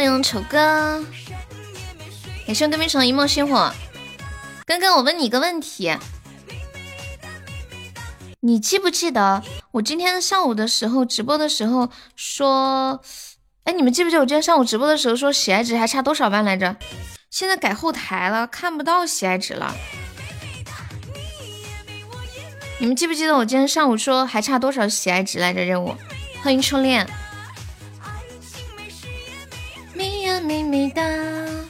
欢迎丑哥，感谢对面城一梦星火。刚刚我问你一个问题，你记不记得我今天上午的时候直播的时候说，哎，你们记不记得我今天上午直播的时候说喜爱值还差多少万来着？现在改后台了，看不到喜爱值了。你们记不记得我今天上午说还差多少喜爱值来着？任务，欢迎初恋。美美的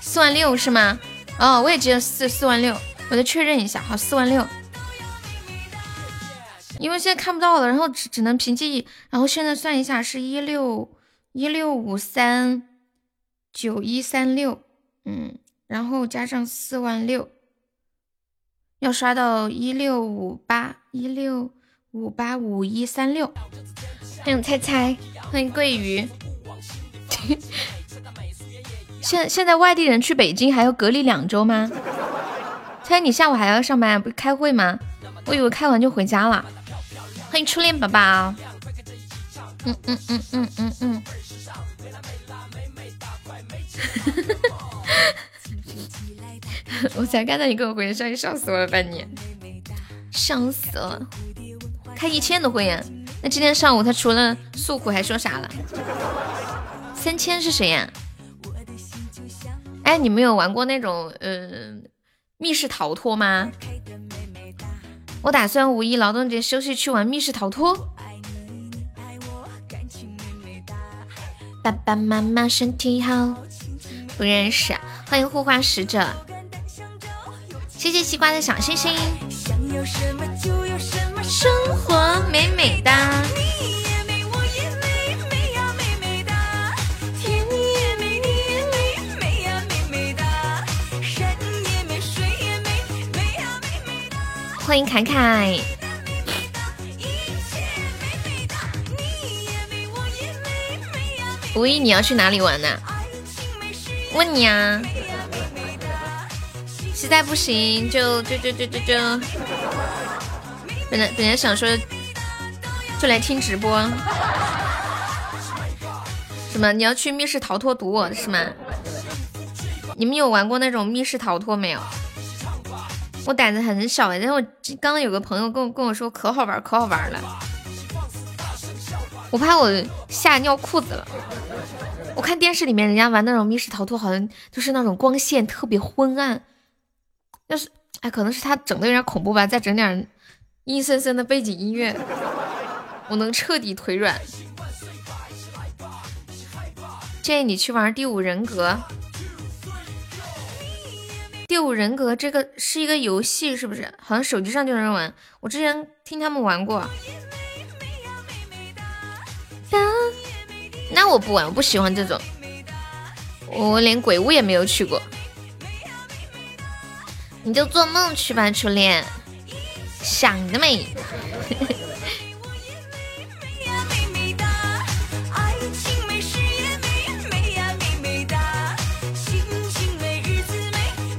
四万六是吗？哦，我也只有四四万六，我再确认一下，好，四万六。因为现在看不到了，然后只只能凭记忆，然后现在算一下是一六一六五三九一三六，嗯，然后加上四万六，要刷到一六五八一六五八五一三六。欢迎猜猜，欢迎桂鱼。现现在外地人去北京还要隔离两周吗？猜你下午还要上班，不开会吗？我以为开完就回家了。欢迎初恋宝宝。嗯嗯嗯嗯嗯嗯。我才看到你给我回的消息，笑死我了，吧你笑死了。开一千的会员，那今天上午他除了诉苦还说啥了？三千是谁呀？哎，你们有玩过那种嗯密室逃脱吗？我打算五一劳动节休息去玩密室逃脱。爸爸妈妈身体好，不认识。欢迎护花使者，谢谢西瓜的小星星。生活美美哒。欢迎凯凯。五一你要去哪里玩呢？问你啊。实在不行就就就就就就。本来本来想说就来听直播。什么？你要去密室逃脱堵我是吗？你们有玩过那种密室逃脱没有？我胆子很小哎，但是我刚刚有个朋友跟我跟我说可好玩可好玩了，我怕我吓尿裤子了。我看电视里面人家玩那种密室逃脱，好像就是那种光线特别昏暗，要是哎，可能是他整的有点恐怖吧，再整点阴森森的背景音乐，我能彻底腿软。建议你去玩第五人格。第五人格这个是一个游戏，是不是？好像手机上就能玩。我之前听他们玩过。那我不玩，我不喜欢这种。我连鬼屋也没有去过。你就做梦去吧，初恋。想得美。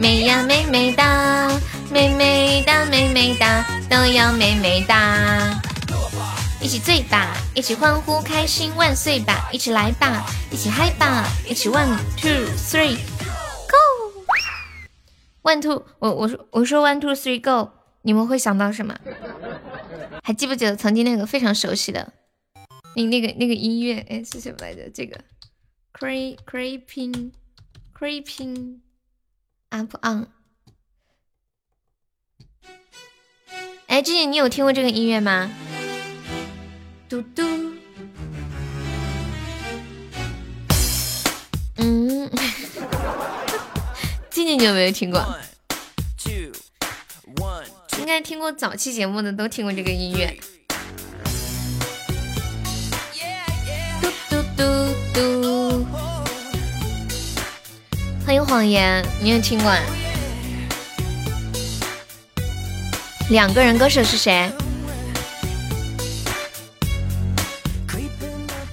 美呀美美哒，美美哒美美哒，都要美美哒。一起醉吧，一起欢呼，开心万岁吧！一起来吧，一起嗨吧！一起 one two three go。one two，我我说我说 one two three go，你们会想到什么？还记不记得曾经那个非常熟悉的那那个那个音乐？哎，是什么来着？这个 cre creeping creeping。Up on，哎，静静你有听过这个音乐吗？嘟嘟，嗯，静静你有没有听过？应该听过早期节目的都听过这个音乐。嘟嘟嘟嘟欢迎谎言，你也听过？两个人歌手是谁？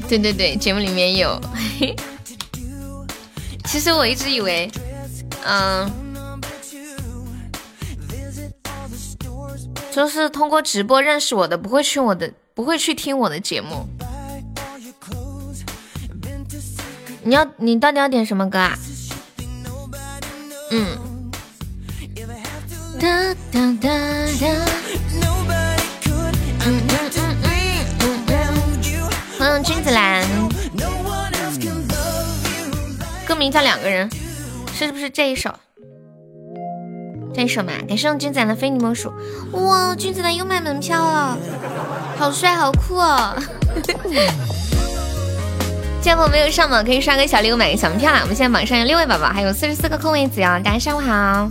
对对对，节目里面有。其实我一直以为，嗯，就是通过直播认识我的，不会去我的，不会去听我的节目。你要你到底要点什么歌啊？嗯。哒哒哒哒。欢迎君子兰，歌名叫两个人，是不是这一首？这一首嘛，感谢君子兰的非你莫属。哇，君子兰又买门票了，好帅好酷哦！见我没有上榜，可以刷个小礼物买个小门票啦。我们现在榜上有六位宝宝，还有四十四个空位子哦。大家下午好，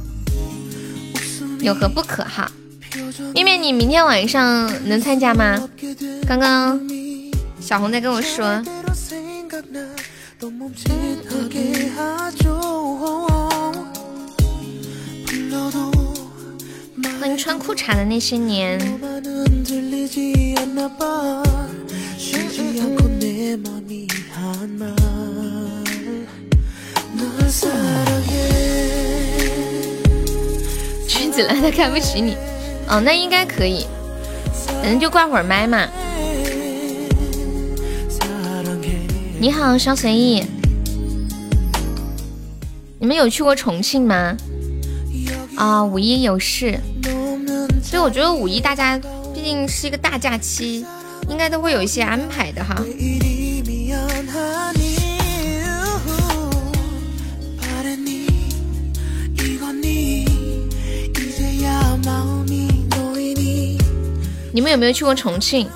有何不可哈？面面，你明天晚上能参加吗？刚刚小红在跟我说。欢迎穿裤衩的那些年。君子兰他看不起你。哦，那应该可以，反正就挂会儿麦嘛。你好，稍随意。你们有去过重庆吗？啊，五一有事，所以我觉得五一大家毕竟是一个大假期，应该都会有一些安排的哈。你们有没有去过重庆？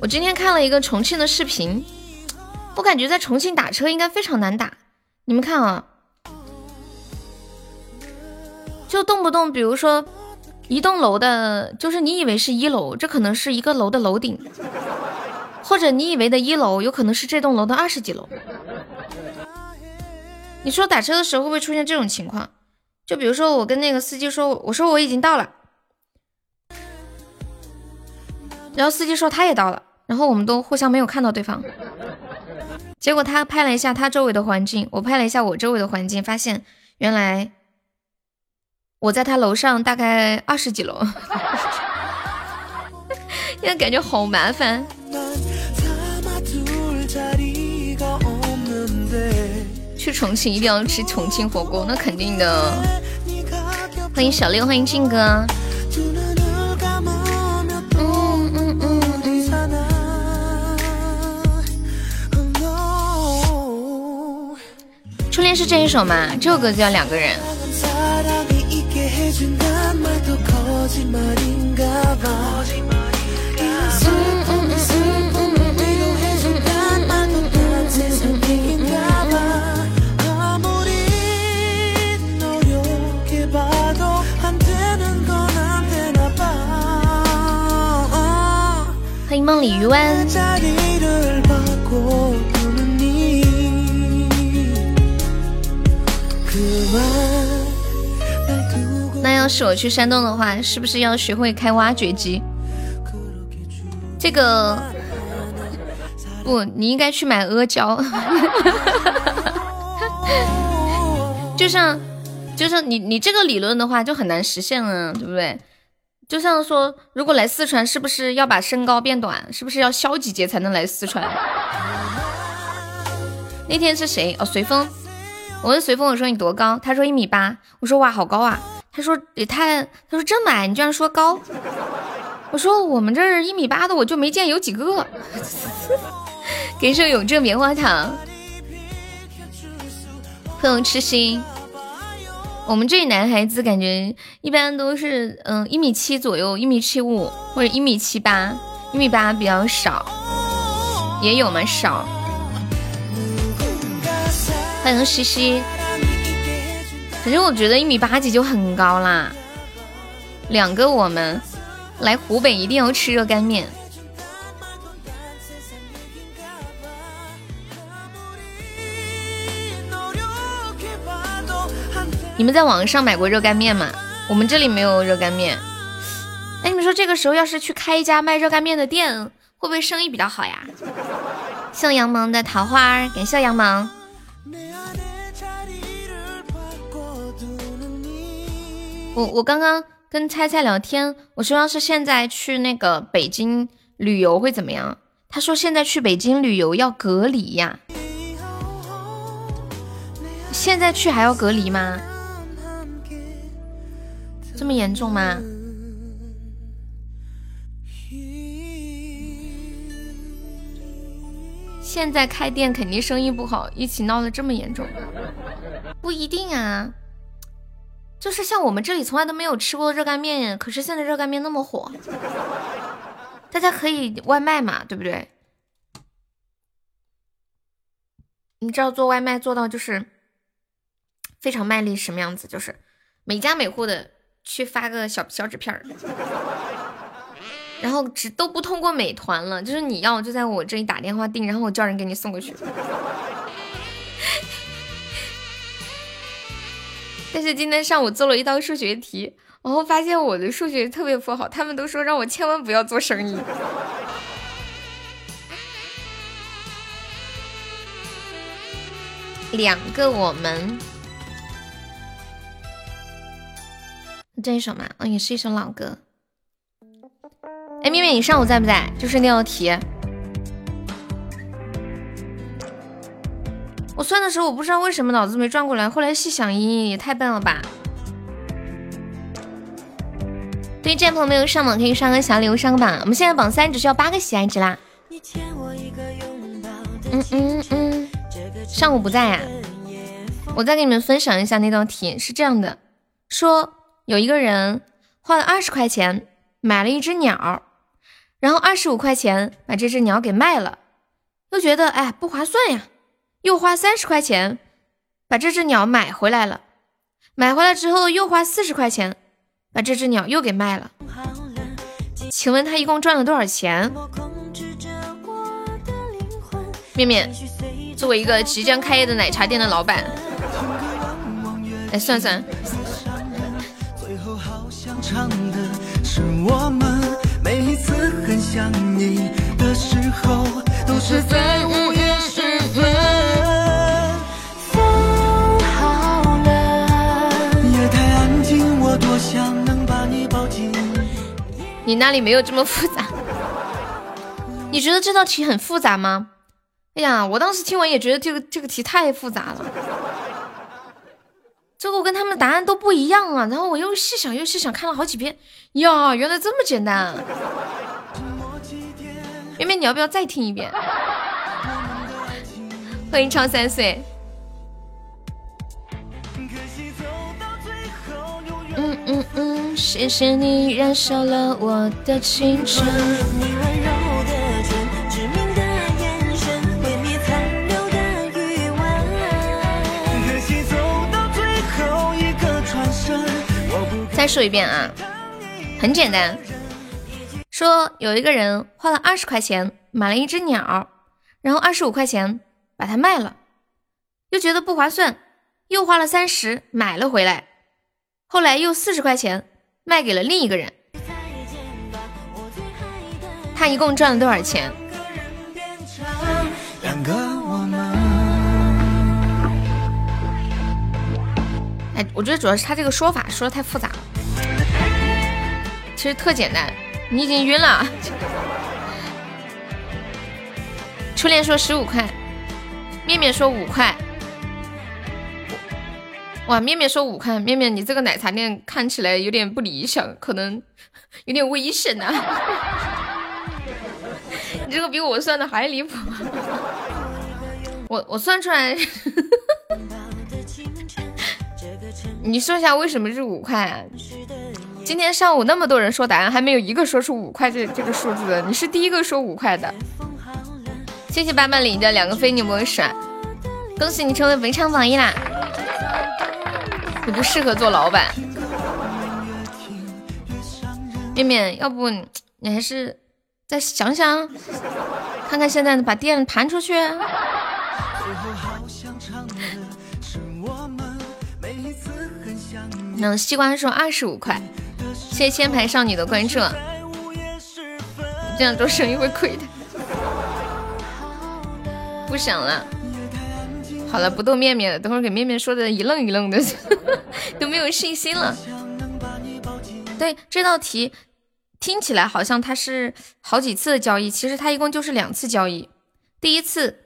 我今天看了一个重庆的视频，我感觉在重庆打车应该非常难打。你们看啊，就动不动，比如说一栋楼的，就是你以为是一楼，这可能是一个楼的楼顶，或者你以为的一楼，有可能是这栋楼的二十几楼。你说打车的时候会不会出现这种情况？就比如说我跟那个司机说，我说我已经到了。然后司机说他也到了，然后我们都互相没有看到对方。结果他拍了一下他周围的环境，我拍了一下我周围的环境，发现原来我在他楼上大概二十几楼，现在感觉好麻烦。去重庆一定要吃重庆火锅，那肯定的。欢迎小六，欢迎静哥。初恋是这一首吗？这首歌就叫两个人。欢迎梦里鱼湾。那要是我去山东的话，是不是要学会开挖掘机？这个不，你应该去买阿胶。就像，就像你你这个理论的话，就很难实现了，对不对？就像说，如果来四川，是不是要把身高变短？是不是要削几节才能来四川？那天是谁？哦，随风。我问随风，我说你多高？他说一米八。我说哇，好高啊！他说也太……他说这么矮，你居然说高？我说我们这儿一米八的我就没见有几个。给首永正棉花糖，欢迎痴心。我们这里男孩子感觉一般都是嗯一米七左右，一米七五或者一米七八，一米八比较少，也有嘛？少。欢迎西西，反正我觉得一米八几就很高啦。两个我们来湖北一定要吃热干面。你们在网上买过热干面吗？我们这里没有热干面。哎，你们说这个时候要是去开一家卖热干面的店，会不会生意比较好呀？向杨萌的桃花，感谢杨萌。我我刚刚跟猜猜聊天，我说要是现在去那个北京旅游会怎么样？他说现在去北京旅游要隔离呀。现在去还要隔离吗？这么严重吗？现在开店肯定生意不好，一起闹得这么严重，不一定啊。就是像我们这里从来都没有吃过热干面，可是现在热干面那么火，大家可以外卖嘛，对不对？你知道做外卖做到就是非常卖力什么样子？就是每家每户的去发个小小纸片儿。然后只都不通过美团了，就是你要就在我这里打电话订，然后我叫人给你送过去。但是今天上午做了一道数学题，然后发现我的数学特别不好，他们都说让我千万不要做生意。两个我们，这一首嘛，嗯，也是一首老歌。哎，妹妹，你上午在不在？就是那道题，我算的时候，我不知道为什么脑子没转过来，后来细想，咦，也太笨了吧！对于这朋友没有上榜，可以上个小礼物上个榜。我们现在榜三只需要八个喜爱值啦。嗯嗯嗯，上午不在呀，我再给你们分享一下那道题，是这样的：说有一个人花了二十块钱买了一只鸟。然后二十五块钱把这只鸟给卖了，又觉得哎不划算呀，又花三十块钱把这只鸟买回来了，买回来之后又花四十块钱把这只鸟又给卖了，请问他一共赚了多少钱？面面，作为一个即将开业的奶茶店的老板，哎算算。每一次很想你的时候，都是在午你那里没有这么复杂？你觉得这道题很复杂吗？哎呀，我当时听完也觉得这个这个题太复杂了。最后跟他们答案都不一样啊！然后我又细想又细想，看了好几遍，呀，原来这么简单。妹妹，你要不要再听一遍？欢迎超三岁。嗯嗯，谢谢你燃烧了我的青春。再说一遍啊，很简单。说有一个人花了二十块钱买了一只鸟，然后二十五块钱把它卖了，又觉得不划算，又花了三十买了回来，后来又四十块钱卖给了另一个人，他一共赚了多少钱？哎，我觉得主要是他这个说法说的太复杂了，其实特简单。你已经晕了。初恋说十五块，面面说五块。哇，面面说五块，面面你这个奶茶店看起来有点不理想，可能有点危险呐。你这个比我算的还离谱。我我算出来。你说一下为什么是五块？今天上午那么多人说答案，还没有一个说出五块这这个数字的，你是第一个说五块的。谢谢八八零的两个非你莫属，恭喜你成为本场榜一啦！你不适合做老板，面面，要不你还是再想想，看看现在把店盘出去。那西瓜说二十五块，谢谢千牌少女的关注。这样做生意会亏的，不想了。好了，不逗面面了，等会儿给面面说的一愣一愣的，都没有信心了。对这道题听起来好像它是好几次的交易，其实它一共就是两次交易。第一次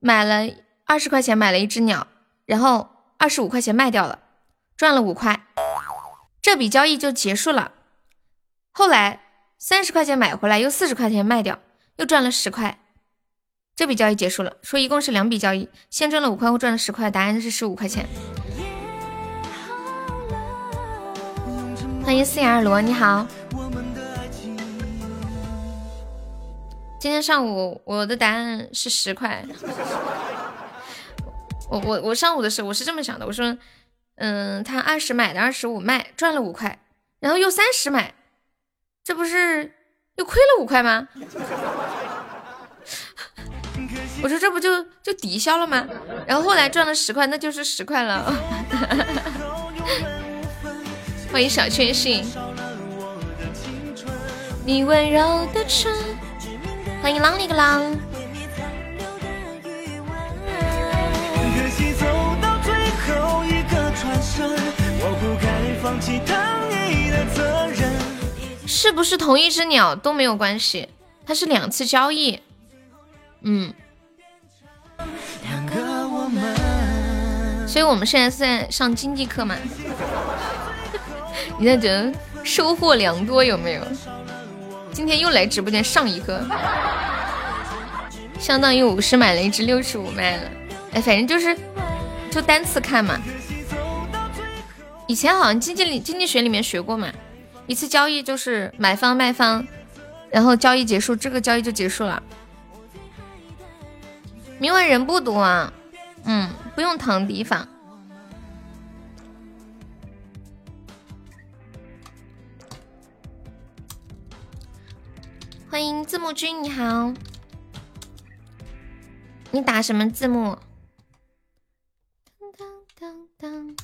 买了二十块钱买了一只鸟，然后二十五块钱卖掉了，赚了五块，这笔交易就结束了。后来三十块钱买回来，又四十块钱卖掉，又赚了十块，这笔交易结束了。说一共是两笔交易，先赚了五块，后赚了十块，答案是十五块钱。欢迎四眼二罗，你好。今天上午我的答案是十块。我我我上午的时候我是这么想的，我说，嗯，他二十买的二十五卖赚了五块，然后又三十买，这不是又亏了五块吗？我说这不就就抵消了吗？然后后来赚了十块，那就是十块了。欢迎小确幸，你温柔的唇。欢迎啷里个啷。是不是同一只鸟都没有关系？它是两次交易。嗯。两个我们所以我们现在是在上经济课嘛？你在觉得收获良多有没有？今天又来直播间上一课，相当于五十买了一只六十五卖了。哎，反正就是就单次看嘛。以前好像经济里经济学里面学过嘛，一次交易就是买方卖方，然后交易结束，这个交易就结束了。明晚人不多啊，嗯，不用躺地方。欢迎字幕君，你好，你打什么字幕？当当当当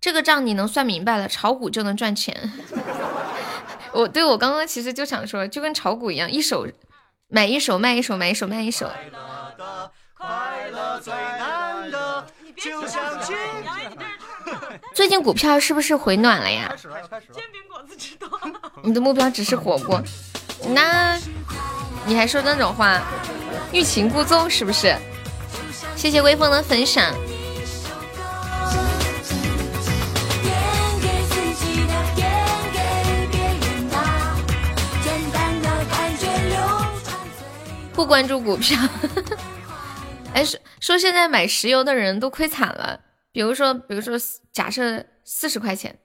这个账你能算明白了，炒股就能赚钱。我对我刚刚其实就想说，就跟炒股一样，一手买一手卖一手，买一手卖一手。最近股票是不是回暖了呀？煎饼果子知道你的目标只是火锅，那你还说那种话，欲擒故纵是不是？谢谢微风的分享。不关注股票，哎，说说现在买石油的人都亏惨了。比如说，比如说，假设四十块钱，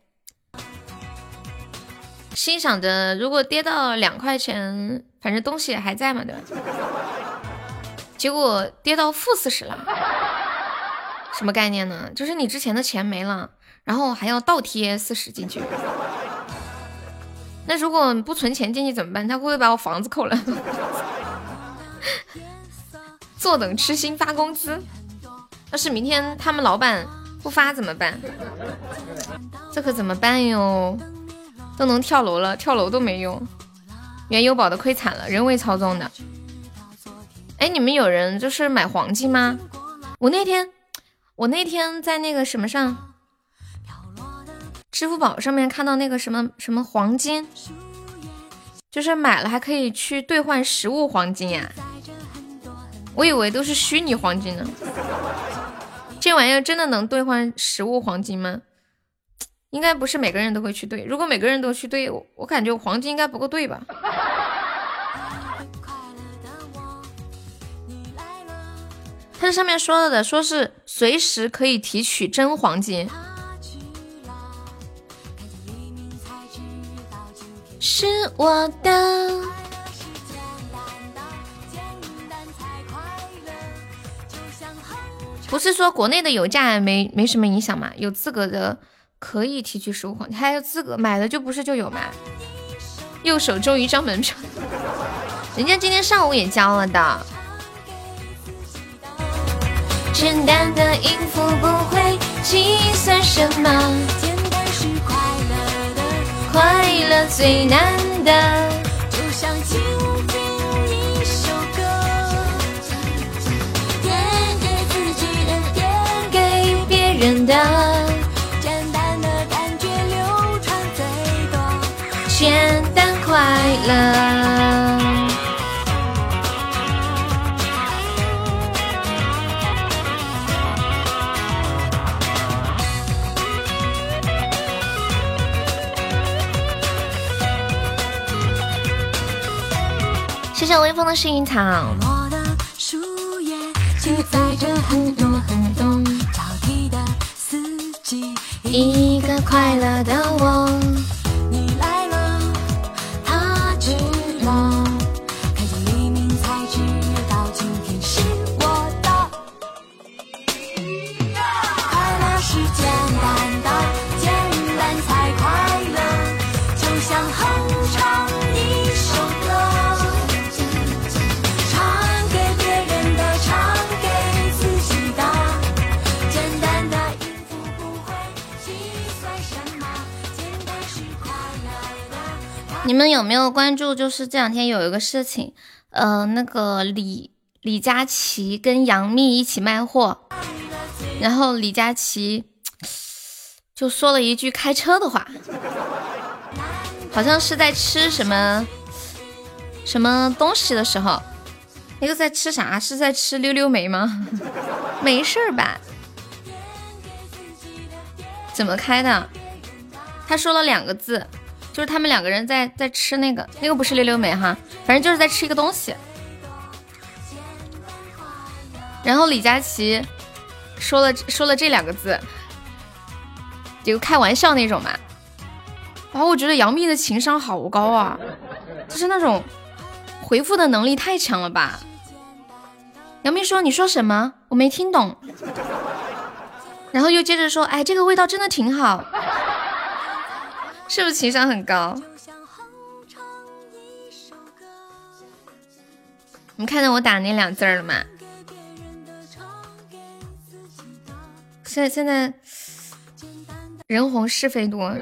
心想着如果跌到两块钱，反正东西还在嘛，对吧？结果跌到负四十了，什么概念呢？就是你之前的钱没了，然后还要倒贴四十进去。那如果不存钱进去怎么办？他会不会把我房子扣了？坐等吃心发工资，要是明天他们老板不发怎么办？这可怎么办哟？都能跳楼了，跳楼都没用。原油宝的亏惨了，人为操纵的。哎，你们有人就是买黄金吗？我那天，我那天在那个什么上，支付宝上面看到那个什么什么黄金，就是买了还可以去兑换实物黄金呀。我以为都是虚拟黄金呢，这玩意儿真的能兑换实物黄金吗？应该不是每个人都会去兑。如果每个人都去兑，我感觉黄金应该不够兑吧。它这上面说了的，说是随时可以提取真黄金。是我的。不是说国内的油价没没什么影响吗？有资格的可以提取实物黄金，还有资格买的就不是就有吗？右手中一张门票，人家今天上午也交了的。简单的应付不会计算什么，简单是快乐的，快乐最难的，就像简单简单的感觉流传最多简单快乐。谢谢微风的幸运草的树叶很多很多一个快乐的我。你们有没有关注？就是这两天有一个事情，呃，那个李李佳琦跟杨幂一起卖货，然后李佳琦就说了一句开车的话，好像是在吃什么什么东西的时候，那个在吃啥？是在吃溜溜梅吗？没事儿吧？怎么开的？他说了两个字。就是他们两个人在在吃那个那个不是溜溜梅哈，反正就是在吃一个东西。然后李佳琦说了说了这两个字，就开玩笑那种嘛。然后我觉得杨幂的情商好高啊，就是那种回复的能力太强了吧。杨幂说：“你说什么？我没听懂。”然后又接着说：“哎，这个味道真的挺好。”是不是情商很高？你看到我打那两字了吗？现在现在人红是非多。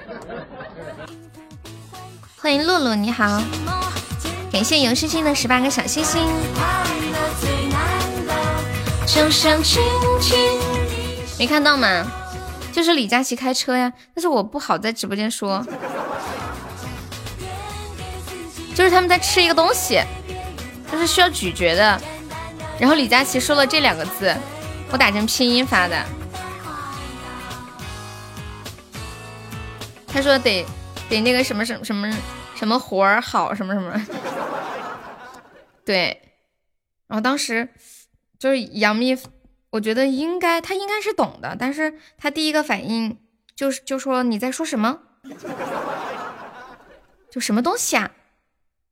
欢迎露露，你好，感谢游诗欣的十八个小星星。没看到吗？就是李佳琦开车呀，但是我不好在直播间说。就是他们在吃一个东西，就是需要咀嚼的。然后李佳琦说了这两个字，我打成拼音发的。他说得得那个什么什么什么什么活儿好什么什么。对，然后当时就是杨幂。我觉得应该，他应该是懂的，但是他第一个反应就是就说你在说什么，就什么东西啊？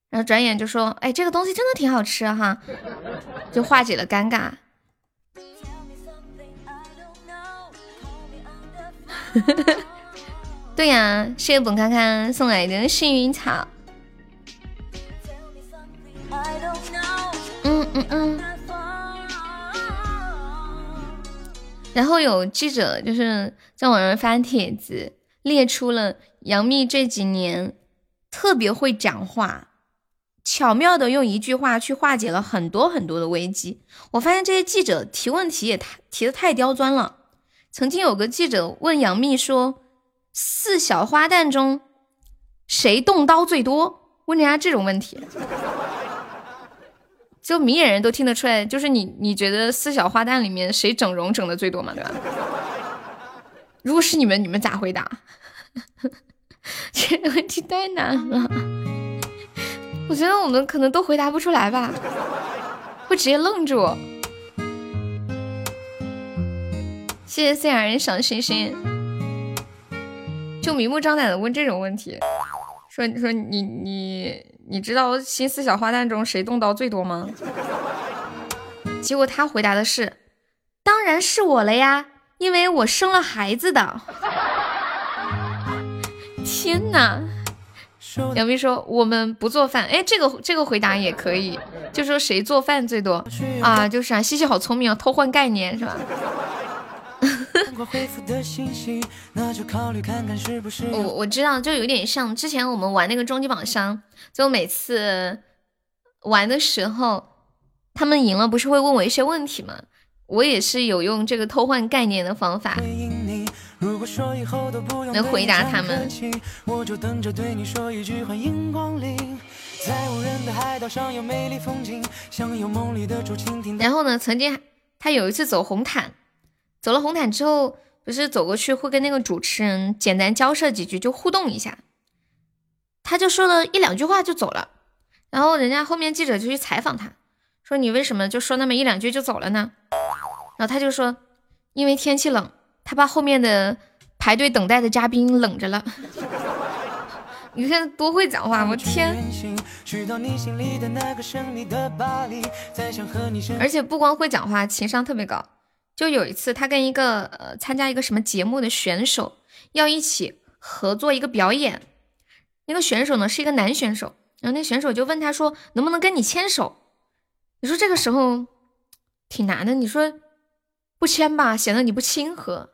然后转眼就说，哎，这个东西真的挺好吃哈，就化解了尴尬。对呀，谢谢本康康送来的幸运草。嗯嗯嗯。然后有记者就是在网上发帖子，列出了杨幂这几年特别会讲话，巧妙的用一句话去化解了很多很多的危机。我发现这些记者提问题也太提的太刁钻了。曾经有个记者问杨幂说：“四小花旦中谁动刀最多？”问人家这种问题。就明眼人都听得出来，就是你，你觉得四小花旦里面谁整容整的最多嘛，对吧？如果是你们，你们咋回答？这个问题太难了，我觉得我们可能都回答不出来吧，会直接愣住。谢谢四雅人小星星，就明目张胆的问这种问题，说说你你。你知道新四小花旦中谁动刀最多吗？结果他回答的是，当然是我了呀，因为我生了孩子的。天哪！杨幂说我们不做饭，哎，这个这个回答也可以，就说谁做饭最多啊？就是啊，西西好聪明啊，偷换概念是吧？我我知道，就有点像之前我们玩那个终极宝箱，就每次玩的时候，他们赢了不是会问我一些问题吗？我也是有用这个偷换概念的方法，能回答他们。然后呢，曾经他有一次走红毯。走了红毯之后，不是走过去会跟那个主持人简单交涉几句，就互动一下。他就说了一两句话就走了。然后人家后面记者就去采访他，说你为什么就说那么一两句就走了呢？然后他就说，因为天气冷，他怕后面的排队等待的嘉宾冷着了。你看多会讲话，我天！而且不光会讲话，情商特别高。就有一次，他跟一个呃参加一个什么节目的选手要一起合作一个表演，那个选手呢是一个男选手，然后那选手就问他说能不能跟你牵手？你说这个时候挺难的，你说不牵吧，显得你不亲和；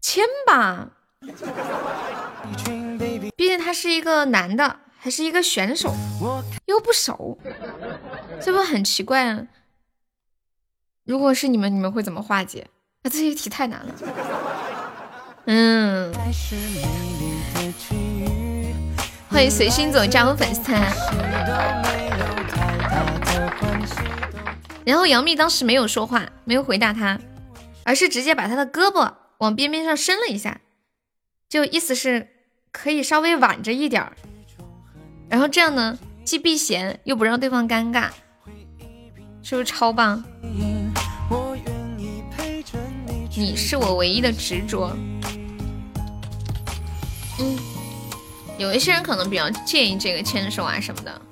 牵吧。毕竟他是一个男的，还是一个选手，又不熟，这不很奇怪啊？如果是你们，你们会怎么化解？啊，这一题太难了。嗯，欢迎随心走加入粉丝团。然后杨幂当时没有说话，没有回答他，而是直接把他的胳膊往边边上伸了一下，就意思是。可以稍微挽着一点儿，然后这样呢，既避嫌又不让对方尴尬，是不是超棒？你是我唯一的执着。嗯，有一些人可能比较介意这个牵手啊什么的。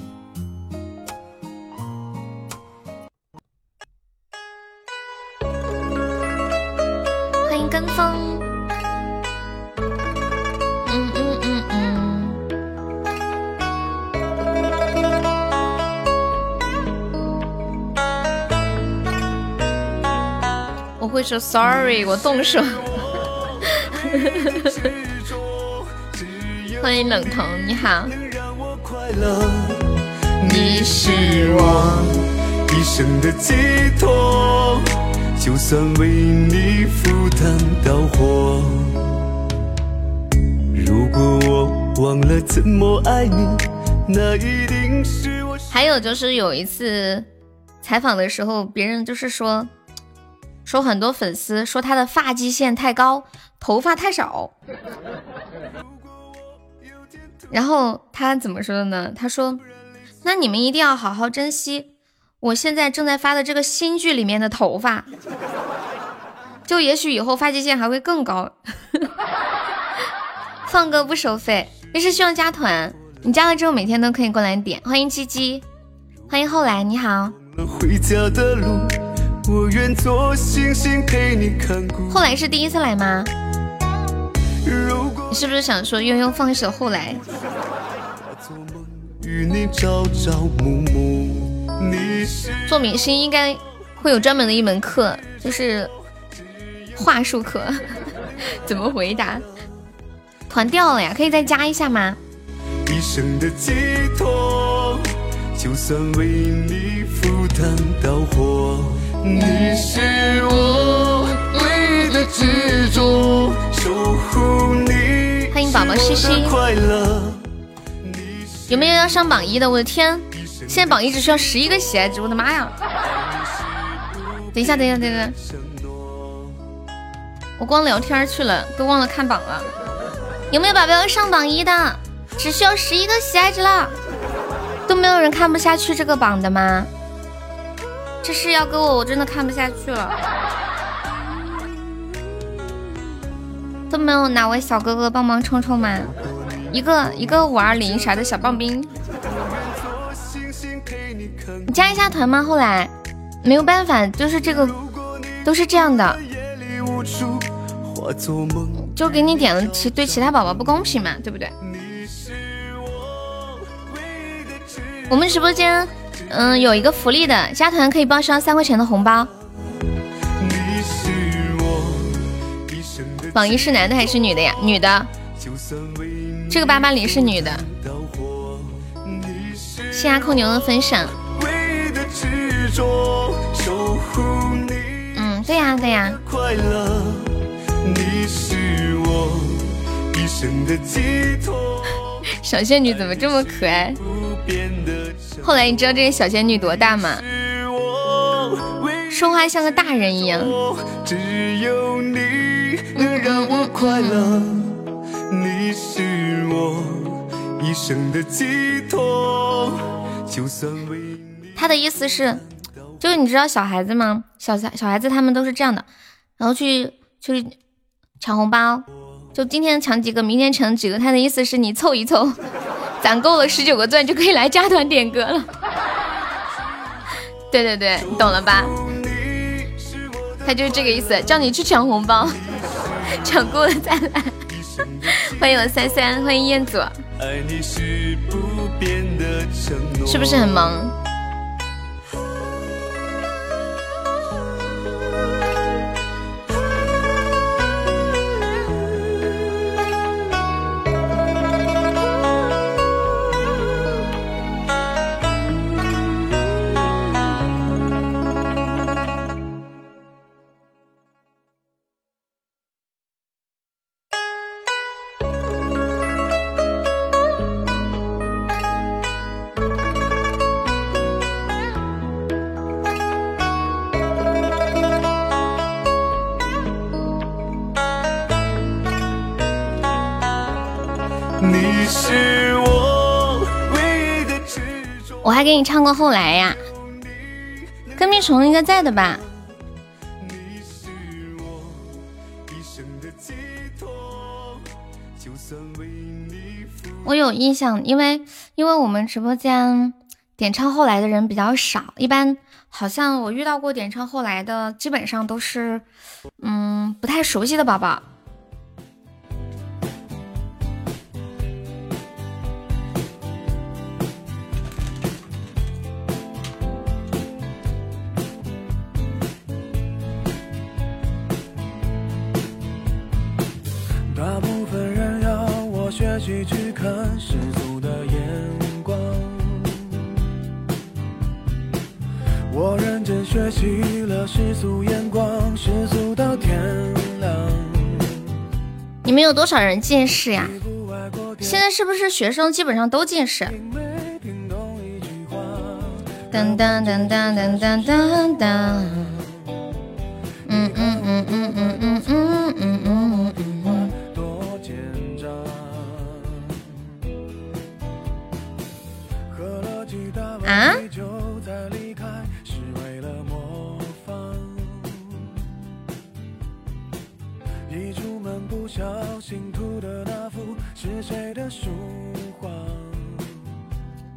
欢迎跟风。会说 sorry，我动手。欢迎冷彤，你好。你是我一生的寄托，就算为你赴汤蹈火。如果我忘了怎么爱你，那一定是我。还有就是有一次采访的时候，别人就是说。说很多粉丝说他的发际线太高，头发太少。然后他怎么说的呢？他说：“那你们一定要好好珍惜我现在正在发的这个新剧里面的头发，就也许以后发际线还会更高。”放歌不收费，要是希望加团，你加了之后每天都可以过来点。欢迎鸡鸡，欢迎后来，你好。我愿做星星陪你看后来是第一次来吗？你是不是想说悠悠放一首后来？做明星应该会有专门的一门课，就是话术课，怎么回答？团掉了呀，可以再加一下吗？一生的寄托，就算为你赴汤蹈火。你是我唯一的执着，守护你。欢迎宝宝西西。有没有要上榜一的？我的天，现在榜一只需要十一个喜爱值，我的妈呀！等一下，等一下，等一下，我光聊天去了，都忘了看榜了。有没有宝宝要上榜一的？只需要十一个喜爱值了，都没有人看不下去这个榜的吗？这是要给我，我真的看不下去了。都没有哪位小哥哥帮忙冲冲吗？一个一个五二零啥的小棒冰，你加一下团吗？后来没有办法，就是这个都是这样的，就给你点了，其对其他宝宝不公平嘛，对不对？我们直播间。嗯，有一个福利的，加团可以报销三块钱的红包。榜一是男的还是女的呀？女的。这个八八零是女的。谢谢空牛的分享。嗯，对呀对呀。小仙女怎么这么可爱？后来你知道这个小仙女多大吗？说话像个大人一样。他的意思是，就是你知道小孩子吗？小小小孩子他们都是这样的，然后去去抢红包，就今天抢几个，明天抢几个。他的意思是你凑一凑，攒够了十九个钻就可以来加团点歌了。对对对，你懂了吧？他就是这个意思，叫你去抢红包，抢够了再来。欢迎我三三，欢迎彦祖，是不是很萌？还给你唱过后来呀，跟屁虫应该在的吧？我有印象，因为因为我们直播间点唱后来的人比较少，一般好像我遇到过点唱后来的，基本上都是嗯不太熟悉的宝宝。你们有多少人近视呀？现在是不是学生基本上都近视？噔噔噔噔噔噔噔噔。嗯嗯嗯嗯嗯嗯嗯嗯。啊？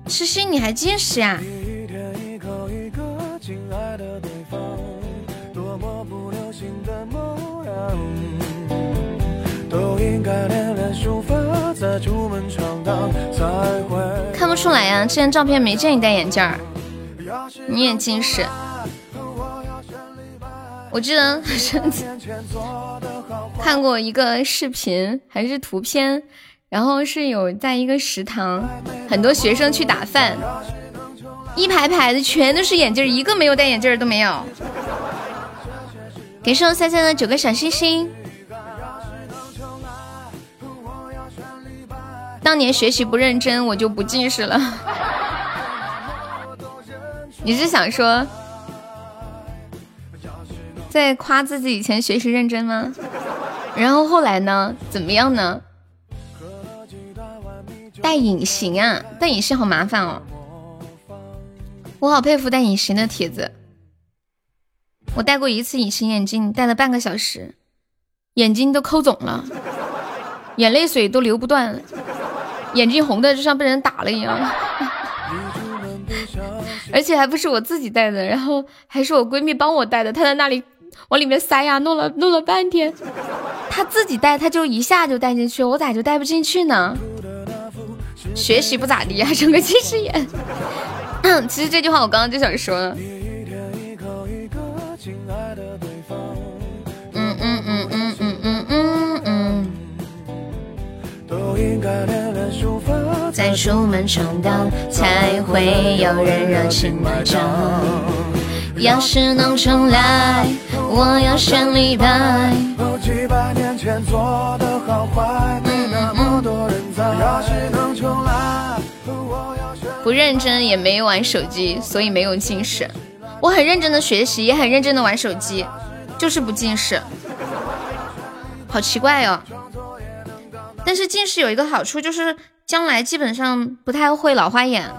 诗诗，你还近视呀？都应该练练书法，再出门闯荡才会看不出来呀，之前照片没见你戴眼镜儿，你也近视。我记得上次看过一个视频，还是图片，然后是有在一个食堂，很多学生去打饭，一排排的全都是眼镜，一个没有戴眼镜都没有。给瘦三三的九个小星星。当年学习不认真，我就不近视了。你是想说？在夸自己以前学习认真吗？然后后来呢？怎么样呢？戴隐形啊，戴隐形好麻烦哦。我好佩服戴隐形的帖子。我戴过一次隐形眼镜，戴了半个小时，眼睛都抠肿了，眼泪水都流不断，眼睛红的就像被人打了一样。而且还不是我自己戴的，然后还是我闺蜜帮我戴的，她在那里。往里面塞呀，弄了弄了半天，她自己戴，她就一下就戴进去，我咋就戴不进去呢？学习不咋地，还整个近视眼。其实这句话我刚刚就想说。嗯嗯嗯嗯嗯嗯嗯嗯。在出门闯荡，才会有人热情的找。要是能重来，我要选李白。不认真也没玩手机，所以没有近视。我很认真的学习，也很认真的玩手机，就是不近视。好奇怪哦。但是近视有一个好处，就是将来基本上不太会老花眼。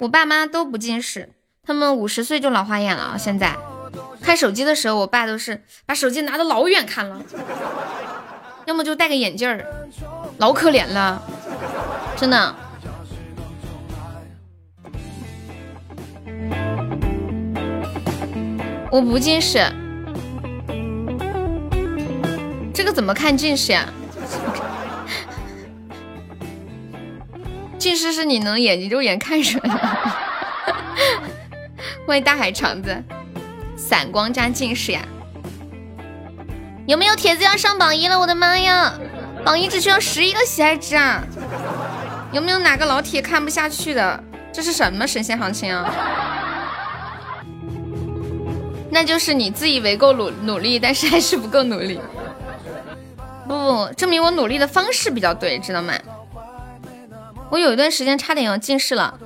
我爸妈都不近视，他们五十岁就老花眼了。现在看手机的时候，我爸都是把手机拿的老远看了，要么就戴个眼镜儿，老可怜了，真的。我不近视，这个怎么看近视呀？近视是你能眼睛肉眼看出来的。欢迎大海肠子，散光加近视呀？有没有铁子要上榜一了？我的妈呀，榜一只需要十一个喜爱值啊！有没有哪个老铁看不下去的？这是什么神仙行情啊？那就是你自以为够努努力，但是还是不够努力。不不，证明我努力的方式比较对，知道吗？我有一段时间差点要近视了，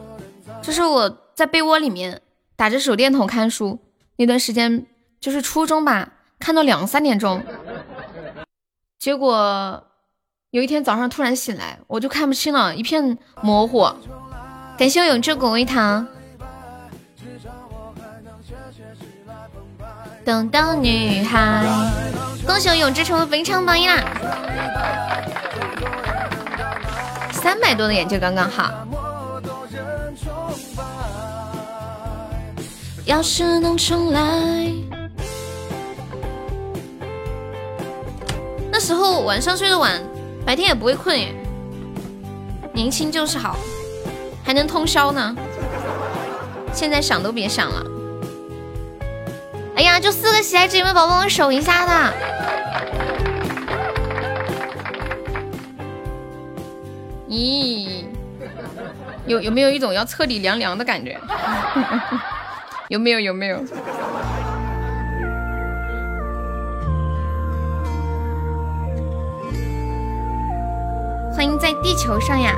就是我在被窝里面打着手电筒看书，那段时间就是初中吧，看到两三点钟，结果有一天早上突然醒来，我就看不清了，一片模糊。感谢我永志果味糖。等等，女孩，恭喜我永志成为本场榜一啦！三百多的眼镜刚刚好。要是能重来，那时候晚上睡得晚，白天也不会困耶。年轻就是好，还能通宵呢。现在想都别想了。哎呀，就四个喜爱值，有没有宝宝帮我守一下的？咦，有有没有一种要彻底凉凉的感觉？有没有？有没有？欢迎在地球上呀！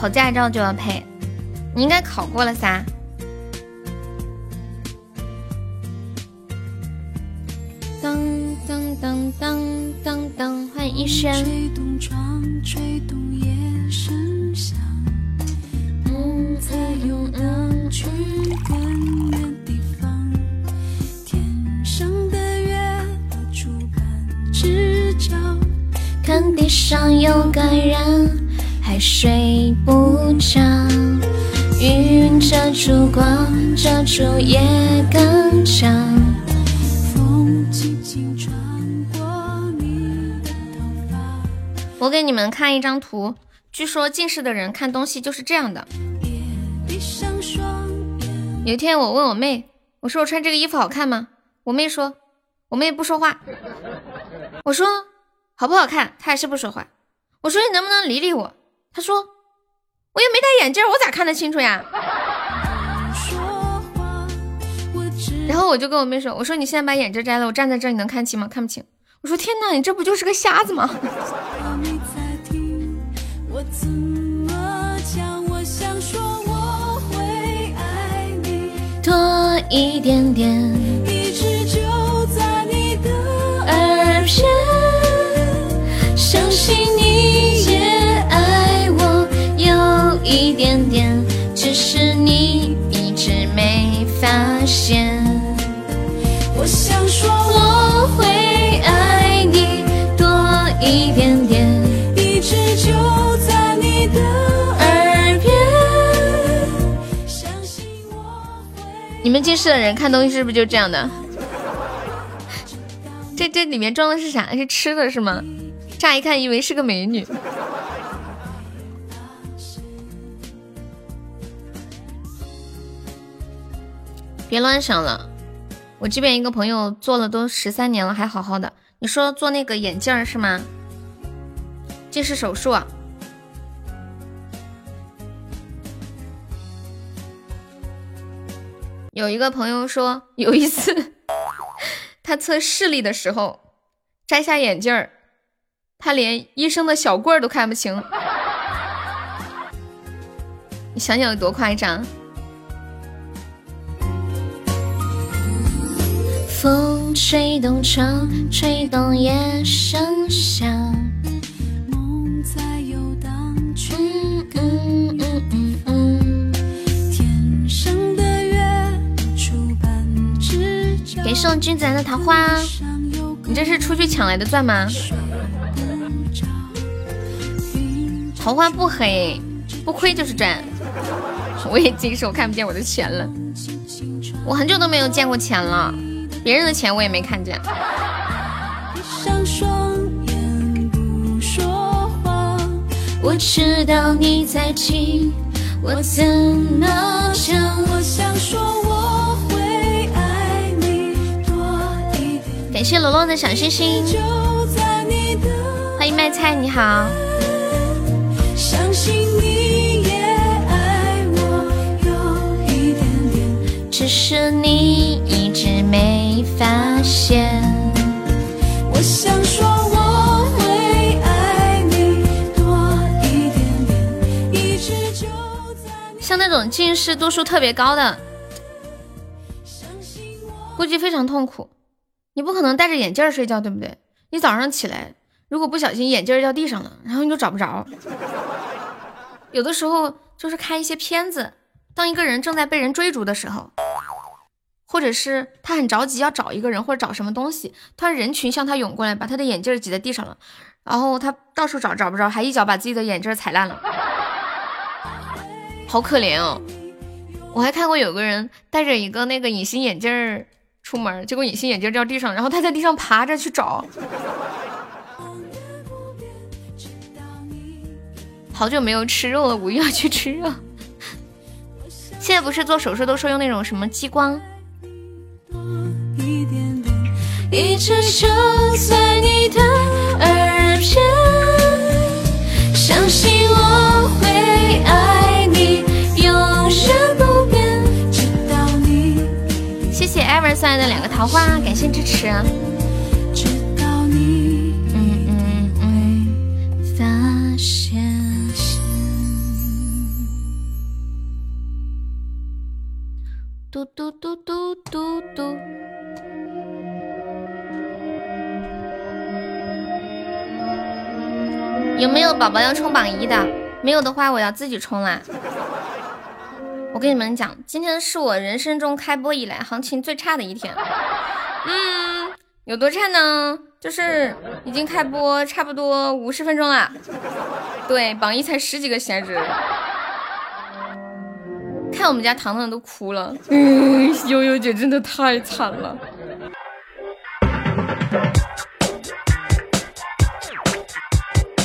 考驾照就要配。你应该考过了噻。当当当当当当，欢迎一轩。看地上有个人还睡不着。云遮住光，遮住夜更长。风轻轻穿过你的头发。我给你们看一张图，据说近视的人看东西就是这样的。有一天我问我妹，我说我穿这个衣服好看吗？我妹说，我妹不说话。我说好不好看？她还是不说话。我说你能不能理理我？她说。我又没戴眼镜，我咋看得清楚呀？然后我就跟我妹说：“我说你现在把眼镜摘了，我站在这儿，你能看清吗？看不清。”我说：“天哪，你这不就是个瞎子吗？”多一点点，一直就在你的耳边，相信你也。一点点，只是你一直没发现。我想说我会爱你多一点点，一直就在你的耳边。相信我。你们近视的人看东西是不是就这样的？这这里面装的是啥？是吃的是吗？乍一看以为是个美女。别乱想了，我这边一个朋友做了都十三年了，还好好的。你说做那个眼镜是吗？近视手术。有一个朋友说，有一次他测视力的时候摘下眼镜儿，他连医生的小棍儿都看不清。你想想有多夸张？风吹动窗，吹动夜声响。给送君子兰的桃花，你这是出去抢来的钻吗？桃花不黑，不亏就是赚。我已经收看不见我的钱了，我很久都没有见过钱了。别人的钱我也没看见。我知道你在听，我怎么讲？我想说我会爱你多一点。感谢罗罗的小星星，欢迎卖菜，你好。相信你只是你一直没发现。我想说。像那种近视度数特别高的，估计非常痛苦。你不可能戴着眼镜睡觉，对不对？你早上起来，如果不小心眼镜掉地上了，然后你就找不着。有的时候就是看一些片子，当一个人正在被人追逐的时候，或者是他很着急要找一个人或者找什么东西，他人群向他涌过来，把他的眼镜挤在地上了，然后他到处找找不着，还一脚把自己的眼镜踩烂了。好可怜哦！我还看过有个人戴着一个那个隐形眼镜出门，结果隐形眼镜掉地上，然后他在地上爬着去找。好久没有吃肉了，五一要去吃肉。现在不是做手术都说用那种什么激光？一直就在你的耳边，相信我会爱。谢谢 Ever 送来的两个桃花，感谢支持。嗯嗯嗯，发现。嘟嘟嘟嘟嘟嘟。有没有宝宝要冲榜一的？没有的话，我要自己冲啦。我跟你们讲，今天是我人生中开播以来行情最差的一天。嗯，有多差呢？就是已经开播差不多五十分钟了，对，榜一才十几个闲人，看我们家糖糖都哭了。嗯，悠悠姐真的太惨了。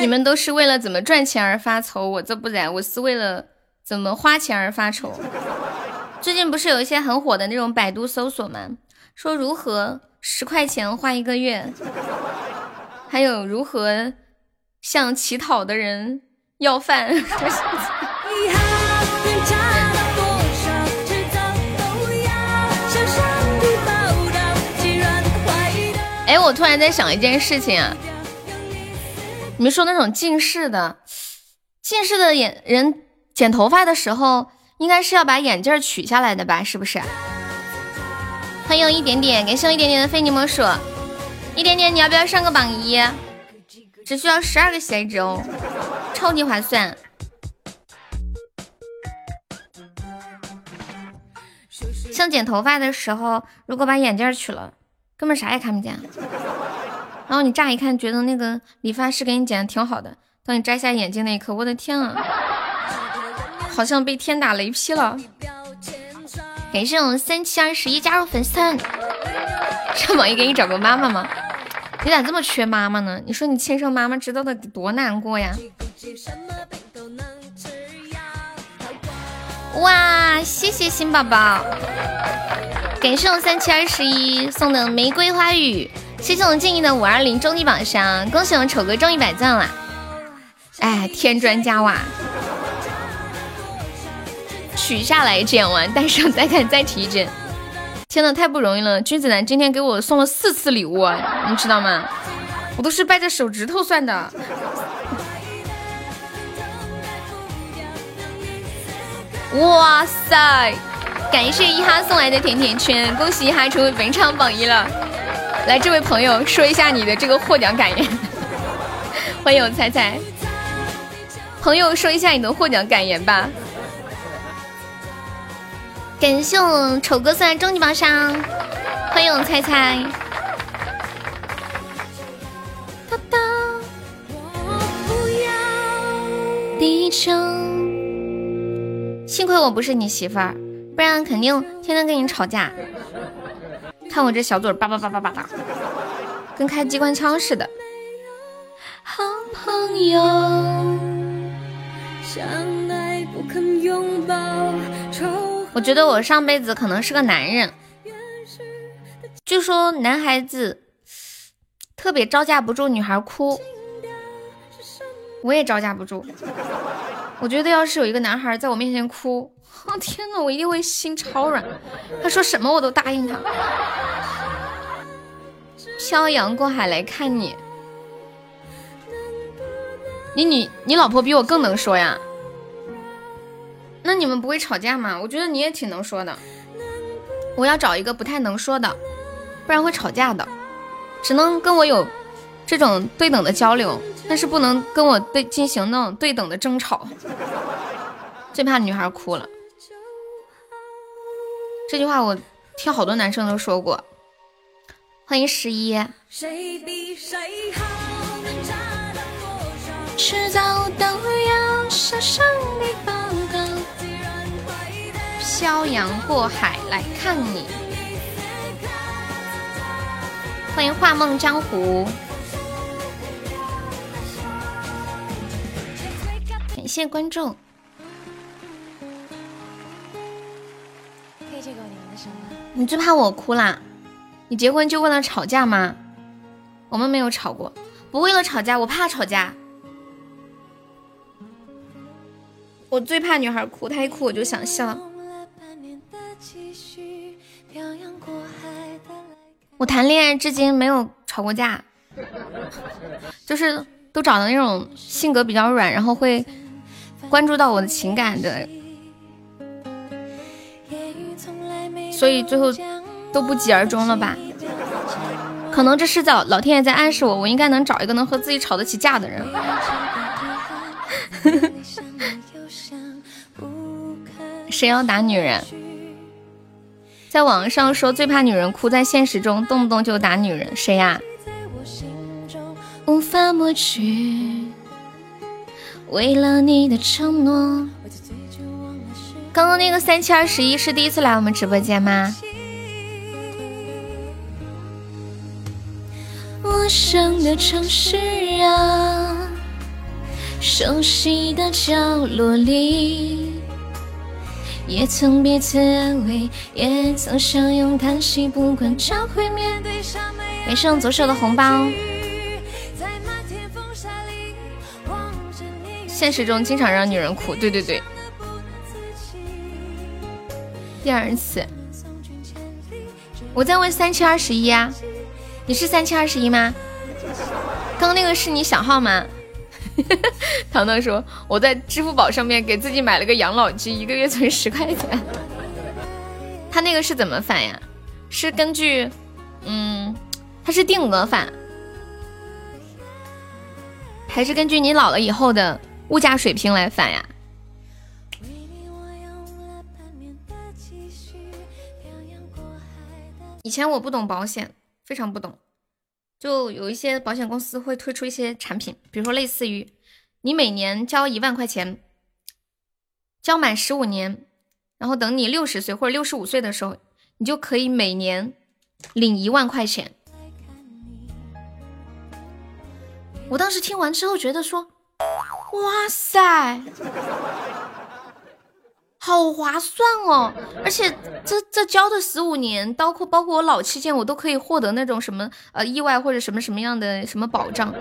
你们都是为了怎么赚钱而发愁，我这不然，我是为了怎么花钱而发愁。最近不是有一些很火的那种百度搜索吗？说如何十块钱花一个月，还有如何向乞讨的人要饭。我突然在想一件事情啊，你们说那种近视的，近视的眼人剪头发的时候。应该是要把眼镜取下来的吧？是不是？欢迎一点点，感谢一点点的非你莫属。一点点，你要不要上个榜一？只需要十二个喜爱值哦，超级划算。像剪头发的时候，如果把眼镜取了，根本啥也看不见。然后你乍一看觉得那个理发师给你剪的挺好的，当你摘下眼镜那一刻，我的天啊！好像被天打雷劈了！感谢我们三七二十一加入粉丝团，上榜一给你找个妈妈吗？你咋这么缺妈妈呢？你说你亲生妈妈知道的多难过呀！哇，谢谢新宝宝，感谢我三七二十一送的玫瑰花语，谢谢我静怡的五二零终极榜上，恭喜我丑哥中一百钻了！哎，添砖加瓦。取下来剪完，戴上再看再体检。天呐，太不容易了！君子兰今天给我送了四次礼物，你知道吗？我都是掰着手指头算的。哇塞！感谢一哈送来的甜甜圈，恭喜一哈成为本场榜一了。来，这位朋友说一下你的这个获奖感言。欢迎我猜猜，朋友说一下你的获奖感言吧。感谢我丑哥送来终极宝箱，欢迎我猜猜。哒哒。地球。幸亏我不是你媳妇儿，不然肯定天天跟你吵架。看我这小嘴叭叭叭叭叭叭，跟开机关枪似的。好朋友，相爱不肯拥抱我觉得我上辈子可能是个男人。据说男孩子特别招架不住女孩哭，我也招架不住。我觉得要是有一个男孩在我面前哭，哦天呐，我一定会心超软。他说什么我都答应他。漂洋过海来看你，你你你老婆比我更能说呀？那你们不会吵架吗？我觉得你也挺能说的。我要找一个不太能说的，不然会吵架的。只能跟我有这种对等的交流。但是不能跟我对进行那种对等的争吵，最怕女孩哭了。这句话我听好多男生都说过。欢迎十一。漂洋过海来看你。欢迎画梦江湖。感谢关注。你最怕我哭啦？你结婚就为了吵架吗？我们没有吵过，不为了吵架，我怕吵架。我最怕女孩哭，她一哭我就想笑。我谈恋爱至今没有吵过架，就是都找的那种性格比较软，然后会。关注到我的情感的，所以最后都不疾而终了吧？可能这是在老天爷在暗示我，我应该能找一个能和自己吵得起架的人。谁要打女人？在网上说最怕女人哭，在现实中动不动就打女人，谁呀？无法抹去。为了你的承诺。刚刚那个三七二十一是第一次来我们直播间吗？陌生的城市啊，熟悉的角落里，也曾彼此安慰，也曾相拥叹息，不管将会面对什么。没上左手的红包。现实中经常让女人哭，对对对。第二次，我在问三七二十一啊，你是三七二十一吗？刚那个是你小号吗？糖糖说我在支付宝上面给自己买了个养老金，一个月存十块钱。他那个是怎么返呀？是根据，嗯，他是定额返，还是根据你老了以后的？物价水平来返呀！以前我不懂保险，非常不懂，就有一些保险公司会推出一些产品，比如说类似于你每年交一万块钱，交满十五年，然后等你六十岁或者六十五岁的时候，你就可以每年领一万块钱。我当时听完之后觉得说。哇塞，好划算哦！而且这这交的十五年，包括包括我老期间，我都可以获得那种什么呃意外或者什么什么样的什么保障。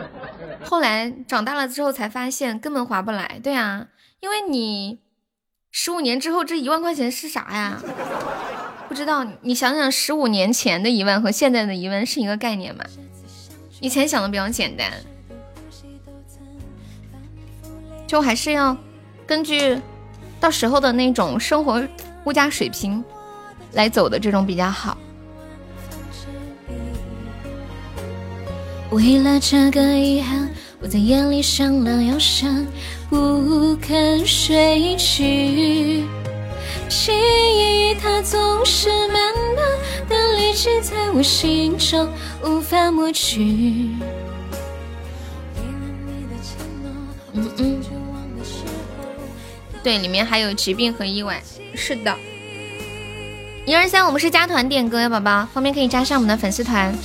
后来长大了之后才发现根本划不来，对啊，因为你十五年之后这一万块钱是啥呀？不知道，你想想十五年前的一万和现在的一万是一个概念吗？以前想的比较简单，就还是要根据到时候的那种生活物价水平来走的这种比较好。为了这个遗憾，我在夜里想了又想，不肯睡去。记忆它总是慢慢的累积在我心中，无法抹去。嗯嗯，对，里面还有疾病和意外，是的。一二三，我们是加团点歌呀，宝宝，方便可以加上我们的粉丝团。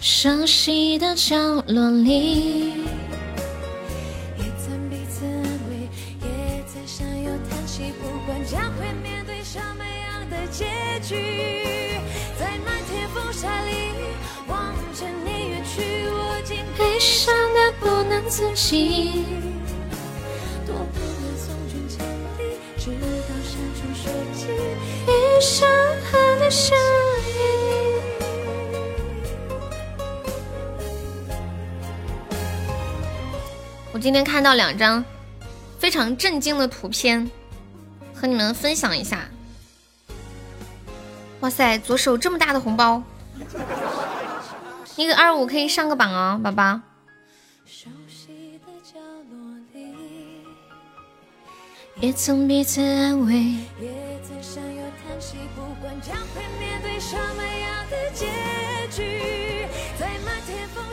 熟悉的角落里，也曾彼此安慰，也曾相拥叹息。不管将会面对什么样的结局，在漫天风沙里望着你远去，我竟悲伤的不能自己。我今天看到两张非常震惊的图片，和你们分享一下。哇塞，左手这么大的红包，一个二五可以上个榜哦，宝宝。也曾彼此安慰，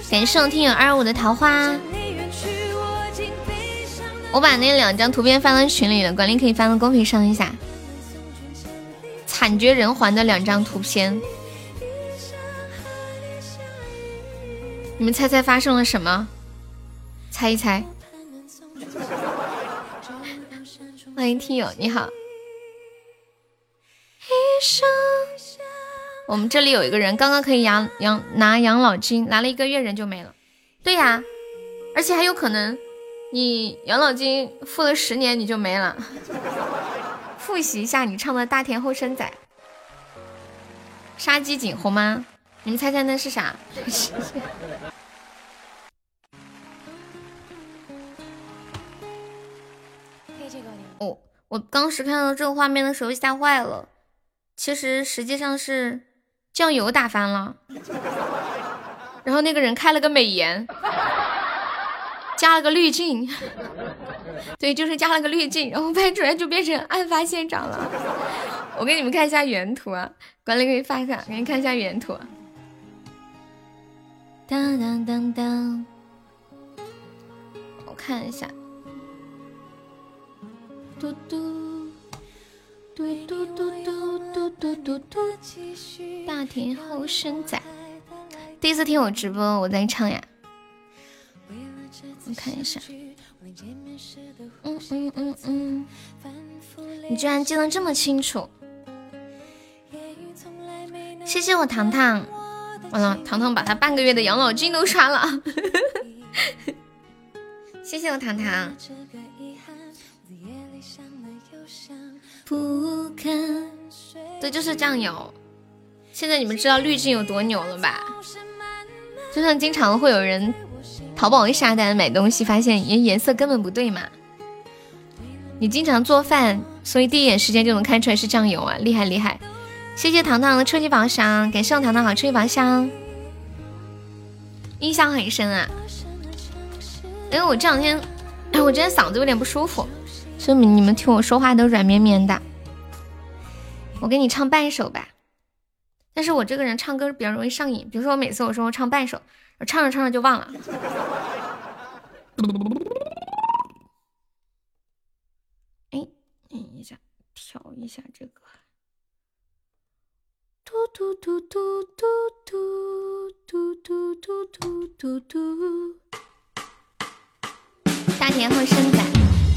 感谢我听友二五的桃花。我把那两张图片发到群里了，管理可以发到公屏上一下。惨绝人寰的两张图片，你们猜猜发生了什么？猜一猜。欢迎听友，你好。我们这里有一个人刚刚可以养养拿养老金，拿了一个月人就没了。对呀，而且还有可能。你养老金付了十年，你就没了。复习一下你唱的《大田后生仔》，杀鸡儆猴吗？你们猜猜那是啥？哦，我当时看到这个画面的时候吓坏了。其实实际上是酱油打翻了，然后那个人开了个美颜。加了个滤镜，对，就是加了个滤镜，然后拍出来就变成案发现场了。我给你们看一下原图啊，管理可以发一下，给你看一下原图。当当当当，我看一下。嘟嘟嘟嘟嘟嘟嘟嘟嘟嘟，大田后生仔，第一次听我直播，我在唱呀。我看一下，嗯嗯嗯嗯，你居然记得这么清楚，谢谢我糖糖。完了，糖糖把他半个月的养老金都刷了，谢谢我糖糖。对，就是酱油。现在你们知道滤镜有多牛了吧？就像经常会有人。淘宝一下单买东西，发现颜颜色根本不对嘛。你经常做饭，所以第一眼时间就能看出来是酱油啊，厉害厉害！谢谢糖糖的初级宝箱，感谢我糖糖好初级宝箱，印象很深啊。因为我这两天，哎，我今天嗓子有点不舒服，所以你们听我说话都软绵绵的。我给你唱半首吧，但是我这个人唱歌比较容易上瘾，比如说我每次我说我唱半首。我唱着唱着就忘了。哎，等一下，调一下这个。嘟嘟嘟嘟嘟嘟嘟嘟嘟嘟嘟嘟。大田后生仔，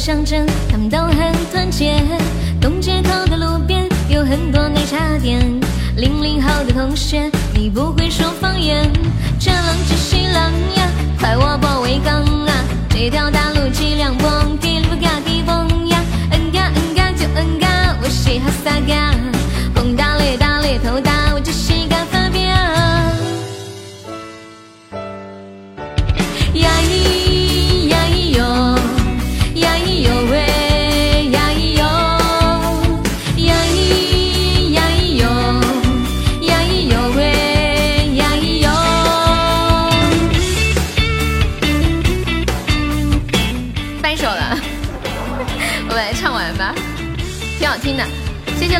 乡镇，他们都很团结。东街口的路边有很多奶茶店。零零后的同学，你不会说方言。这浪这西浪呀，快我波围岗啊！这条大路几辆蹦，给路嘎给蹦呀，嗯嘎嗯嘎就嗯嘎，我嘻哈撒嘎，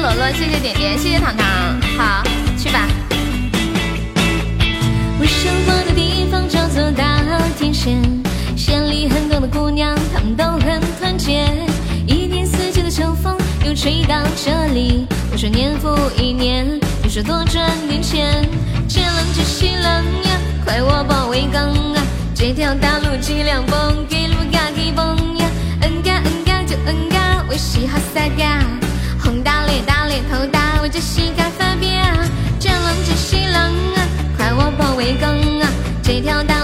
罗罗，谢谢点点，谢谢糖糖，好，去吧。我生活的地方叫做大田县，县里很多的姑娘，她们都很团结。一年四季的秋风又吹到这里，我说年复一年，你说多赚点钱。见冷就西冷呀，快我保卫岗啊！这条大路几辆蹦，给路嘎给蹦呀，嗯嘎嗯嘎就嗯嘎，我嘻哈撒嘎，大咧大咧头大，我就膝盖发飙。见浪就西冷啊，夸我保卫岗啊！这条道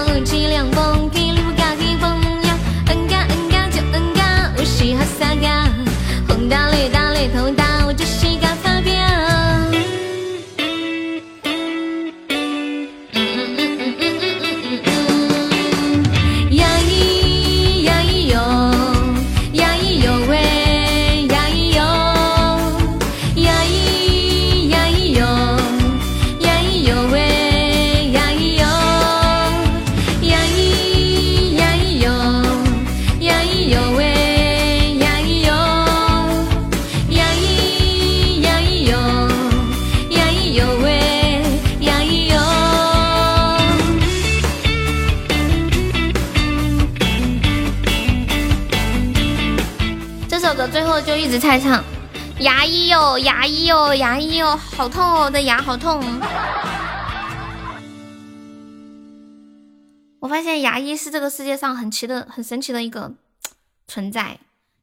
后就一直在唱，牙医哟，牙医哟，牙医哟，好痛哦，我的牙好痛。我发现牙医是这个世界上很奇的、很神奇的一个存在，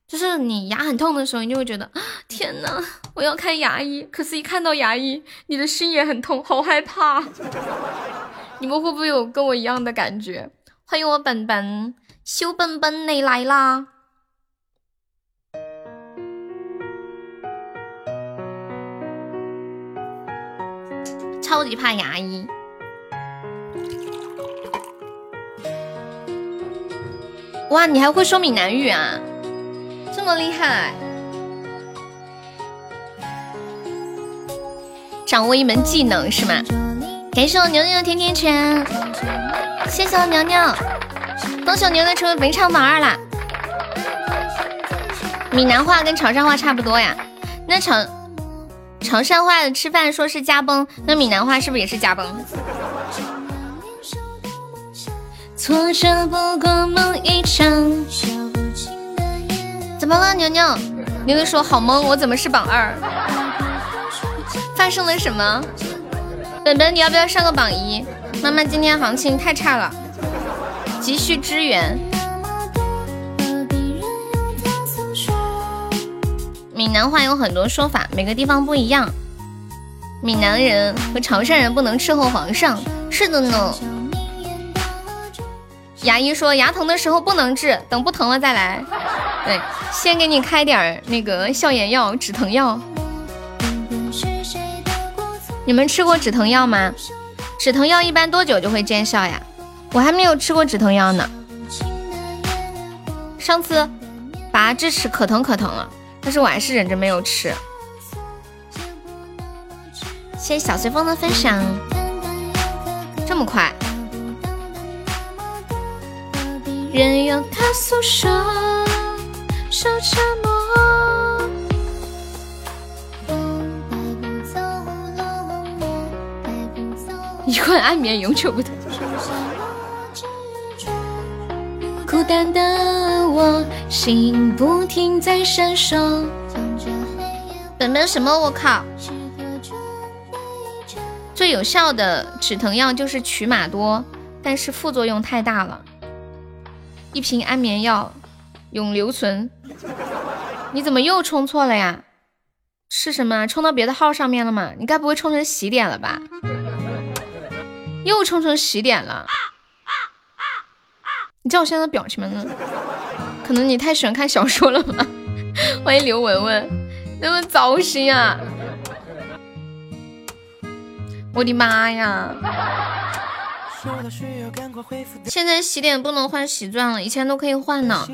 就是你牙很痛的时候，你就会觉得啊 天呐，我要看牙医。可是，一看到牙医，你的心也很痛，好害怕。你们会不会有跟我一样的感觉？欢迎我本本，小本本你来啦！超级怕牙医。哇，你还会说闽南语啊？这么厉害！掌握一门技能是吗？感谢我牛牛的甜甜圈，谢谢我牛牛，恭喜我牛牛成为本场榜二啦！闽南话跟潮汕话差不多呀？那潮潮汕话的吃饭说是加崩，那闽南话是不是也是加崩？挫折不过梦一场。怎么了，牛牛？牛牛说好懵，我怎么是榜二？发生了什么？本本，你要不要上个榜一？妈妈今天行情太差了，急需支援。闽南话有很多说法，每个地方不一样。闽南人和潮汕人不能伺候皇上，是的呢。牙医说牙疼的时候不能治，等不疼了再来。对，先给你开点那个消炎药、止疼药。你们吃过止疼药吗？止疼药一般多久就会见效呀？我还没有吃过止疼药呢。上次拔智齿可疼可疼了，但是我还是忍着没有吃。谢谢小随风的分享，这么快。任由他诉说，受折磨。一罐安眠永久不疼。的我，心不停在闪烁。本本什么？我靠！最有效的止疼药就是曲马多，但是副作用太大了。一瓶安眠药，永留存。你怎么又充错了呀？是什么？充到别的号上面了吗？你该不会充成喜点了吧？又充成喜点了。你知道我现在的表情吗？可能你太喜欢看小说了吧？欢迎刘文文，那么糟心啊！我的妈呀！现在洗脸不能换洗钻了，以前都可以换呢。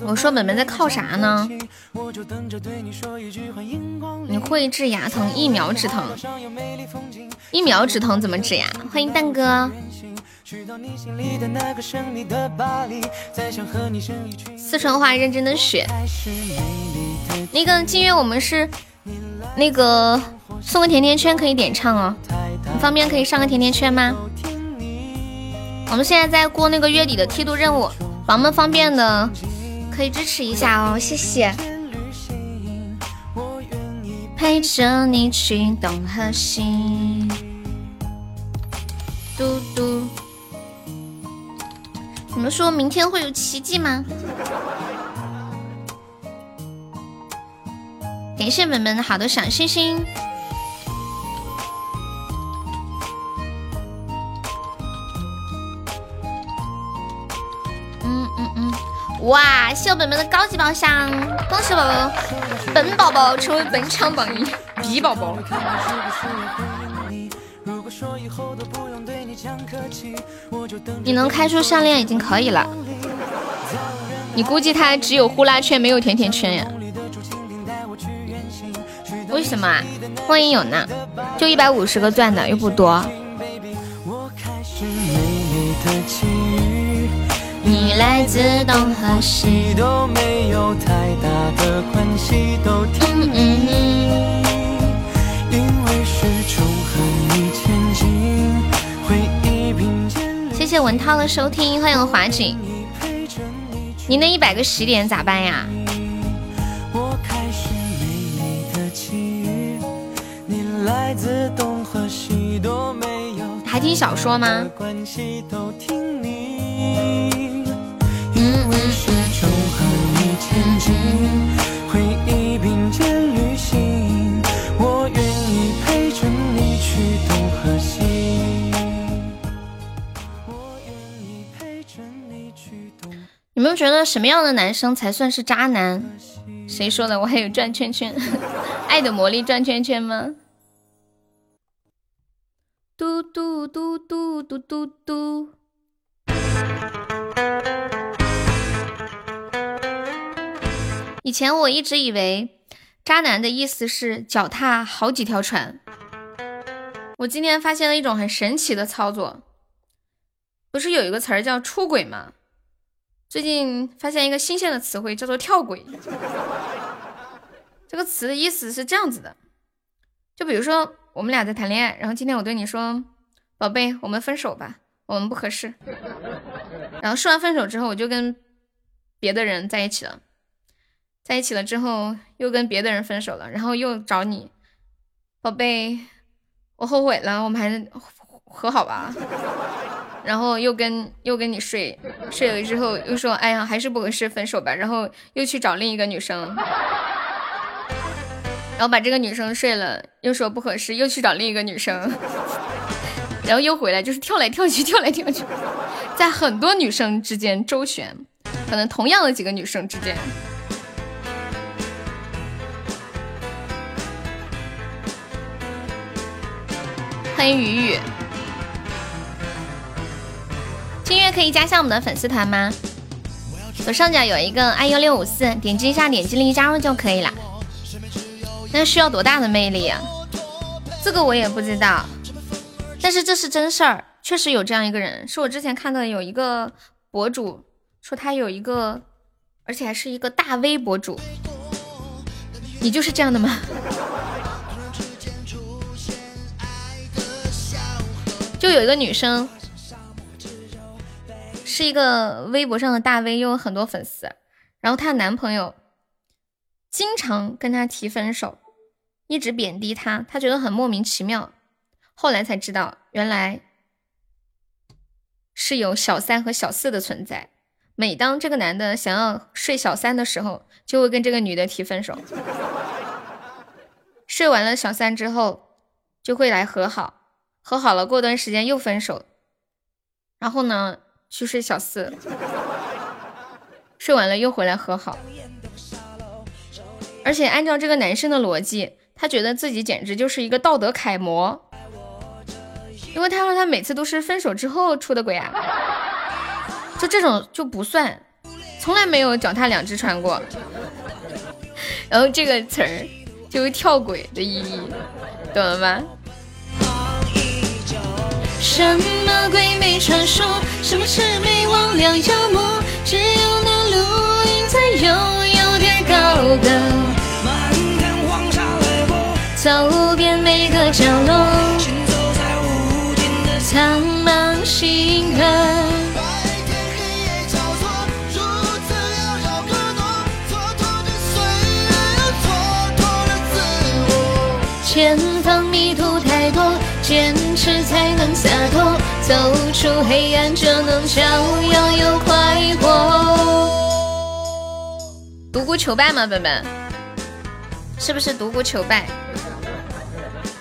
我说本本在靠啥呢？你会治牙疼，一秒止疼，一秒止疼怎么治呀？欢迎蛋哥。四川话认真的学。那个金月我们是那个送个甜甜圈可以点唱哦，你方便可以上个甜甜圈吗？我们现在在过那个月底的梯度任务，宝宝们方便的可以支持一下哦，谢谢。陪着你去东和西，嘟嘟。你们说明天会有奇迹吗？感谢本本的好的小心心。嗯嗯嗯，哇！谢我本本的高级宝箱，恭喜宝宝，本宝宝成为本场榜一比宝宝。你能开出项链已经可以了。你估计他只有呼啦圈没有甜甜圈呀？为什么啊？万一有呢，就一百五十个钻的又不多。你来自东和西都没有太大的关系，都听你。谢谢文涛的收听，欢迎华锦。你那一百个十点咋办呀？还听小说吗？你们觉得什么样的男生才算是渣男？谁说的？我还有转圈圈，爱的魔力转圈圈吗？嘟嘟嘟嘟嘟嘟嘟。以前我一直以为渣男的意思是脚踏好几条船。我今天发现了一种很神奇的操作，不是有一个词儿叫出轨吗？最近发现一个新鲜的词汇，叫做“跳轨”。这个词的意思是这样子的：就比如说我们俩在谈恋爱，然后今天我对你说：“宝贝，我们分手吧，我们不合适。”然后说完分手之后，我就跟别的人在一起了，在一起了之后又跟别的人分手了，然后又找你，宝贝，我后悔了，我们还是和好吧。然后又跟又跟你睡睡了之后又说哎呀还是不合适分手吧，然后又去找另一个女生，然后把这个女生睡了又说不合适又去找另一个女生，然后又回来就是跳来跳去跳来跳去，在很多女生之间周旋，可能同样的几个女生之间。欢迎雨雨。订阅可以加下我们的粉丝团吗？左上角有一个 i u 六五四，点击一下，点击立即加入就可以了。那需要多大的魅力啊？这个我也不知道，但是这是真事儿，确实有这样一个人，是我之前看到有一个博主说他有一个，而且还是一个大 V 博主。你就是这样的吗？就有一个女生。是一个微博上的大 V，又有很多粉丝。然后她的男朋友经常跟她提分手，一直贬低他，他觉得很莫名其妙。后来才知道，原来是有小三和小四的存在。每当这个男的想要睡小三的时候，就会跟这个女的提分手。睡完了小三之后，就会来和好，和好了过段时间又分手，然后呢去睡小四，睡完了又回来和好。而且按照这个男生的逻辑，他觉得自己简直就是一个道德楷模，因为他说他每次都是分手之后出的轨啊，就这种就不算，从来没有脚踏两只船过。然后这个词儿就有跳轨的意义，懂了吗？什么鬼魅传说，什么魑魅魍魉妖魔，只有那录音才有有点高的。走遍每个角落，苍茫星河。前方迷途太多，坚持才能洒脱，走出黑暗就能逍遥又快活。独孤求败吗，本本？是不是独孤求败？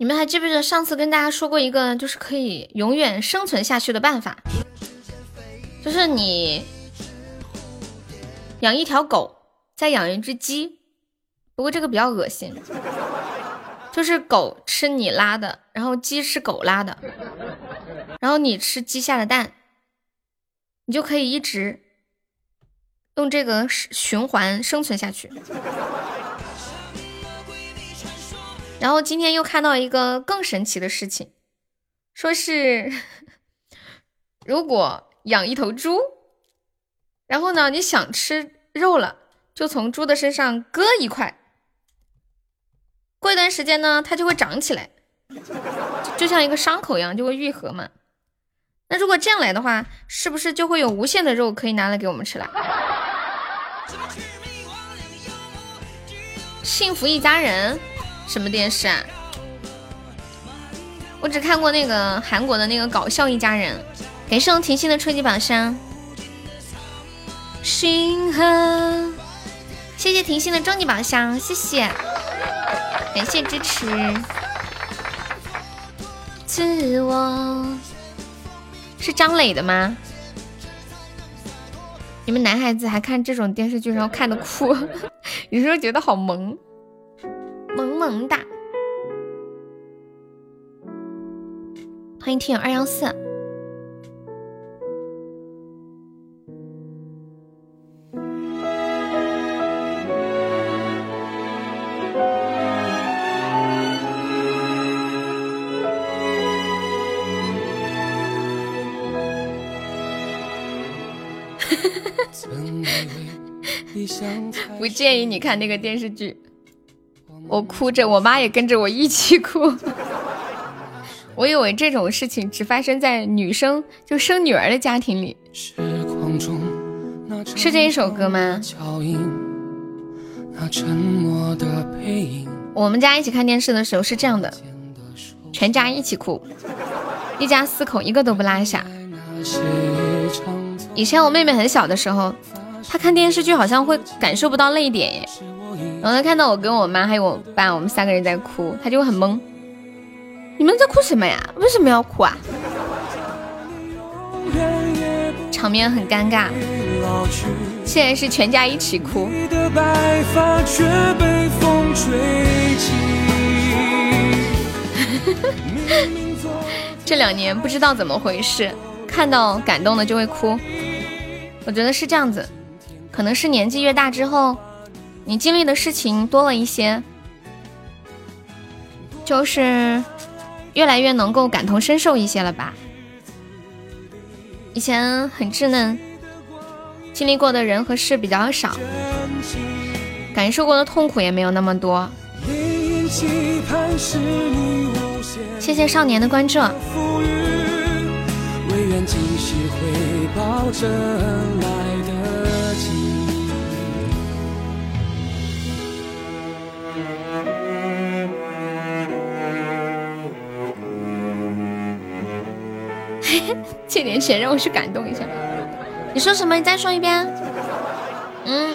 你们还记不记得上次跟大家说过一个，就是可以永远生存下去的办法，就是你养一条狗，再养一只鸡。不过这个比较恶心，就是狗吃你拉的，然后鸡吃狗拉的，然后你吃鸡下的蛋，你就可以一直用这个循环生存下去。然后今天又看到一个更神奇的事情，说是 如果养一头猪，然后呢你想吃肉了，就从猪的身上割一块，过一段时间呢它就会长起来，就像一个伤口一样就会愈合嘛。那如果这样来的话，是不是就会有无限的肉可以拿来给我们吃了？幸福一家人。什么电视啊？我只看过那个韩国的那个搞笑一家人。感谢我甜心的初级宝箱，星河，谢谢甜心的终极宝箱，谢谢，感谢支持。自我是张磊的吗？你们男孩子还看这种电视剧，然后看的哭，有时候觉得好萌。萌萌哒，欢迎听友二幺四。不建议你看那个电视剧。我哭着，我妈也跟着我一起哭。我以为这种事情只发生在女生就生女儿的家庭里。是这一首歌吗？我们家一起看电视的时候是这样的，全家一起哭，一家四口一个都不落下。以前我妹妹很小的时候，她看电视剧好像会感受不到泪点耶。然后他看到我跟我妈还有我爸，我们三个人在哭，他就很懵。你们在哭什么呀？为什么要哭啊？场面很尴尬。现在是全家一起哭。这两年不知道怎么回事，看到感动的就会哭。我觉得是这样子，可能是年纪越大之后。你经历的事情多了一些，就是越来越能够感同身受一些了吧？以前很稚嫩，经历过的人和事比较少，感受过的痛苦也没有那么多。谢谢少年的关注。借点钱让我去感动一下。你说什么？你再说一遍。嗯。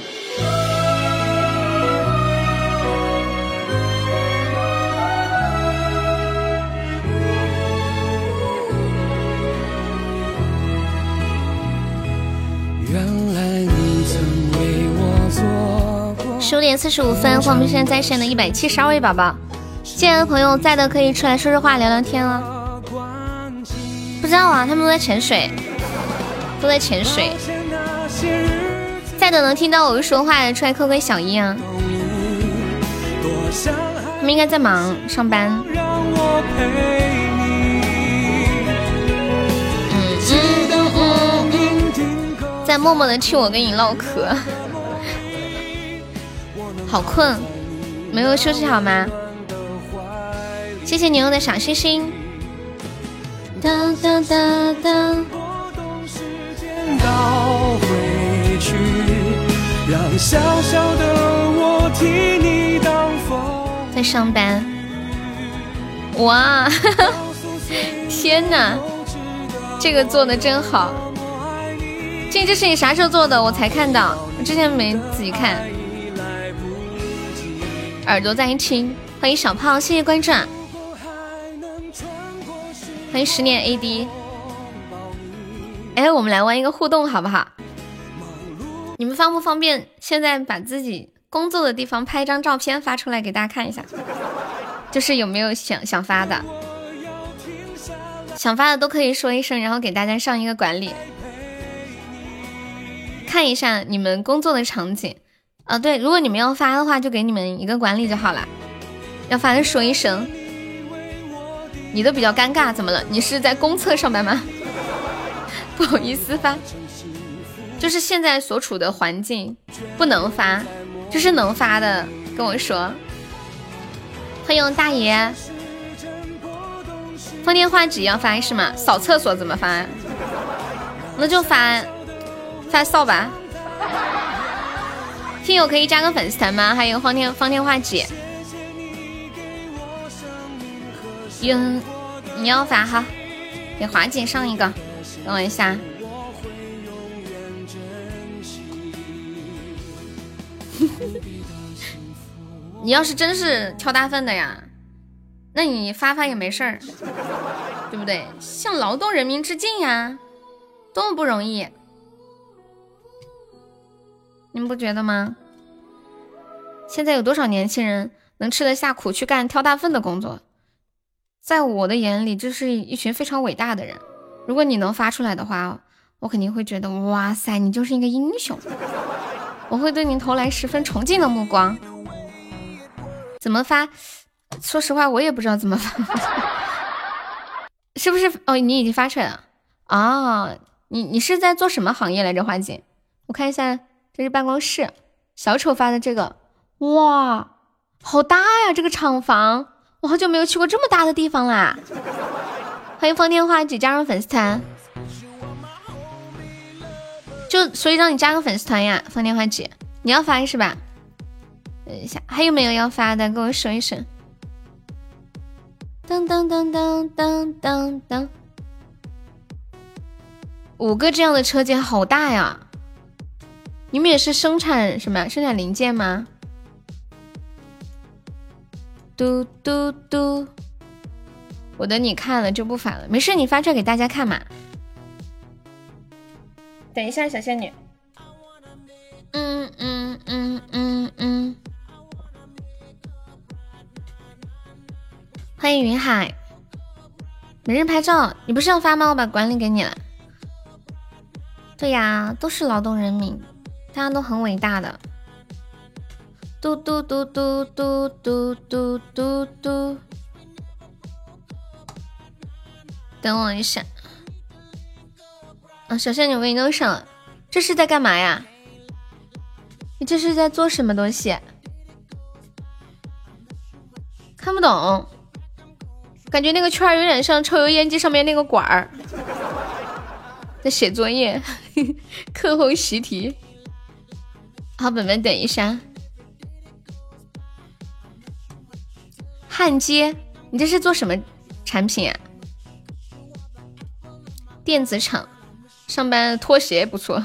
原来你曾为我做过十五点四十五分，我们现在在线的一百七十二位宝宝，进来的朋友在的可以出来说说话、聊聊天了。不知道啊，他们都在潜水，都在潜水。在的能听到我说话的，出来扣个小一啊。他们应该在忙上班。嗯嗯嗯在默默的听我跟你唠嗑。好困，没有休息好吗？谢谢牛的小星星。当当当当。在上班。哇，天哪，这个做的真好。这这是你啥时候做的？我才看到，我之前没仔细看。耳朵在听，欢迎小胖，谢谢关注，欢迎十年 AD。哎，我们来玩一个互动好不好？你们方不方便现在把自己工作的地方拍一张照片发出来给大家看一下？就是有没有想想发的，想发的都可以说一声，然后给大家上一个管理，看一下你们工作的场景。啊，对，如果你们要发的话，就给你们一个管理就好了。要发的说一声。你都比较尴尬，怎么了？你是在公厕上班吗？不好意思发，就是现在所处的环境不能发，就是能发的跟我说。欢迎大爷。放电话机要发是吗？扫厕所怎么发？那就发发扫把。听友可以加个粉丝团吗？还有放电放电话机，嗯，你要发哈，给华姐上一个，等我一下。你要是真是挑大粪的呀，那你发发也没事儿，对不对？向劳动人民致敬呀，多么不容易。你们不觉得吗？现在有多少年轻人能吃得下苦去干挑大粪的工作？在我的眼里，这是一群非常伟大的人。如果你能发出来的话，我肯定会觉得哇塞，你就是一个英雄，我会对你投来十分崇敬的目光。怎么发？说实话，我也不知道怎么发。是不是？哦，你已经发出来了啊？你你是在做什么行业来着，花姐？我看一下。这是办公室，小丑发的这个，哇，好大呀！这个厂房，我好久没有去过这么大的地方啦。欢迎放电话姐加入粉丝团，就所以让你加个粉丝团呀，放电话姐，你要发是吧？等一下，还有没有要发的？跟我说一声。当当当当当当当，五个这样的车间，好大呀！你们也是生产什么？生产零件吗？嘟嘟嘟，我等你看了就不发了。没事，你发出来给大家看嘛。等一下，小仙女。嗯嗯嗯嗯嗯。欢迎云海。每日拍照，你不是要发吗？我把管理给你了。对呀，都是劳动人民。大家都很伟大的，嘟嘟嘟嘟嘟嘟嘟嘟嘟，等我一下，啊，小仙女我给你弄上了，这是在干嘛呀？你这是在做什么东西？看不懂，感觉那个圈有点像抽油烟机上面那个管儿。在写作业，课后习题。好，本本等一下。焊接，你这是做什么产品啊？电子厂，上班拖鞋不错。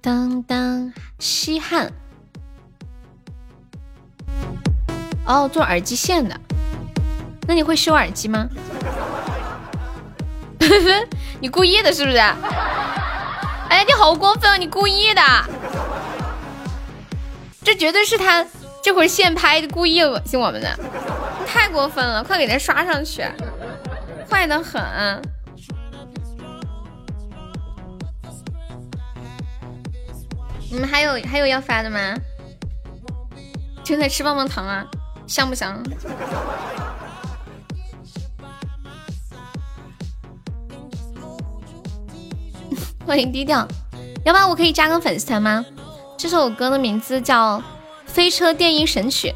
当当，吸焊。哦，做耳机线的。那你会修耳机吗？你故意的，是不是？哎，你好过分啊！你故意的，这绝对是他这会儿现拍的，故意恶心我们的，太过分了！快给他刷上去，坏的很。你们还有还有要发的吗？正在吃棒棒糖啊，香不香？欢迎低调，要不然我可以加个粉丝团吗？这首歌的名字叫《飞车电音神曲》。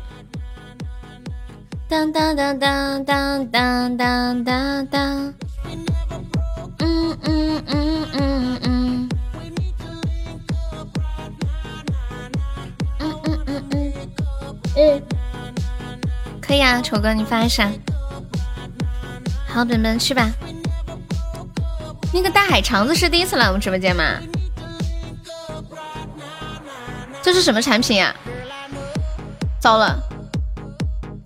当当当当当当当当当。嗯嗯嗯嗯嗯。嗯嗯嗯嗯。嗯。可以啊，丑哥你发一下。好，本本去吧。那个大海肠子是第一次来我们直播间吗？这是什么产品呀？糟了，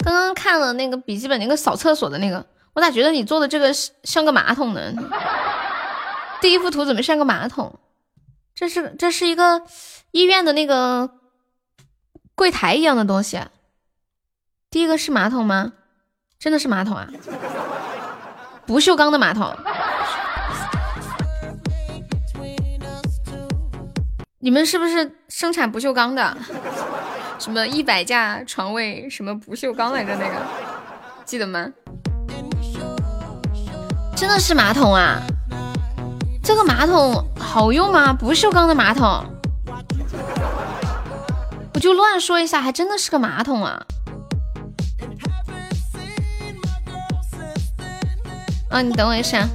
刚刚看了那个笔记本那个扫厕所的那个，我咋觉得你做的这个像个马桶呢？第一幅图怎么像个马桶？这是这是一个医院的那个柜台一样的东西。第一个是马桶吗？真的是马桶啊？不锈钢的马桶。你们是不是生产不锈钢的？什么一百架床位，什么不锈钢来着？那个记得吗？真的是马桶啊！这个马桶好用吗？不锈钢的马桶，我就乱说一下，还真的是个马桶啊！啊，你等我一下。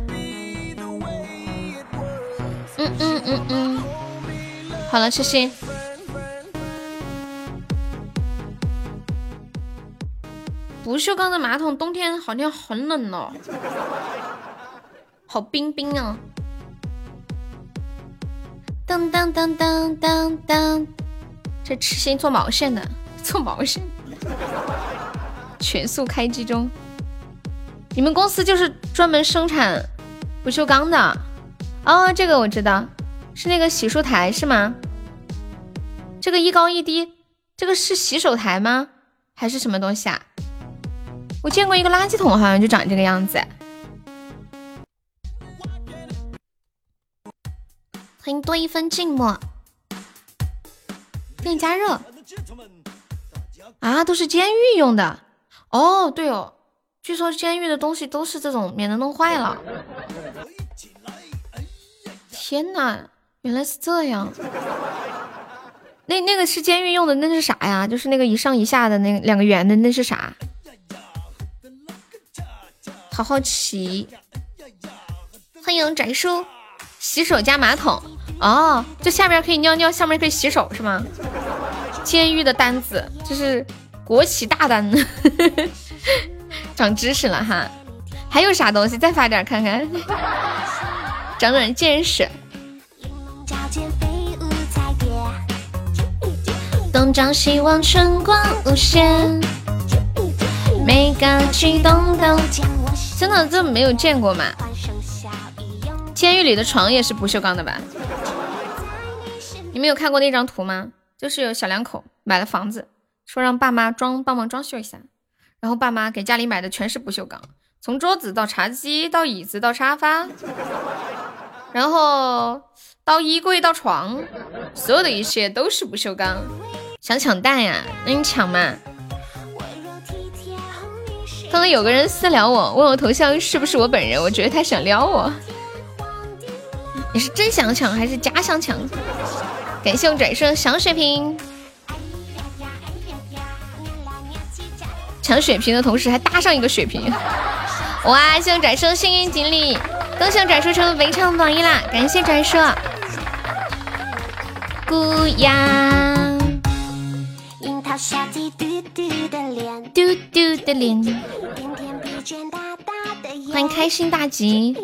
嗯嗯嗯嗯。好了，谢谢。不锈钢的马桶，冬天好像很冷哦，好冰冰啊！当当当当当当，这痴心做毛线的，做毛线，全速开机中。你们公司就是专门生产不锈钢的哦，这个我知道。是那个洗漱台是吗？这个一高一低，这个是洗手台吗？还是什么东西啊？我见过一个垃圾桶，好像就长这个样子。欢迎多一分静默。电加热啊，都是监狱用的。哦，对哦，据说监狱的东西都是这种，免得弄坏了。天哪！原来是这样，那那个是监狱用的，那是啥呀？就是那个一上一下的那两个圆的，那是啥？好好奇。欢迎翟叔，洗手加马桶哦，这下面可以尿尿，下面可以洗手是吗？监狱的单子，这是国企大单，长知识了哈。还有啥东西？再发点看看，长长见识。东张西望，春光无限。每个举动都真的这没有见过吗？监狱里的床也是不锈钢的吧？你们有看过那张图吗？就是有小两口买了房子，说让爸妈装帮忙装修一下，然后爸妈给家里买的全是不锈钢，从桌子到茶几到椅子到沙发，然后到衣柜到床，所有的一切都是不锈钢。想抢蛋呀？那你抢嘛！刚刚有个人私聊我，问我头像是不是我本人，我觉得他想撩我。你是真想抢还是假想抢？感谢我转生小血瓶，抢血瓶的同时还搭上一个血瓶。哇！谢谢转生幸运锦鲤，恭喜我转生成围场榜一啦！感谢转生。姑娘，樱桃小鸡嘟嘟的脸，嘟嘟的脸。欢迎开心大吉。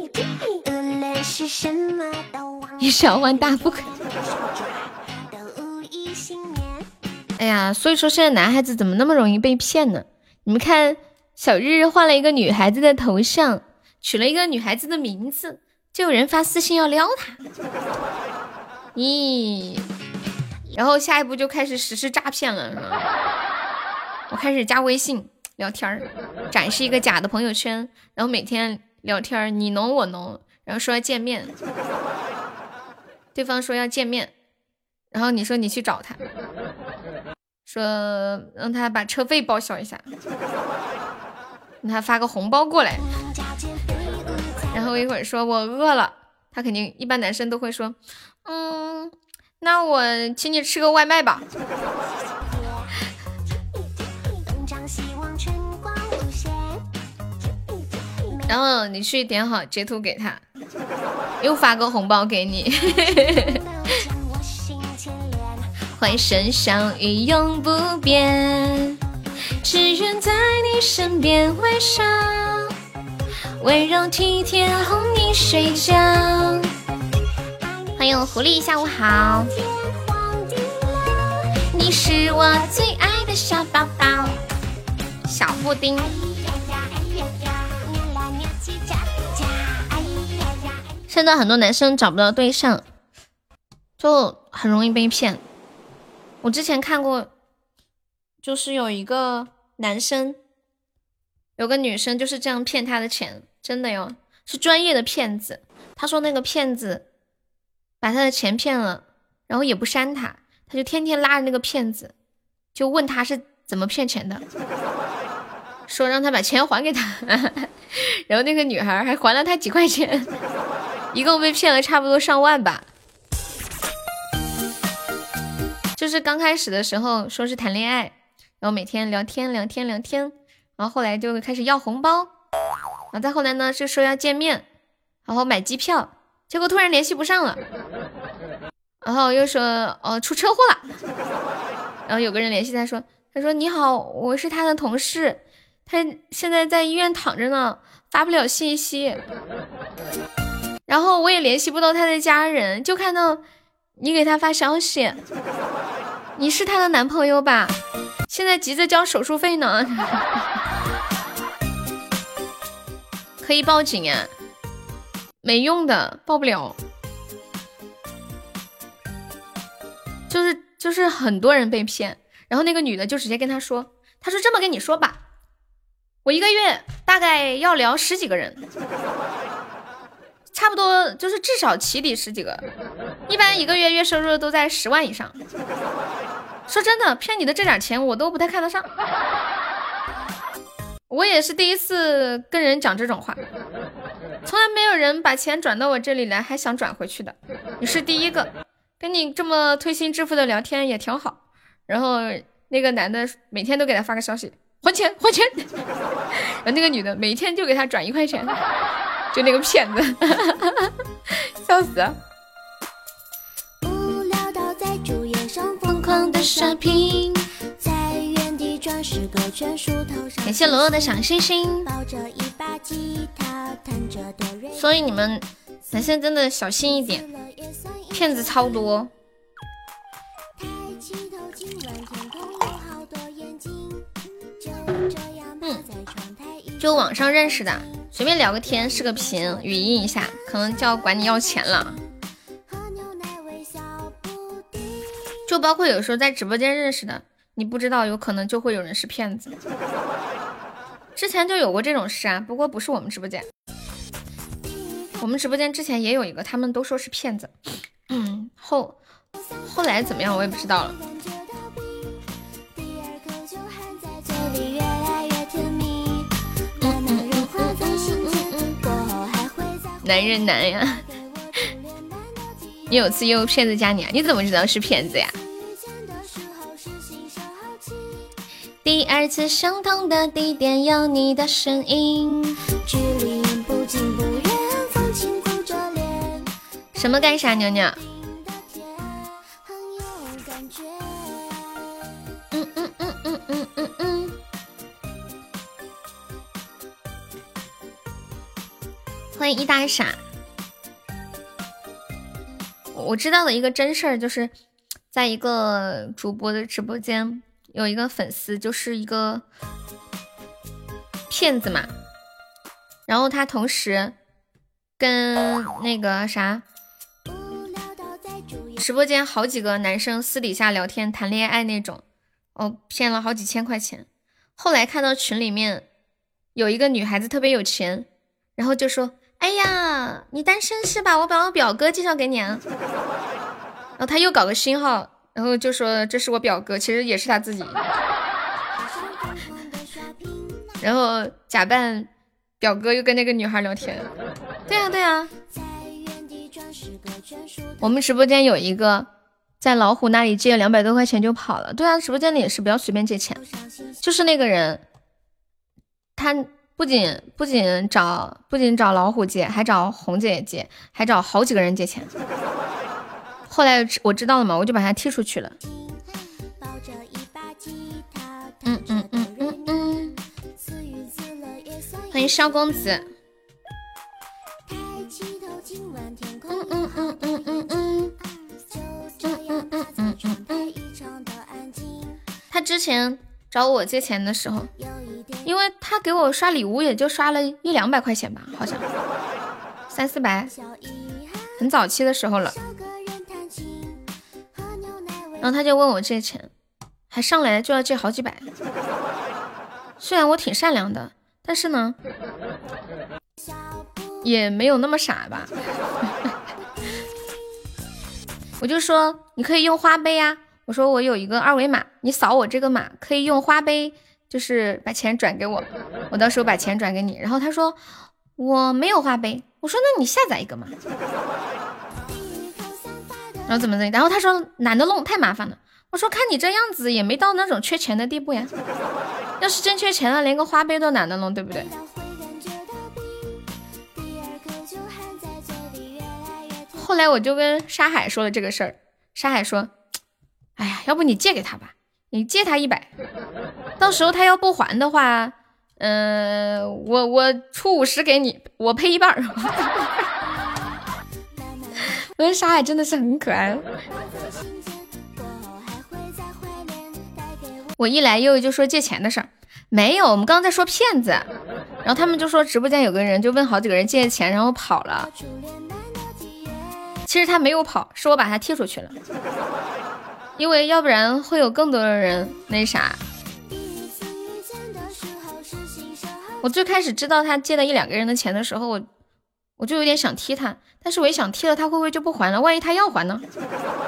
你小换大不可。哎呀，所以说现在男孩子怎么那么容易被骗呢？你们看。小日日换了一个女孩子的头像，取了一个女孩子的名字，就有人发私信要撩他。咦，然后下一步就开始实施诈骗了，是吧？我开始加微信聊天儿，展示一个假的朋友圈，然后每天聊天儿你侬我侬，然后说要见面，对方说要见面，然后你说你去找他，说让他把车费报销一下。让他发个红包过来，然后一会儿说我饿了，他肯定一般男生都会说，嗯，那我请你吃个外卖吧。然后你去点好截图给他，又发个红包给你。欢神相遇永不变。只愿在你身边微笑，温柔体贴哄你睡觉。欢迎狐狸，下午好。你是我最爱的小宝宝，小布丁。现在很多男生找不到对象，就很容易被骗。我之前看过，就是有一个。男生有个女生就是这样骗他的钱，真的哟，是专业的骗子。他说那个骗子把他的钱骗了，然后也不删他，他就天天拉着那个骗子，就问他是怎么骗钱的，说让他把钱还给他，然后那个女孩还还了他几块钱，一共被骗了差不多上万吧。就是刚开始的时候说是谈恋爱。然后每天聊天聊天聊天，然后后来就开始要红包，然后再后来呢就说要见面，然后买机票，结果突然联系不上了，然后又说哦出车祸了，然后有个人联系他说，他说你好，我是他的同事，他现在在医院躺着呢，发不了信息，然后我也联系不到他的家人，就看到你给他发消息，你是他的男朋友吧？现在急着交手术费呢，可以报警呀，没用的，报不了。就是就是很多人被骗，然后那个女的就直接跟他说，他说这么跟你说吧，我一个月大概要聊十几个人，差不多就是至少起底十几个，一般一个月月收入都在十万以上。说真的，骗你的这点钱我都不太看得上。我也是第一次跟人讲这种话，从来没有人把钱转到我这里来还想转回去的。你是第一个，跟你这么推心置腹的聊天也挺好。然后那个男的每天都给他发个消息，还钱还钱。然后那个女的每天就给他转一块钱，就那个骗子，笑死。感谢罗罗的小星星。所以你们男生真的小心一点，骗子超多。嗯，就网上认识的，随便聊个天，视个频，语音一下，可能就要管你要钱了。就包括有时候在直播间认识的，你不知道，有可能就会有人是骗子。之前就有过这种事啊，不过不是我们直播间，我们直播间之前也有一个，他们都说是骗子。嗯，后后来怎么样我也不知道了。男人难呀。你 有次又骗子加你啊？你怎么知道是骗子呀？第二次相同的地点有你的身影，距离不近不，什么干啥，牛牛？嗯嗯嗯嗯嗯嗯嗯。欢迎一大傻。我知道的一个真事儿，就是在一个主播的直播间。有一个粉丝就是一个骗子嘛，然后他同时跟那个啥直播间好几个男生私底下聊天谈恋爱那种，哦，骗了好几千块钱。后来看到群里面有一个女孩子特别有钱，然后就说：“哎呀，你单身是吧？我把我表哥介绍给你啊。”然后他又搞个新号。然后就说这是我表哥，其实也是他自己。然后假扮表哥又跟那个女孩聊天。对呀对呀。我们直播间有一个在老虎那里借了两百多块钱就跑了。对啊，直播间里也是不要随便借钱。就是那个人，他不仅不仅找不仅找老虎借，还找红姐借，还找好几个人借钱。后来我知道了嘛，我就把他踢出去了。嗯嗯嗯嗯嗯。欢迎萧公子。之前找我借钱的时候，因为他给我刷礼物也就刷了一两百块钱吧，好像三四百，很早期的时候了。然后他就问我借钱，还上来就要借好几百。虽然我挺善良的，但是呢，也没有那么傻吧。我就说你可以用花呗呀，我说我有一个二维码，你扫我这个码可以用花呗，就是把钱转给我，我到时候把钱转给你。然后他说我没有花呗，我说那你下载一个嘛。然后怎么怎么？然后他说懒得弄，太麻烦了。我说看你这样子也没到那种缺钱的地步呀。要是真缺钱了，连个花呗都懒得弄，对不对？后来我就跟沙海说了这个事儿，沙海说：“哎呀，要不你借给他吧，你借他一百，到时候他要不还的话，嗯，我我出五十给你，我赔一半。”我觉得沙海真的是很可爱。我一来又就说借钱的事儿，没有，我们刚刚在说骗子。然后他们就说直播间有个人就问好几个人借钱，然后跑了。其实他没有跑，是我把他踢出去了。因为要不然会有更多的人那啥。我最开始知道他借了一两个人的钱的时候，我。我就有点想踢他，但是我一想踢了他会不会就不还了？万一他要还呢？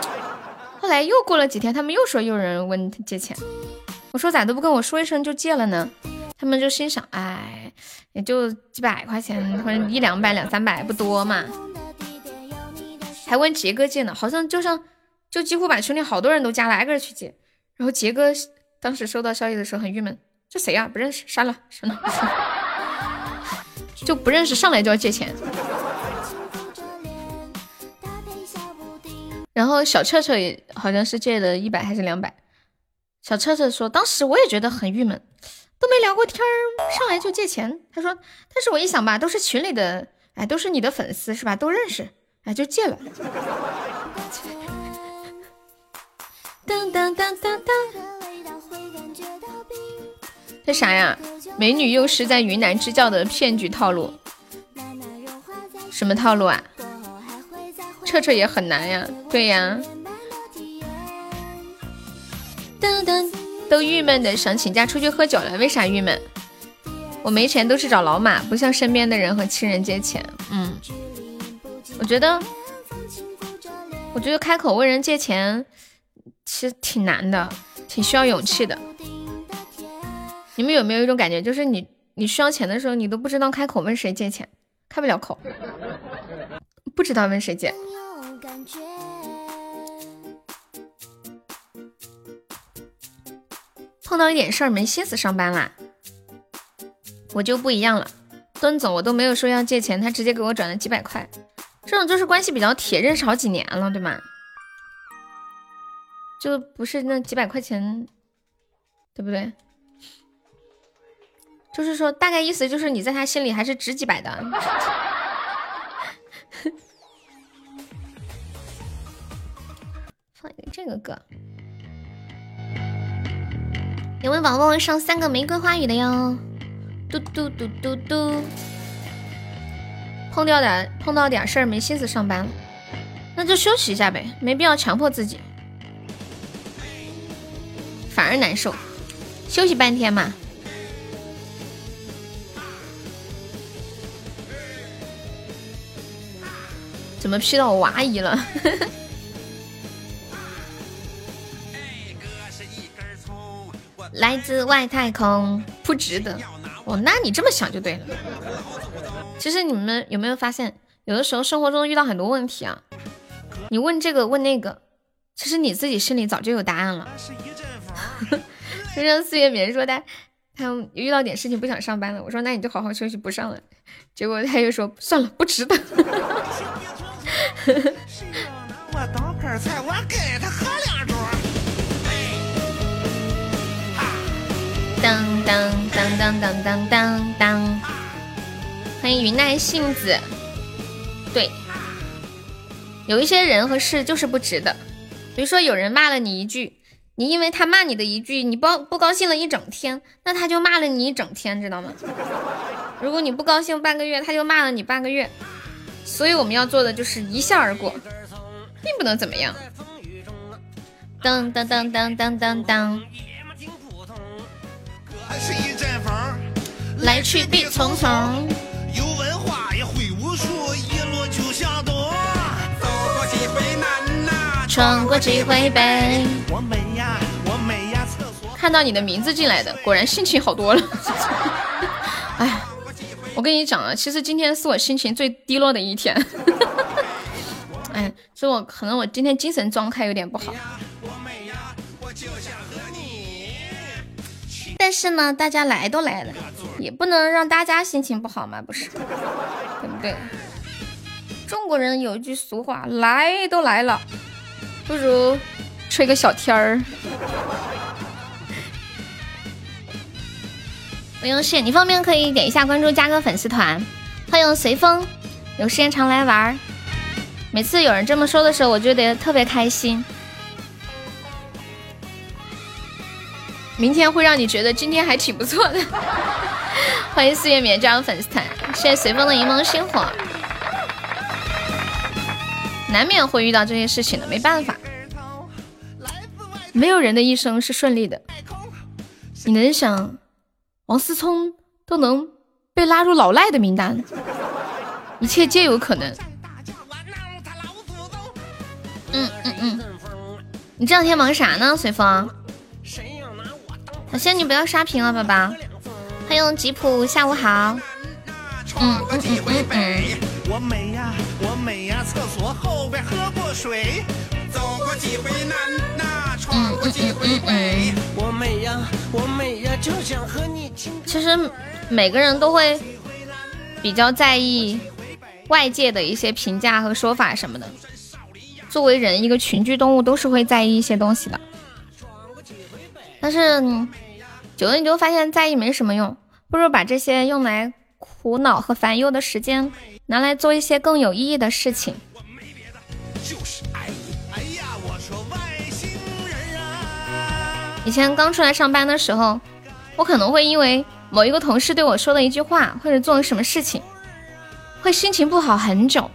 后来又过了几天，他们又说又有人问他借钱，我说咋都不跟我说一声就借了呢？他们就心想，哎，也就几百块钱或者一两百、两三百不多嘛。还问杰哥借呢，好像就像就几乎把群里好多人都加了，挨个去借。然后杰哥当时收到消息的时候很郁闷，这谁呀？不认识，删了，删了。就不认识，上来就要借钱。然后小彻彻也好像是借了一百还是两百。小彻彻说，当时我也觉得很郁闷，都没聊过天儿，上来就借钱。他说，但是我一想吧，都是群里的，哎，都是你的粉丝是吧？都认识，哎，就借了。当当当当当。这啥呀？美女幼师在云南支教的骗局套路，什么套路啊？彻彻也很难呀，对呀。噔噔，都郁闷的想请假出去喝酒了，为啥郁闷？我没钱都是找老马，不向身边的人和亲人借钱。嗯，我觉得，我觉得开口问人借钱其实挺难的，挺需要勇气的。你们有没有一种感觉，就是你你需要钱的时候，你都不知道开口问谁借钱，开不了口，不知道问谁借。碰到一点事儿没心思上班啦，我就不一样了。敦总我都没有说要借钱，他直接给我转了几百块，这种就是关系比较铁，认识好几年了，对吗？就不是那几百块钱，对不对？就是说，大概意思就是你在他心里还是值几百的。放一个这个歌。有位宝宝上三个玫瑰花语的哟，嘟嘟嘟嘟嘟。碰到点碰到点事儿没心思上班，那就休息一下呗，没必要强迫自己，反而难受。休息半天嘛。怎么 P 到我娃姨了？来自外太空，不值得。哦，那你这么想就对了。其实你们有没有发现，有的时候生活中遇到很多问题啊，你问这个问那个，其实你自己心里早就有答案了。就像四月棉说的，他遇到点事情不想上班了，我说那你就好好休息，不上了。结果他又说算了，不值得。当当当当当当当当！欢迎云奈杏子。对，有一些人和事就是不值得。比如说，有人骂了你一句，你因为他骂你的一句，你不不高兴了一整天，那他就骂了你一整天，知道吗？如果你不高兴半个月，他就骂了你半个月。所以我们要做的就是一笑而过，并不能怎么样。当当当当当当当。来去必匆匆。有文化闯过几回悲。我美呀，我美呀，厕所。看到你的名字进来的，果然心情好多了。哎。我跟你讲啊，其实今天是我心情最低落的一天。哎，所以我可能我今天精神状态有点不好。但是呢，大家来都来了，也不能让大家心情不好嘛，不是？对不对？中国人有一句俗话，来都来了，不如吹个小天儿。不用谢，你方便可以点一下关注，加个粉丝团。欢迎随风，有时间常来玩儿。每次有人这么说的时候，我就得特别开心。明天会让你觉得今天还挺不错的。欢迎四月棉加入粉丝团，谢谢随风的柠檬星火。难免会遇到这些事情的，没办法。没有人的一生是顺利的。你能想？王思聪都能被拉入老赖的名单，一切皆有可能。嗯嗯嗯，你这两天忙啥呢，随风？小，仙女不要刷屏了，宝宝。欢迎吉普，下午好。嗯嗯嗯嗯嗯。我美呀，厕所后边喝过水，走过几回南呐，闯过几回北。我美呀，我美呀，就想和你亲。其实每个人都会比较在意外界的一些评价和说法什么的。作为人，一个群居动物都是会在意一些东西的。但是久了你就发现在意没什么用，不如把这些用来苦恼和烦忧的时间。拿来做一些更有意义的事情。以前刚出来上班的时候，我可能会因为某一个同事对我说的一句话，或者做了什么事情，会心情不好很久，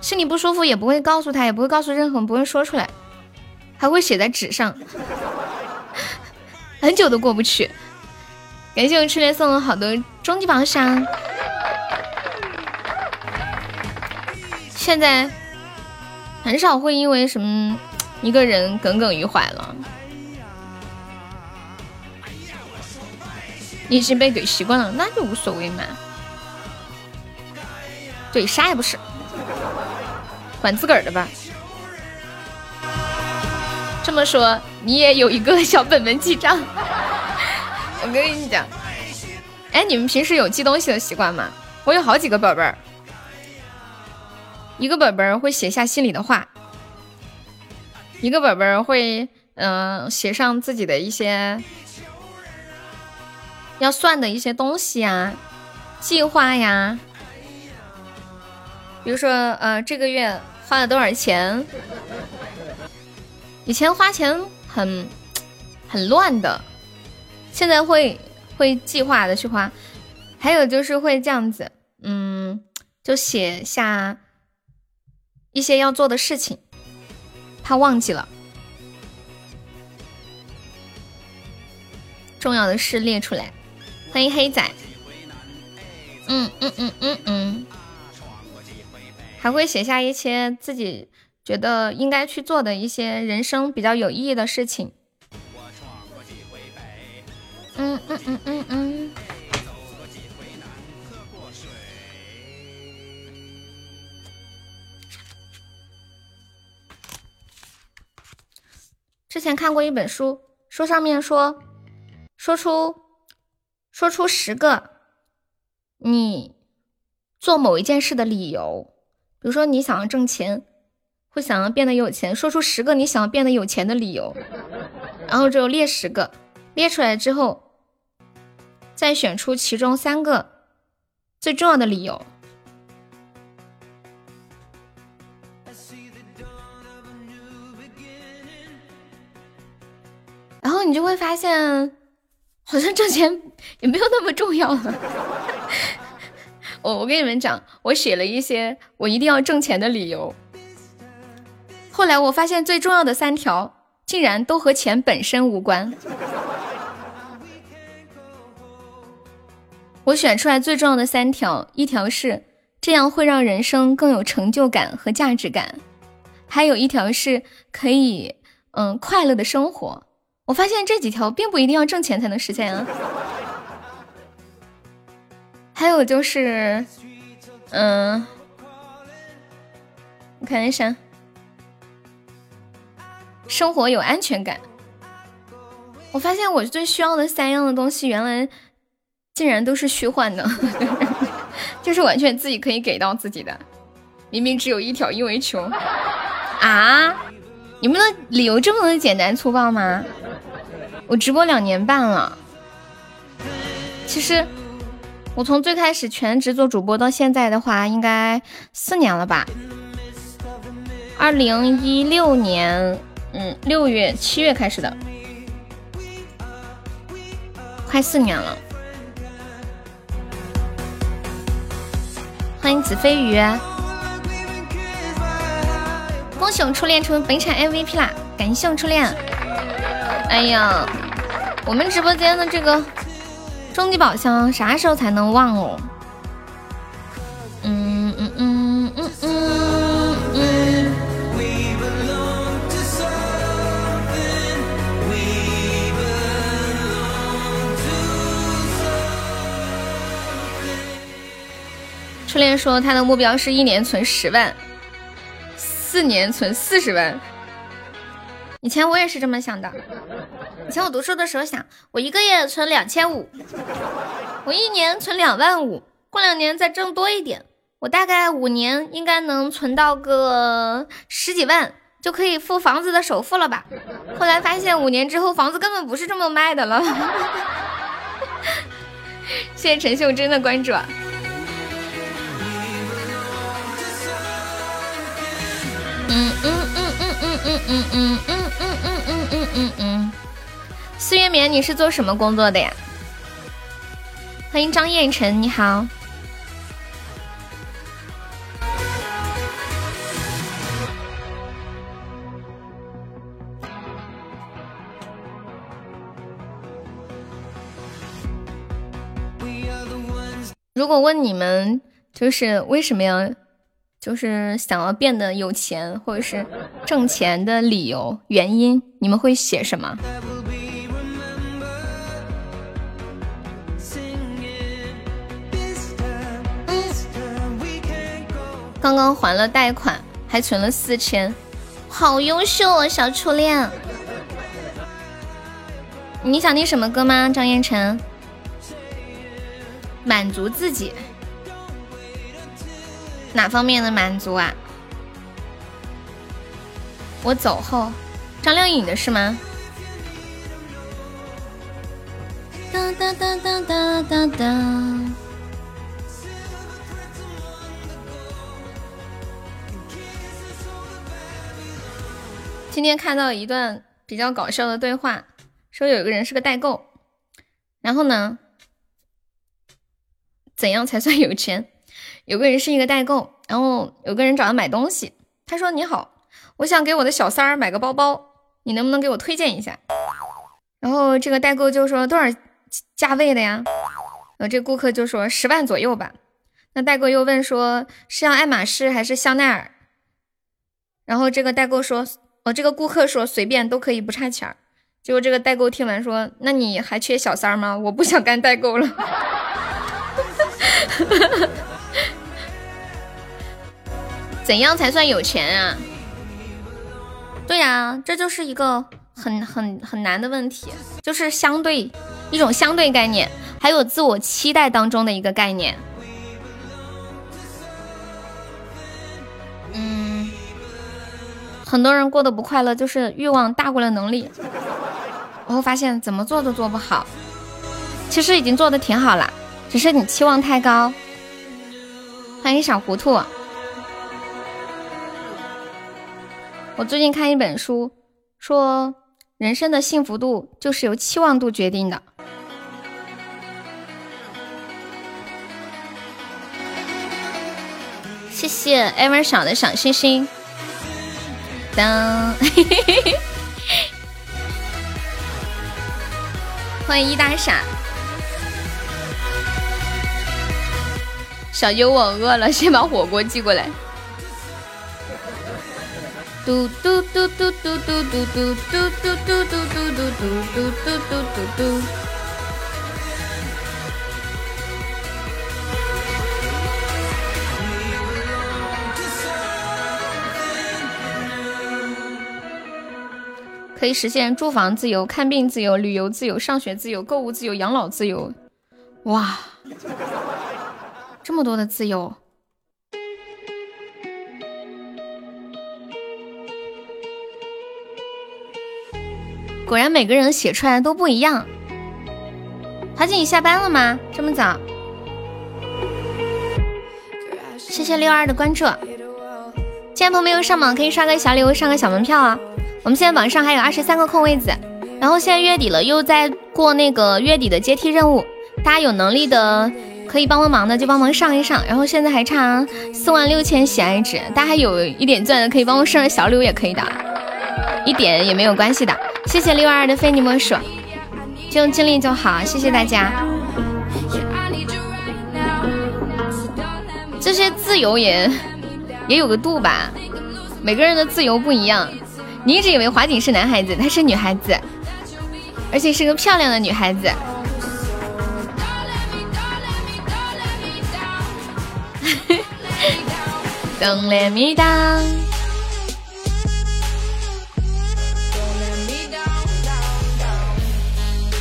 心里不舒服也不会告诉他，也不会告诉任何人，不会说出来，还会写在纸上，很久都过不去。感谢我赤莲送了好多终极宝箱，现在很少会因为什么一个人耿耿于怀了。你已经被怼习惯了，那就无所谓嘛。怼，啥也不是。管自个儿的吧。这么说，你也有一个小本本记账。我跟你讲，哎，你们平时有记东西的习惯吗？我有好几个本本儿，一个本本儿会写下心里的话，一个本本儿会嗯写上自己的一些要算的一些东西呀、计划呀，比如说呃这个月花了多少钱。以前花钱很很乱的，现在会会计划的去花，还有就是会这样子，嗯，就写下一些要做的事情，怕忘记了，重要的事列出来。欢迎黑仔，嗯嗯嗯嗯嗯，还会写下一些自己。觉得应该去做的一些人生比较有意义的事情。嗯嗯嗯嗯嗯。之前看过一本书，书上面说，说出说出十个你做某一件事的理由，比如说你想要挣钱。会想要变得有钱，说出十个你想要变得有钱的理由，然后就列十个，列出来之后，再选出其中三个最重要的理由，然后你就会发现，好像挣钱也没有那么重要了。我我跟你们讲，我写了一些我一定要挣钱的理由。后来我发现最重要的三条竟然都和钱本身无关。我选出来最重要的三条，一条是这样会让人生更有成就感和价值感，还有一条是可以嗯快乐的生活。我发现这几条并不一定要挣钱才能实现啊。还有就是嗯，我看一下。生活有安全感。我发现我最需要的三样的东西，原来竟然都是虚幻的，就是完全自己可以给到自己的。明明只有一条，因为穷啊！你们的理由这么的简单粗暴吗？我直播两年半了，其实我从最开始全职做主播到现在的话，应该四年了吧？二零一六年。嗯，六月、七月开始的，快四年了。欢迎子飞鱼，恭喜我初恋成为本场 MVP 啦！感谢我初恋。哎呀，我们直播间的这个终极宝箱啥时候才能忘哦？嗯嗯嗯嗯嗯。初恋说他的目标是一年存十万，四年存四十万。以前我也是这么想的。以前我读书的时候想，我一个月存两千五，我一年存两万五，过两年再挣多一点，我大概五年应该能存到个十几万，就可以付房子的首付了吧。后来发现五年之后房子根本不是这么卖的了。谢谢陈秀珍的关注。嗯四月眠，你是做什么工作的呀？欢迎张彦辰，你好。如果问你们，就是为什么要？就是想要变得有钱，或者是挣钱的理由、原因，你们会写什么？刚刚还了贷款，还存了四千，好优秀啊，小初恋！你想听什么歌吗，张彦辰？满足自己，哪方面的满足啊？我走后，张靓颖的是吗？哒哒哒哒哒哒哒。今天看到一段比较搞笑的对话，说有个人是个代购，然后呢，怎样才算有钱？有个人是一个代购，然后有个人找他买东西，他说：“你好，我想给我的小三儿买个包包，你能不能给我推荐一下？”然后这个代购就说：“多少价位的呀？”呃，这顾客就说：“十万左右吧。”那代购又问说：“是要爱马仕还是香奈儿？”然后这个代购说。我这个顾客说随便都可以不差钱儿，结果这个代购听完说：“那你还缺小三儿吗？我不想干代购了。”怎样才算有钱啊？对呀，这就是一个很很很难的问题，就是相对一种相对概念，还有自我期待当中的一个概念。很多人过得不快乐，就是欲望大过了能力，然后发现怎么做都做不好。其实已经做的挺好了，只是你期望太高。欢迎小糊涂。我最近看一本书，说人生的幸福度就是由期望度决定的。谢谢 ever 小的小星星。当，欢迎一大傻，小优我饿了，先把火锅寄过来。嘟嘟嘟嘟嘟嘟嘟嘟嘟嘟嘟嘟嘟嘟嘟嘟嘟嘟。可以实现住房自由、看病自由、旅游自由、上学自由、购物自由、养老自由，哇，这么多的自由！果然每个人写出来都不一样。华姐，你下班了吗？这么早？谢谢六二的关注。亲爱的朋友没有上榜可以刷个小礼物，上个小门票啊！我们现在网上还有二十三个空位子，然后现在月底了，又在过那个月底的阶梯任务，大家有能力的可以帮帮忙的就帮忙上一上，然后现在还差四万六千喜爱值，大家还有一点钻的可以帮我上个小礼物也可以的，一点也没有关系的。谢谢六二的非你莫属，就尽力就好，谢谢大家。这些自由也也有个度吧，每个人的自由不一样。你一直以为华锦是男孩子，她是女孩子，而且是个漂亮的女孩子。Don't let me down。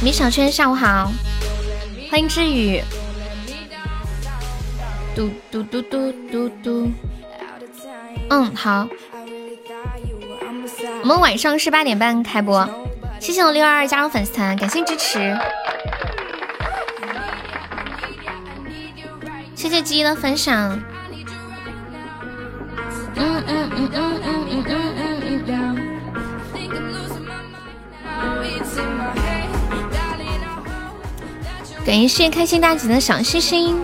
米小圈，下午好，欢迎知雨。嘟嘟嘟嘟嘟嘟。嗯，好。我们晚上是八点半开播，谢谢我六二二加入粉丝团，感谢支持，谢谢鸡鸡的分享。嗯嗯嗯嗯嗯嗯嗯嗯。感谢开心大姐的小心心。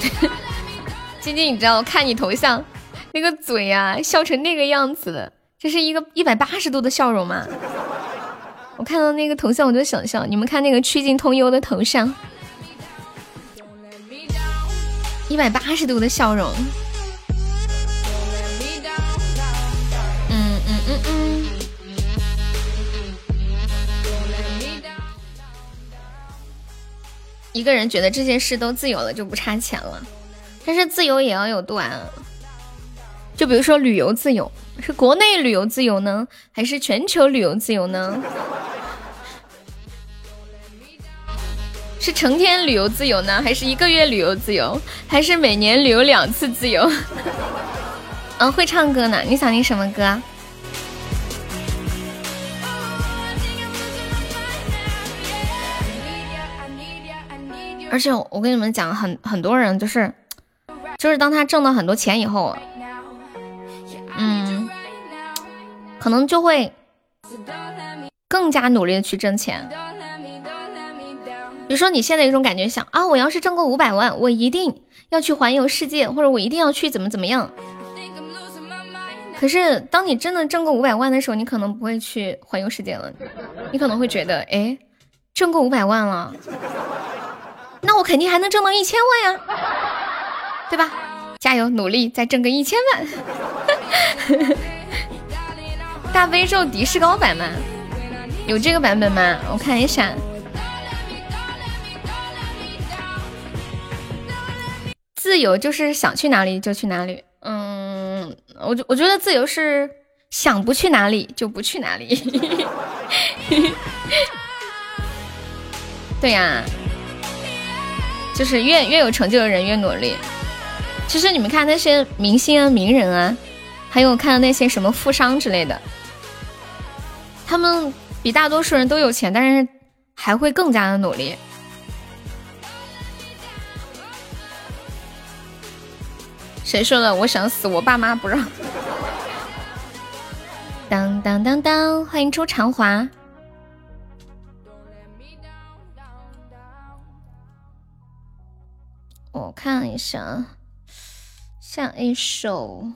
晶晶，你知道我看你头像。那个嘴呀，笑成那个样子的，这是一个一百八十度的笑容吗？我看到那个头像，我就想笑。你们看那个曲径通幽的头像，一百八十度的笑容。嗯嗯嗯嗯。一个人觉得这些事都自由了，就不差钱了，但是自由也要有度啊。就比如说旅游自由，是国内旅游自由呢，还是全球旅游自由呢？是成天旅游自由呢，还是一个月旅游自由，还是每年旅游两次自由？嗯，会唱歌呢，你想听什么歌？而且我跟你们讲，很很多人就是，就是当他挣到很多钱以后，可能就会更加努力的去挣钱。比如说你现在有种感觉，想啊，我要是挣够五百万，我一定要去环游世界，或者我一定要去怎么怎么样。可是当你真的挣够五百万的时候，你可能不会去环游世界了，你可能会觉得，哎，挣够五百万了。那我肯定还能挣到一千万呀，对吧？加油努力，再挣个一千万。大悲咒迪士高版吗？有这个版本吗？我看一下。自由就是想去哪里就去哪里。嗯，我觉我觉得自由是想不去哪里就不去哪里。对呀。就是越越有成就的人越努力。其实你们看那些明星啊、名人啊，还有看那些什么富商之类的，他们比大多数人都有钱，但是还会更加的努力。谁说的？我想死，我爸妈不让。当当当当，欢迎周长华。我看一下，下一首，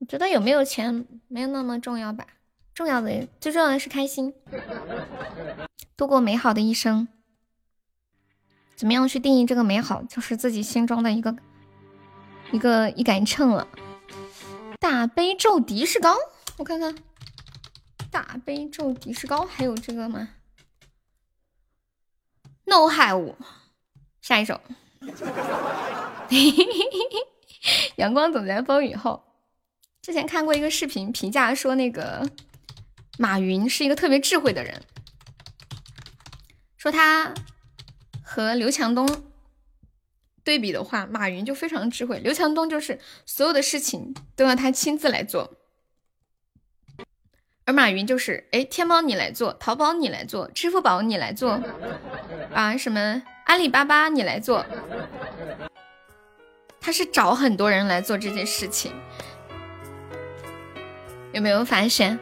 我觉得有没有钱没有那么重要吧，重要的最重要的是开心，度过美好的一生。怎么样去定义这个美好，就是自己心中的一个一个一杆秤了。大悲咒迪士高，我看看，大悲咒迪士高还有这个吗？No have。下一首，阳光总在风雨后。之前看过一个视频，评价说那个马云是一个特别智慧的人，说他和刘强东对比的话，马云就非常智慧，刘强东就是所有的事情都要他亲自来做，而马云就是，哎，天猫你来做，淘宝你来做，支付宝你来做，啊什么？阿里巴巴，你来做，他是找很多人来做这件事情，有没有发现？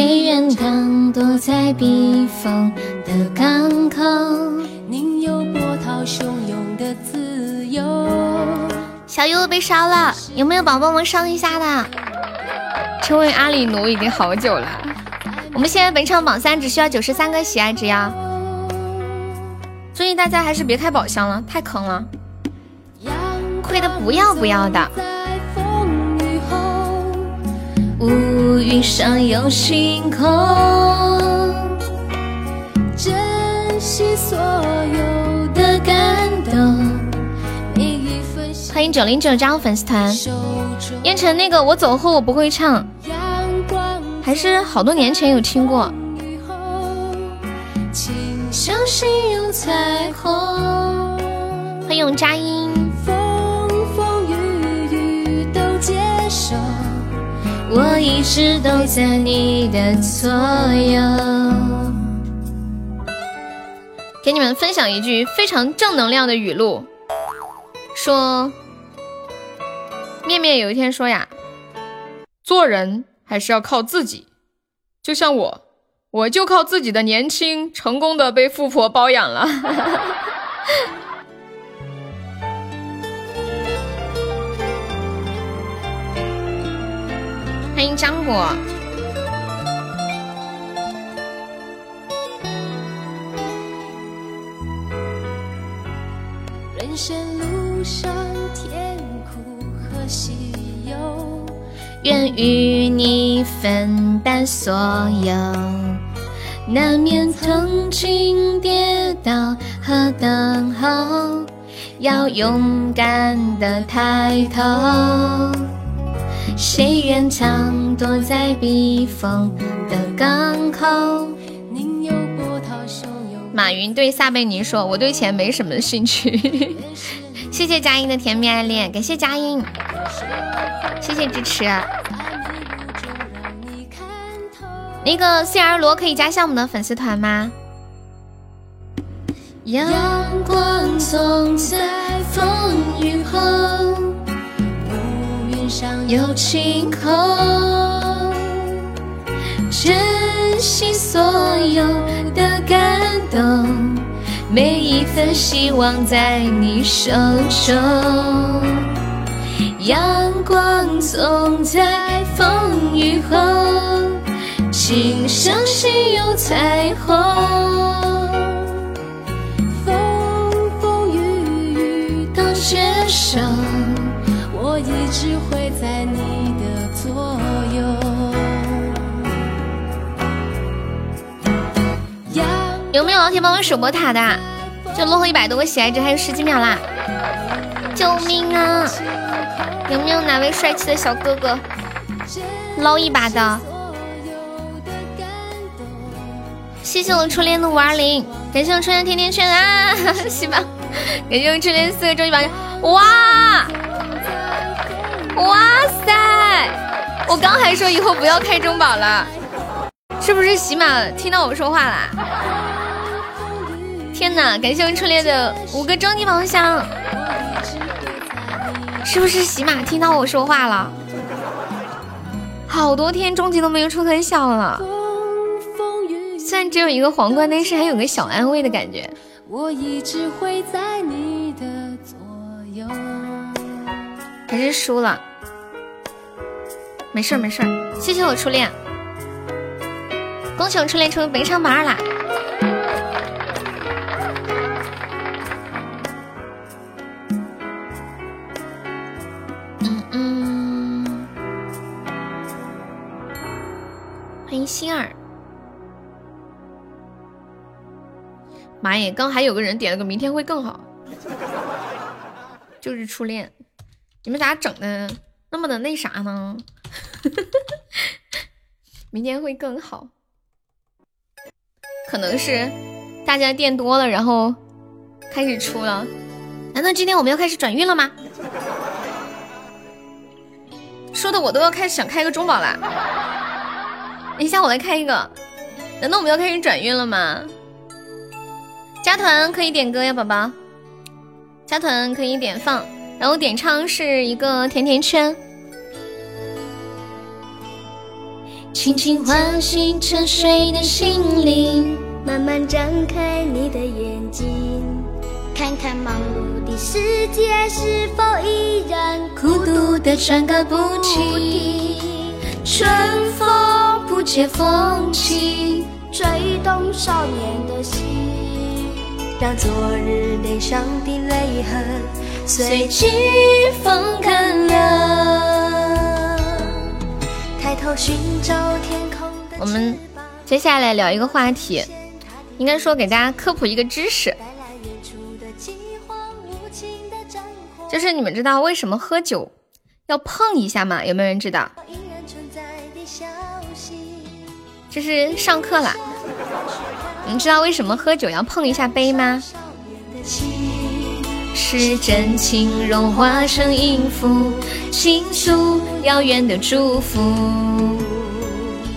谁愿当躲在避风的港口，宁有波涛汹涌的自由。小优被烧了，有没有宝宝们上一下的？成为阿里奴已经好久了。我们现在本场榜三只需要九十三个喜爱值呀，所以大家还是别开宝箱了，太坑了，亏的不要不要的。乌云上有星空，珍惜所有的感动。欢迎九零九加入粉丝团，燕城那个我走后我不会唱。还是好多年前有听过。欢迎佳音。我一直都在你的左右。给你们分享一句非常正能量的语录，说面面有一天说呀，做人。还是要靠自己，就像我，我就靠自己的年轻，成功的被富婆包养了。欢迎张果。人生路上甜苦和喜忧，愿与你分担所有。难免曾经跌倒和等候，要勇敢的抬头。谁愿常躲在避风的港口？马云对撒贝宁说：“我对钱没什么兴趣。”谢谢佳音的甜蜜爱恋，感谢佳音，谢谢支持。那个 C R 罗可以加下我们的粉丝团吗？阳光总在风雨后，上有晴空。珍惜所有的感动，每一份希望在你手中。阳光总在风雨后，请相信有彩虹。风风雨雨都接受，一直会在你的左右。有没有老铁帮我守波塔的？就落后一百多个喜爱值，还有十几秒啦！救命啊！有没有哪位帅气的小哥哥捞一把的？谢谢我初恋的五二零，感谢我初恋甜甜圈啊！喜吧，感谢我初恋四个终极宝箱！哇哇塞！我刚还说以后不要开中宝了，是不是喜马听到我说话啦？天哪！感谢我初恋的五个终极宝箱，是不是喜马听到我说话了？好多天终极都没有出特效了，虽然只有一个皇冠，但是还有个小安慰的感觉。我一直会在你的左右还是输了，没事儿没事儿。谢谢我初恋，恭喜我初恋成为本场榜二啦！心儿，妈耶！刚还有个人点了个明天会更好，就是初恋，你们咋整的那么的那啥呢？明天会更好，可能是大家点多了，然后开始出了。难道今天我们要开始转运了吗？说的我都要开始想开个中宝了。等一下，我来开一个。难道我们要开始转运了吗？加团可以点歌呀，宝宝。加团可以点放，然后点唱是一个甜甜圈。轻轻唤醒沉睡的心灵，慢慢张开你的眼睛，看看忙碌的世界是否依然孤独的喘个不停。春风。不解风情，吹动少年的心，让昨日脸上的泪痕随季风干了。抬头寻找天空的我们接下来聊一个话题，应该说给大家科普一个知识，就是你们知道为什么喝酒要碰一下吗？有没有人知道？这是上课啦！你知道为什么喝酒要碰一下杯吗？是真情融化成音符，倾诉遥远的祝福。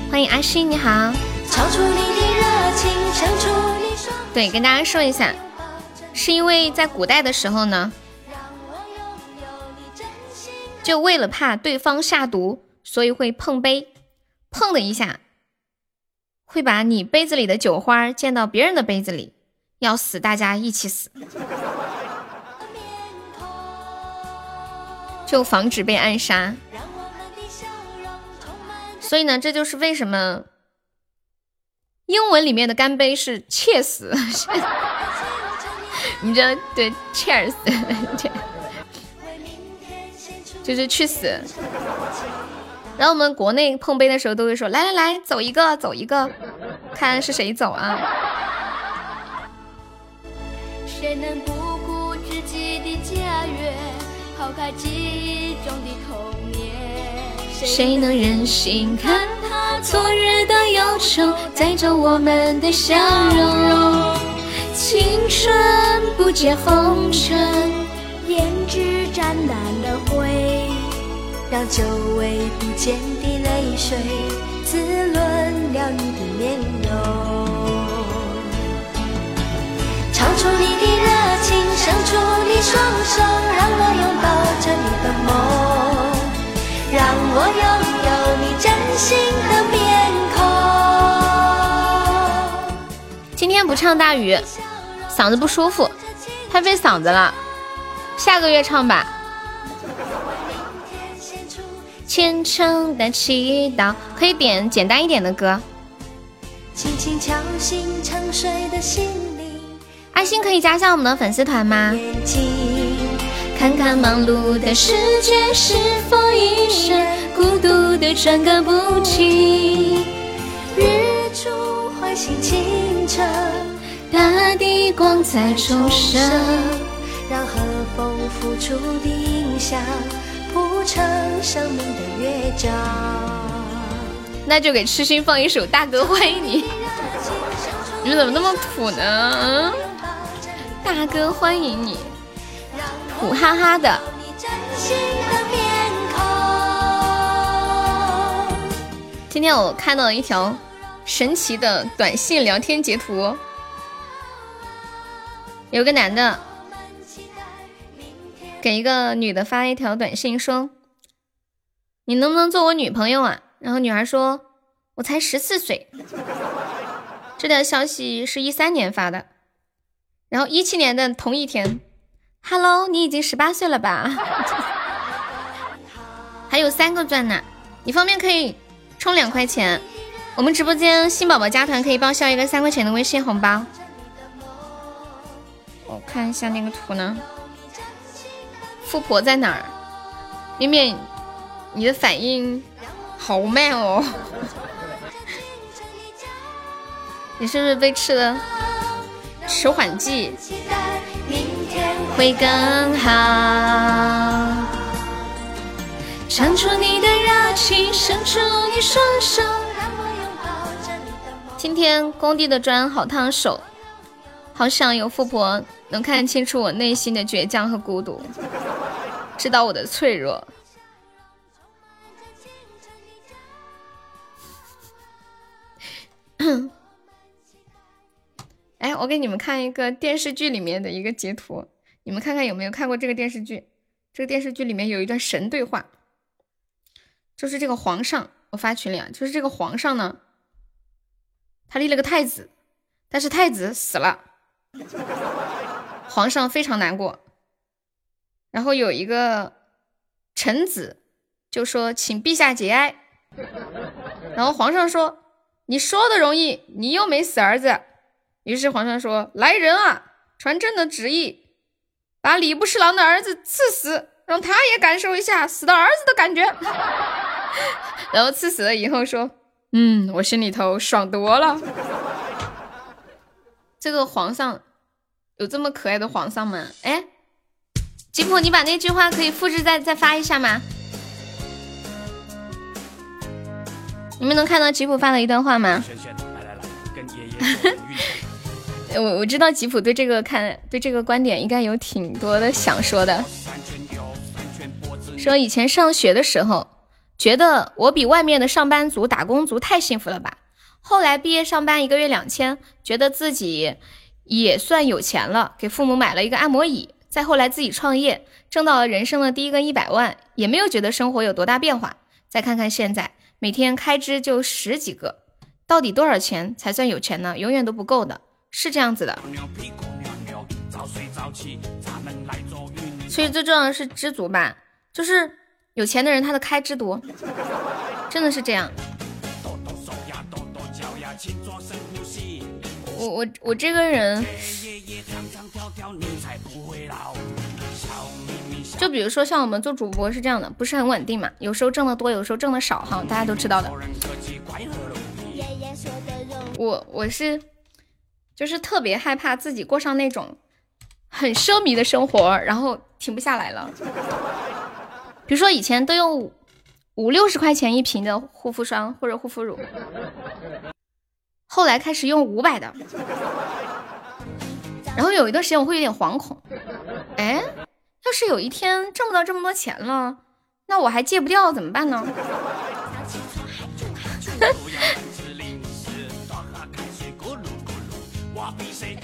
欢迎阿信，你好。对，跟大家说一下，是因为在古代的时候呢，就为了怕对方下毒，所以会碰杯，碰的一下。会把你杯子里的酒花溅到别人的杯子里，要死大家一起死，就防止被暗杀。所以呢，这就是为什么英文里面的干杯是切死，你知道对，cheers，就是去死。然后我们国内碰杯的时候都会说来来来，走一个，走一个，看是谁走啊。谁能不顾自己的家园，抛开记忆中的童年？谁能忍心看他昨日的忧愁，载走我们的笑容？青春不解红尘，胭脂沾染了灰，让久违不见的泪水滋润了你的面容。唱出你的热情，伸出你双手，让我拥抱着你的梦，今天不唱大雨，嗓子不舒服，太费嗓子了，下个月唱吧。虔诚的祈祷，可以点简单一点的歌。轻轻敲醒沉睡的心。爱心可以加下我们的粉丝团吗？看看忙碌的世界是否已深，孤独的转个不停。日出唤醒清晨，大地光彩重生，让和风拂出的影响铺成生命的乐章。那就给痴心放一首《大哥欢迎你》。你们怎么那么土呢？大哥，欢迎你，苦哈哈的。今天我看到了一条神奇的短信聊天截图，有个男的给一个女的发一条短信说：“你能不能做我女朋友啊？”然后女孩说：“我才十四岁。”这条消息是一三年发的。然后一七年的同一天，Hello，你已经十八岁了吧？还有三个钻呢，你方便可以充两块钱。我们直播间新宝宝加团可以报销一个三块钱的微信红包。我看一下那个图呢，富婆在哪儿？面面，你的反应好慢哦，你是不是被吃了？迟缓剂会更好。唱出你的热情，伸出你双手，让我拥抱着你的。今天工地的砖好烫手，好想有富婆能看清楚我内心的倔强和孤独，知道我的脆弱。哎，我给你们看一个电视剧里面的一个截图，你们看看有没有看过这个电视剧？这个电视剧里面有一段神对话，就是这个皇上，我发群里啊，就是这个皇上呢，他立了个太子，但是太子死了，皇上非常难过，然后有一个臣子就说，请陛下节哀，然后皇上说，你说的容易，你又没死儿子。于是皇上说：“来人啊，传朕的旨意，把礼部侍郎的儿子赐死，让他也感受一下死的儿子的感觉。”然后赐死了以后说：“嗯，我心里头爽多了。”这个皇上有这么可爱的皇上吗？哎，吉普，你把那句话可以复制再再发一下吗？你们能看到吉普发的一段话吗？我我知道吉普对这个看对这个观点应该有挺多的想说的。说以前上学的时候，觉得我比外面的上班族、打工族太幸福了吧？后来毕业上班，一个月两千，觉得自己也算有钱了，给父母买了一个按摩椅。再后来自己创业，挣到了人生的第一个一百万，也没有觉得生活有多大变化。再看看现在，每天开支就十几个，到底多少钱才算有钱呢？永远都不够的。是这样子的。所以最重要的是知足吧，就是有钱的人他的开支多，真的是这样。我我我这个人。就比如说像我们做主播是这样的，不是很稳定嘛，有时候挣的多，有时候挣的少哈，大家都知道的。我我是。就是特别害怕自己过上那种很奢靡的生活，然后停不下来了。比如说以前都用五六十块钱一瓶的护肤霜或者护肤乳。后来开始用五百的，然后有一段时间我会有点惶恐，哎，要是有一天挣不到这么多钱了，那我还戒不掉怎么办呢？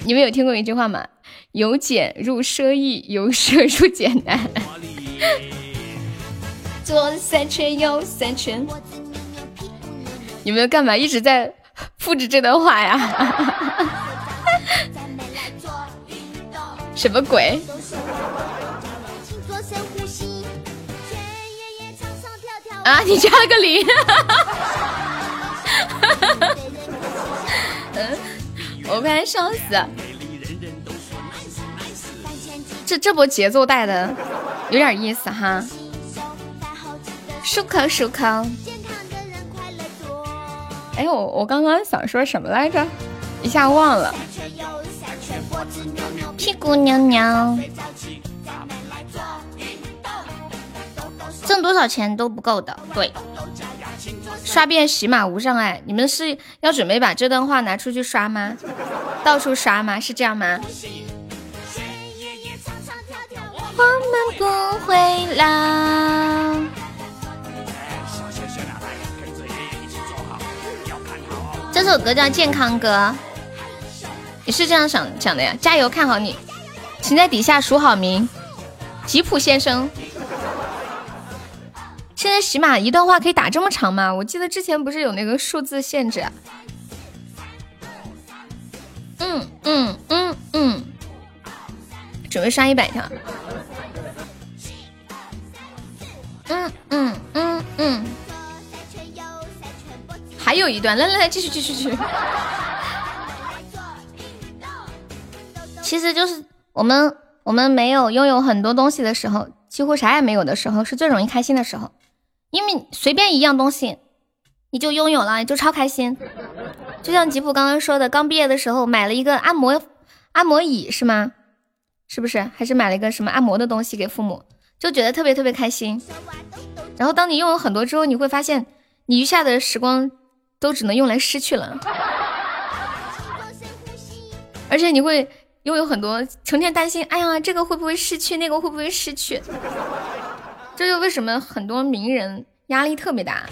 你们有听过一句话吗？由俭入奢易，由奢入俭难。左三圈，右三圈。你们干嘛一直在？复制这段话呀？什么鬼？啊！你加了个零。嗯，我快笑死。这这波节奏带的有点意思哈。漱口漱口。哎，我我刚刚想说什么来着，一下忘了。屁股扭扭，挣多少钱都不够的。对，刷遍喜马无障碍。你们是要准备把这段话拿出去刷吗？到处刷吗？是这样吗？我们不会老。这首歌叫《健康歌》，你是这样想讲的呀？加油，看好你，请在底下署好名，吉普先生。现在喜马一段话可以打这么长吗？我记得之前不是有那个数字限制。嗯嗯嗯嗯，准备刷一百条。嗯嗯嗯嗯。还有一段，来来来，继续继续继续。其实就是我们我们没有拥有很多东西的时候，几乎啥也没有的时候，是最容易开心的时候。因为随便一样东西，你就拥有了，你就超开心。就像吉普刚刚说的，刚毕业的时候买了一个按摩按摩椅，是吗？是不是？还是买了一个什么按摩的东西给父母，就觉得特别特别开心。然后当你拥有很多之后，你会发现你余下的时光。都只能用来失去了，而且你会拥有很多，成天担心，哎呀，这个会不会失去，那个会不会失去？这就为什么很多名人压力特别大，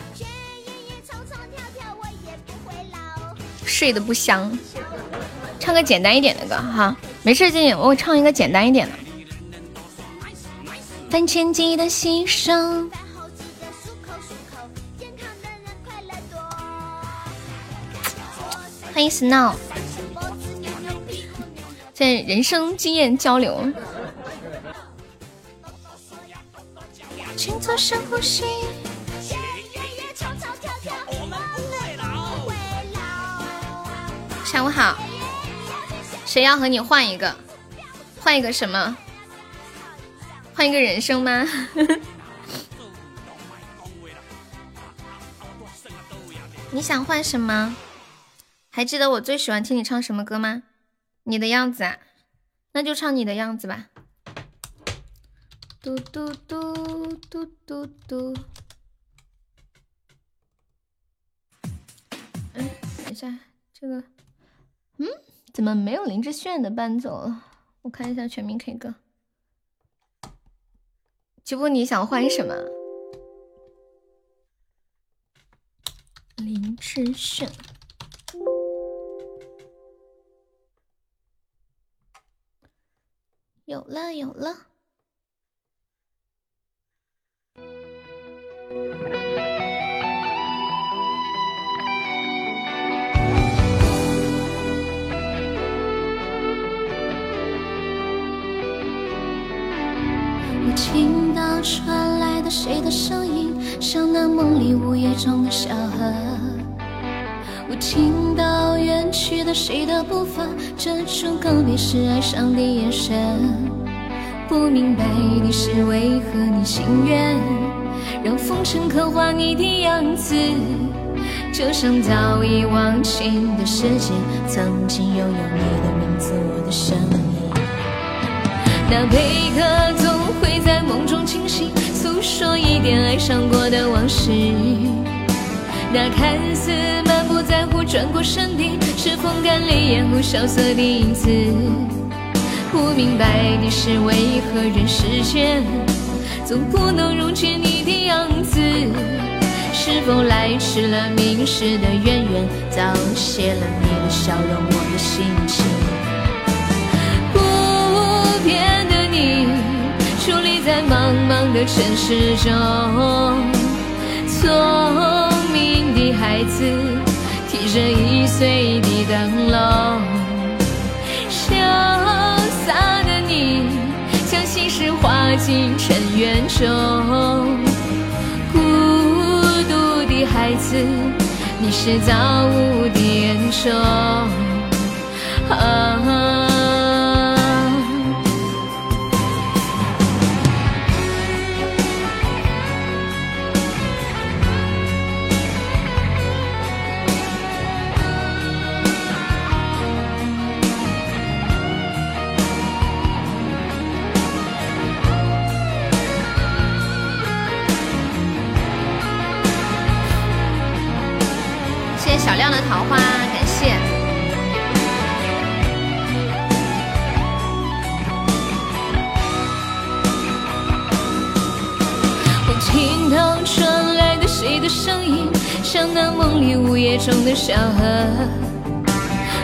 睡得不香。唱个简单一点的歌哈，没事，静静，我唱一个简单一点的。三千机的牺牲。欢迎 Snow，在人生经验交流。请做深呼吸。下午好，谁要和你换一个？换一个什么？换一个人生吗？你想换什么？还记得我最喜欢听你唱什么歌吗？你的样子啊，那就唱你的样子吧。嘟嘟嘟嘟嘟嘟。哎，等一下，这个，嗯，怎么没有林志炫的伴奏了？我看一下全民 K 歌。吉布，你想换什么？林志炫。有了有了，我听到传来的谁的声音，像那梦里午夜中的小河。我听到远去的谁的步伐，这种告别是爱上的眼神。不明白的是为何你情愿让风尘刻画你的样子，就像早已忘情的世界，曾经拥有你的名字，我的声音。那贝壳总会在梦中清醒，诉说一点爱上过的往事。那看似满不在乎转过身的，是风干泪眼后萧瑟的影子。不明白的是为何人世间总不能溶解你的样子？是否来迟了明世的渊源，早谢了你的笑容，我的心情。不变的你，伫立在茫茫的城市中，聪明的孩子提着易碎的灯笼，是化进尘缘中。孤独的孩子，你是造物的恩宠。啊里午夜中的小河。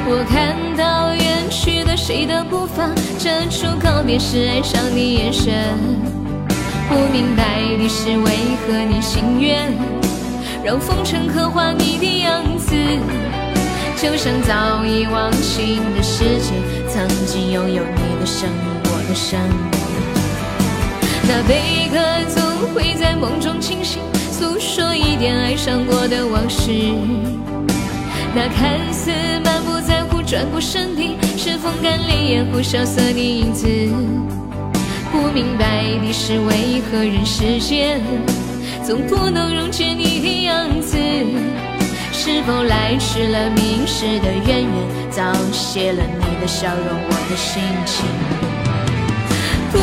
我看到远去的谁的步伐，这种告别是爱上的眼神。不明白的是为何你情愿让风尘刻画你的样子，就像早已忘情的世界，曾经拥有你的声音，我的声音。那贝壳总会在梦中清醒，诉说一点爱上过的往事。那看似满不在乎转过身的，是风干泪眼后萧瑟的影子。不明白的是为何人世间总不能溶解你的样子？是否来迟了明世的渊源，早谢了你的笑容，我的心情。不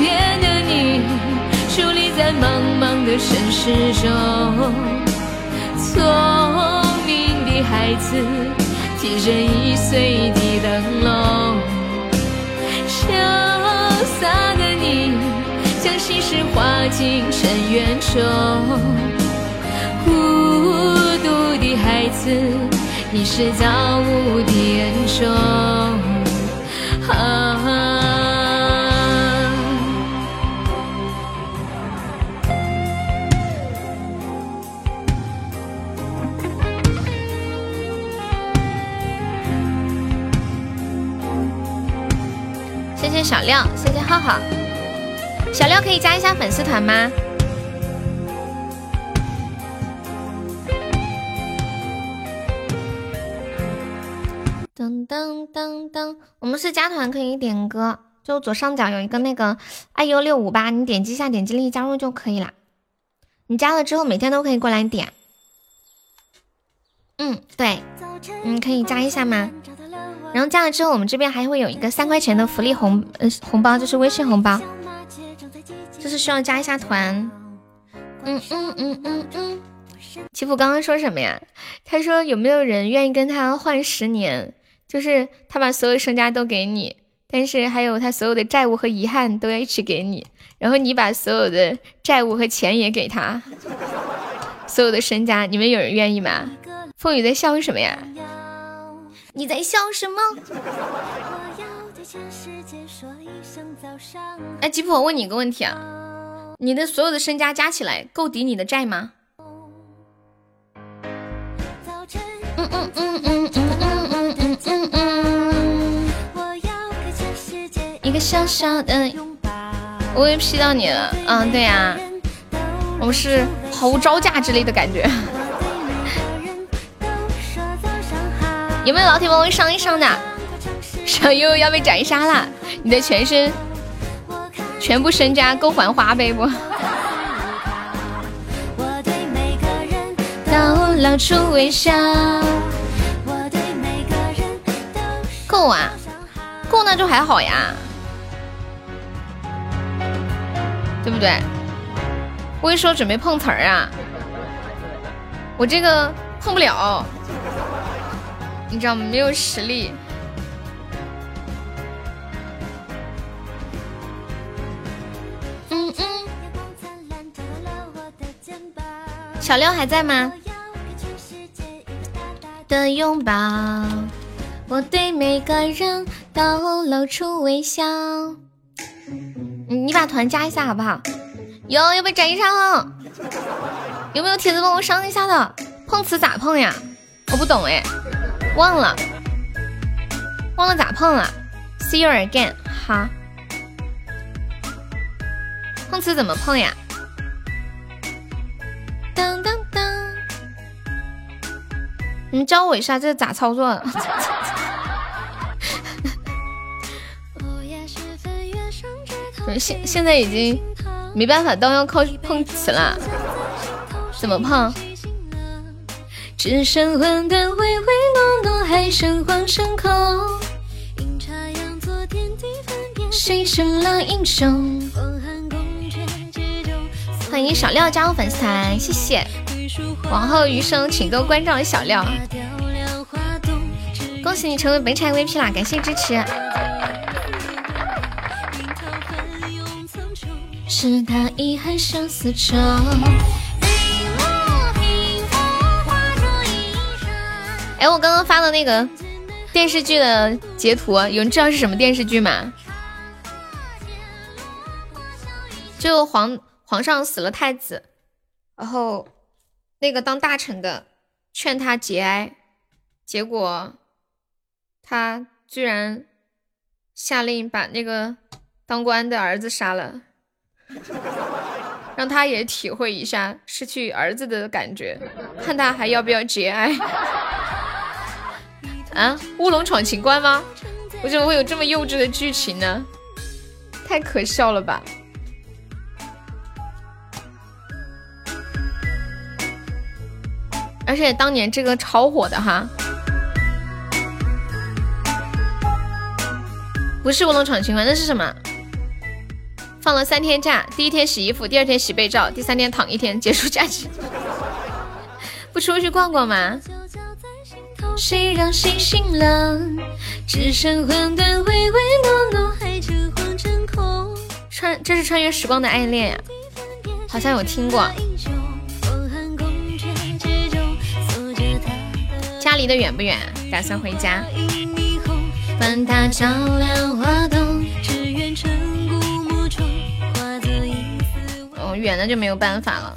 变的你，伫立在茫茫城市中，聪明的孩子提着易碎的灯笼，潇洒的你将心事化进尘缘中。孤独的孩子，你是造物的恩宠。小廖，谢谢浩浩。小廖可以加一下粉丝团吗？噔噔噔噔，我们是加团可以点歌，就左上角有一个那个爱优六五八，你点击一下，点击立即加入就可以了。你加了之后，每天都可以过来点。嗯，对，嗯，可以加一下吗？然后加了之后，我们这边还会有一个三块钱的福利红呃红包，就是微信红包，就是需要加一下团。嗯嗯嗯嗯嗯。祈福刚刚说什么呀？他说有没有人愿意跟他换十年？就是他把所有身家都给你，但是还有他所有的债务和遗憾都要一起给你，然后你把所有的债务和钱也给他，所有的身家，你们有人愿意吗？风雨在笑什么呀？你在笑什么？哎，吉普，我问你一个问题啊，你的所有的身家加起来够抵你的债吗？嗯嗯嗯嗯嗯嗯嗯嗯嗯嗯。一个小小的拥抱。我也 P 到你了，嗯，对呀、我们是毫无招架之类的感觉。有没有老铁帮我上一上的？小悠悠要被斩杀了，你的全身、全部身家够还花呗不？够啊，够那就还好呀，对不对？我一说准备碰瓷儿啊，我这个碰不了，你知道吗？没有实力。嗯嗯。小六还在吗？的拥抱，我对每个人都露出微笑。你把团加一下好不好？有要不要斩一下哦？有没有铁子帮我上一下的？碰瓷咋碰呀？我不懂哎，忘了，忘了咋碰了。See you again，好。碰瓷怎么碰呀？当当当！你们教我一下这咋操作？现现在已经。没办法，都要靠碰瓷了。怎么碰？只剩混沌唯唯诺诺，还剩黄尘空。谁成了英雄？欢迎小廖加入粉丝团，谢谢。往后余生，请多关照小廖。恭喜你成为本场 VP 啦！感谢支持。是他遗憾像丝绸。哎，我刚刚发的那个电视剧的截图，有人知道是什么电视剧吗？就皇皇上死了太子，然后那个当大臣的劝他节哀，结果他居然下令把那个当官的儿子杀了。让他也体会一下失去儿子的感觉，看他还要不要节哀。啊，乌龙闯情关吗？为什么会有这么幼稚的剧情呢？太可笑了吧！而且当年这个超火的哈，不是乌龙闯情关，那是什么？放了三天假，第一天洗衣服，第二天洗被罩，第三天躺一天，结束假期。不出去逛逛吗？谁让谁心冷？只剩混沌唯唯诺诺，还成黄尘空。穿，这是穿越时光的爱恋呀，好像有听过。家离得远不远？打算回家。管他照亮花洞，只愿成。远的就没有办法了。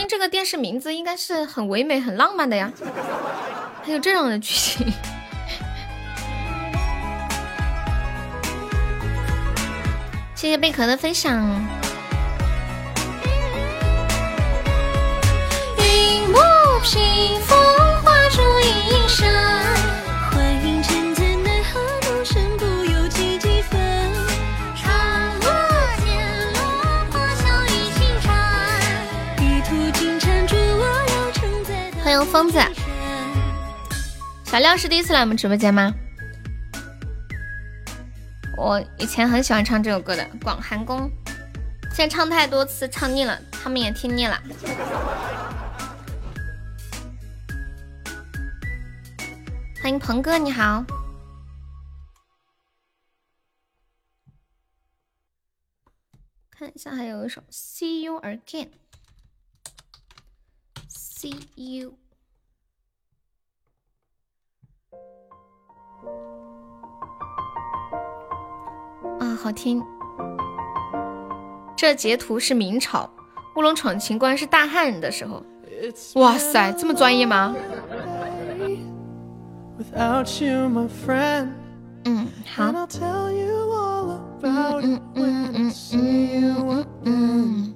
听这个电视名字应该是很唯美、很浪漫的呀，还有这样的剧情。谢谢贝壳的分享。云雾屏风，画出一生。疯子，小廖是第一次来我们直播间吗？我以前很喜欢唱这首歌的《广寒宫》，现在唱太多次，唱腻了，他们也听腻了。欢迎鹏哥，你好。看一下，还有一首《See You Again》。See you. 啊好听。这截图是明朝乌龙闯情关是大汉的时候。哇塞这么专业吗？嗯好。嗯嗯嗯嗯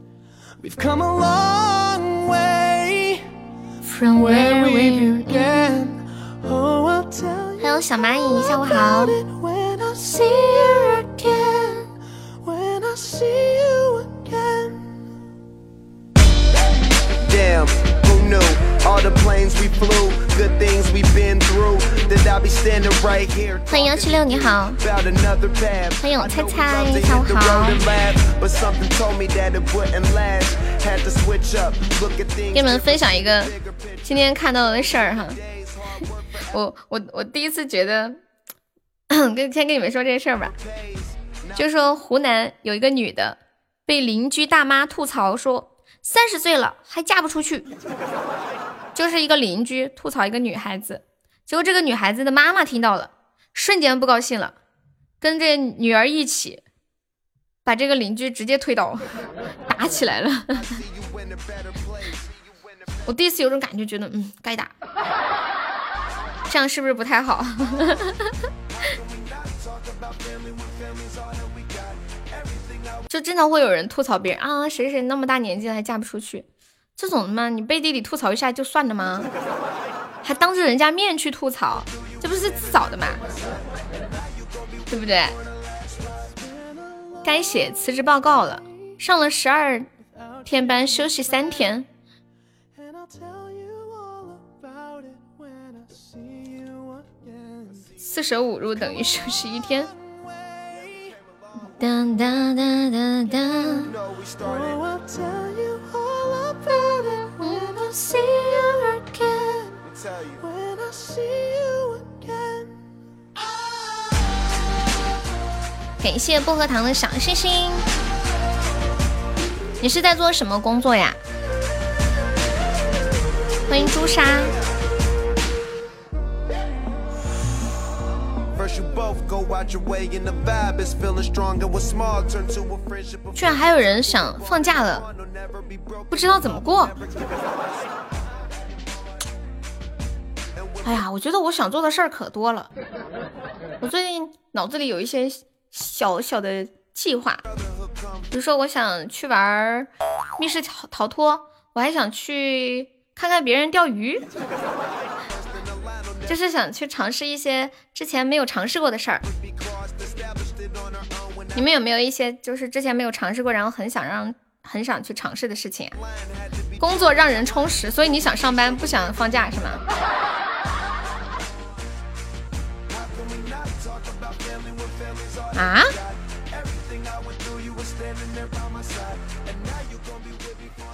we'vecomealongwhereyoucan 还有小蚂蚁，下午好。Damn. All the planes we flew, good things we've been through. That I'll be standing right here. 欢迎幺七六，你好。欢迎我猜猜，下午好。But something told me that it wouldn't last. Had to switch up, look at things. 给你们分享一个今天看到的事儿哈。我我我第一次觉得，跟先跟你们说这事儿吧。就说湖南有一个女的被邻居大妈吐槽说。三十岁了还嫁不出去，就是一个邻居吐槽一个女孩子，结果这个女孩子的妈妈听到了，瞬间不高兴了，跟这女儿一起把这个邻居直接推倒，打起来了。我第一次有种感觉，觉得嗯该打，这样是不是不太好？就经常会有人吐槽别人啊，谁谁那么大年纪了还嫁不出去，这种的嘛，你背地里吐槽一下就算了吗？还当着人家面去吐槽，这不是自找的吗？对不对？该写辞职报告了，上了十二天班，休息三天，四舍五入等于休息一天。哒哒哒哒哒。感谢薄荷糖的小星星。你是在做什么工作呀？欢迎朱砂。居然还有人想放假了，不知道怎么过。哎呀，我觉得我想做的事儿可多了。我最近脑子里有一些小小的计划，比如说我想去玩密室逃逃脱，我还想去看看别人钓鱼。就是想去尝试一些之前没有尝试过的事儿。你们有没有一些就是之前没有尝试过，然后很想让很想去尝试的事情？工作让人充实，所以你想上班不想放假是吗？啊？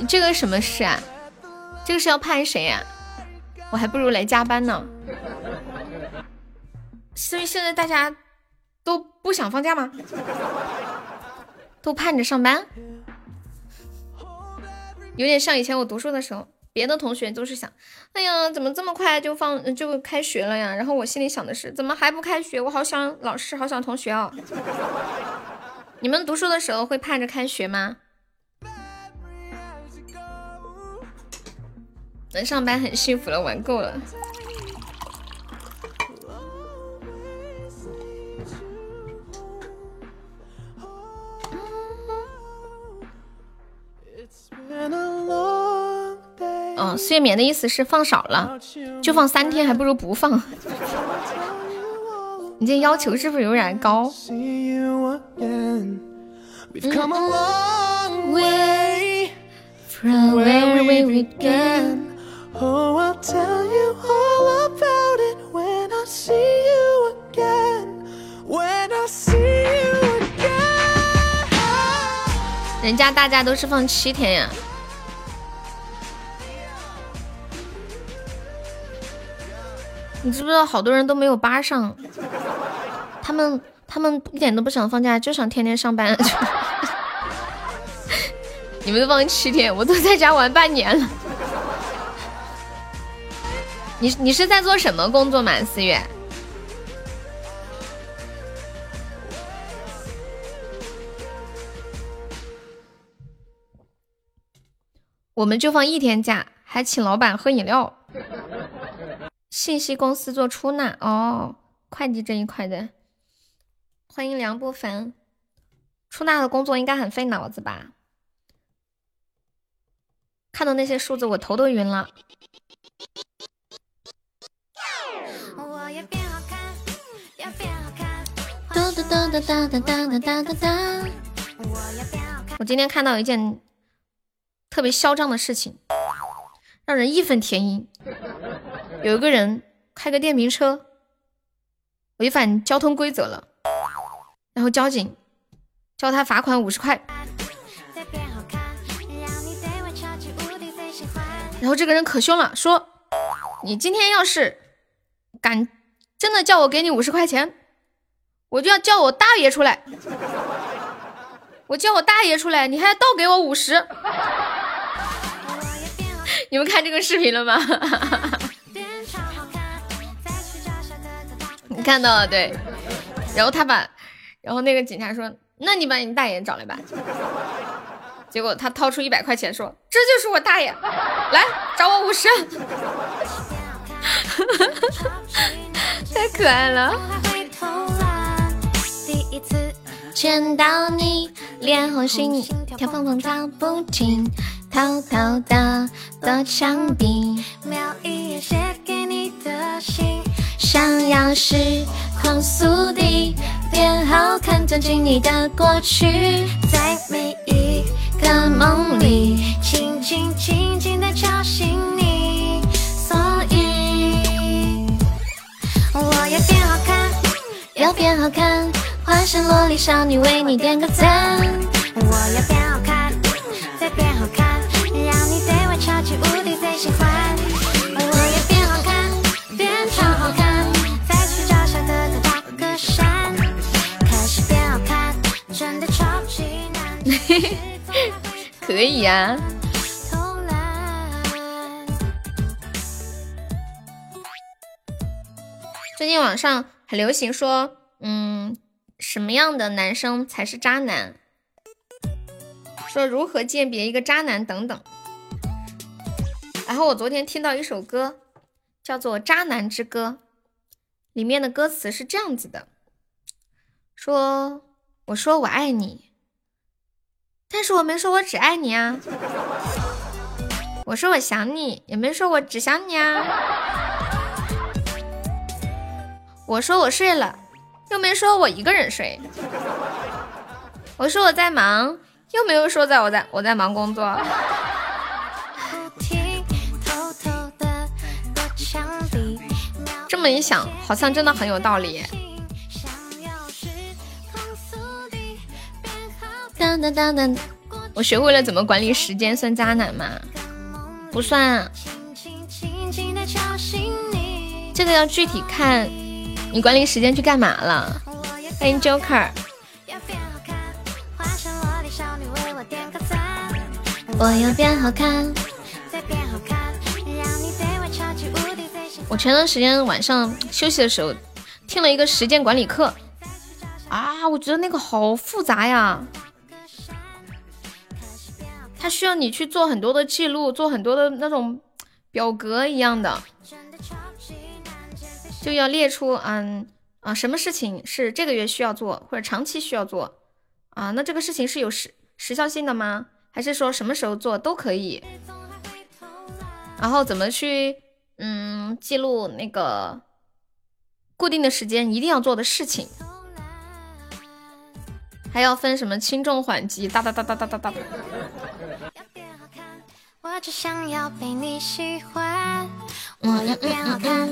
这个什么事啊？这个是要判谁呀？我还不如来加班呢。所以现在大家都不想放假吗？都盼着上班，有点像以前我读书的时候，别的同学都是想，哎呀，怎么这么快就放就开学了呀？然后我心里想的是，怎么还不开学？我好想老师，好想同学哦。你们读书的时候会盼着开学吗？能上班很幸福了，玩够了。嗯，睡眠的意思是放少了，就放三天，还不如不放。你这要求是不是有点高？Oh, I'll tell you all about it when I see you again. When I see you again. 人家大家都是放七天呀。你知不知道好多人都没有班上？他们他们一点都不想放假，就想天天上班。你们都放七天，我都在家玩半年了。你你是在做什么工作吗？四月我们就放一天假，还请老板喝饮料。信息公司做出纳哦，会计这一块的欢迎梁不凡出纳的工作应该很费脑子吧？看到那些数字我头都晕了。我今天看到一件特别嚣张的事情，让人义愤填膺。有一个人开个电瓶车，违反交通规则了，然后交警叫他罚款五十块。然后这个人可凶了，说：“你今天要是敢真的叫我给你五十块钱，我就要叫我大爷出来。我叫我大爷出来，你还要倒给我五十。你们看这个视频了吗？你看到了对。然后他把，然后那个警察说：那你把你大爷找来吧。”结果他掏出一百块钱说：“这就是我大爷，来找我五十。” 太可爱了。见到你，脸红心跳砰砰跳不停，偷偷的躲墙壁，瞄一眼写给你的信，想要时光速递变好看，钻进你的过去，在每一。个梦里，轻轻轻轻的敲醒要变好看，化身萝莉少女为你点个赞。我要变好看，再变好看，让你对我超级无敌最喜欢。我要变好看，变超好看，再去找小哥哥打个伞。可是变好看，真的超级难。可以呀。最近网上很流行说，嗯，什么样的男生才是渣男？说如何鉴别一个渣男等等。然后我昨天听到一首歌，叫做《渣男之歌》，里面的歌词是这样子的：说，我说我爱你。但是我没说我只爱你啊，我说我想你，也没说我只想你啊。我说我睡了，又没说我一个人睡。我说我在忙，又没有说在我在我在忙工作。这么一想，好像真的很有道理。当当当当，我学会了怎么管理时间，算渣男吗？不算，这个要具体看你管理时间去干嘛了。欢迎 Joker。我要变好看，我前段时间晚上休息的时候听了一个时间管理课，啊，我觉得那个好复杂呀。它需要你去做很多的记录，做很多的那种表格一样的，就要列出，嗯啊，什么事情是这个月需要做，或者长期需要做啊？那这个事情是有时时效性的吗？还是说什么时候做都可以？然后怎么去嗯记录那个固定的时间一定要做的事情？还要分什么轻重缓急？哒哒哒哒哒哒哒。我只想要被你喜欢，我要变好看，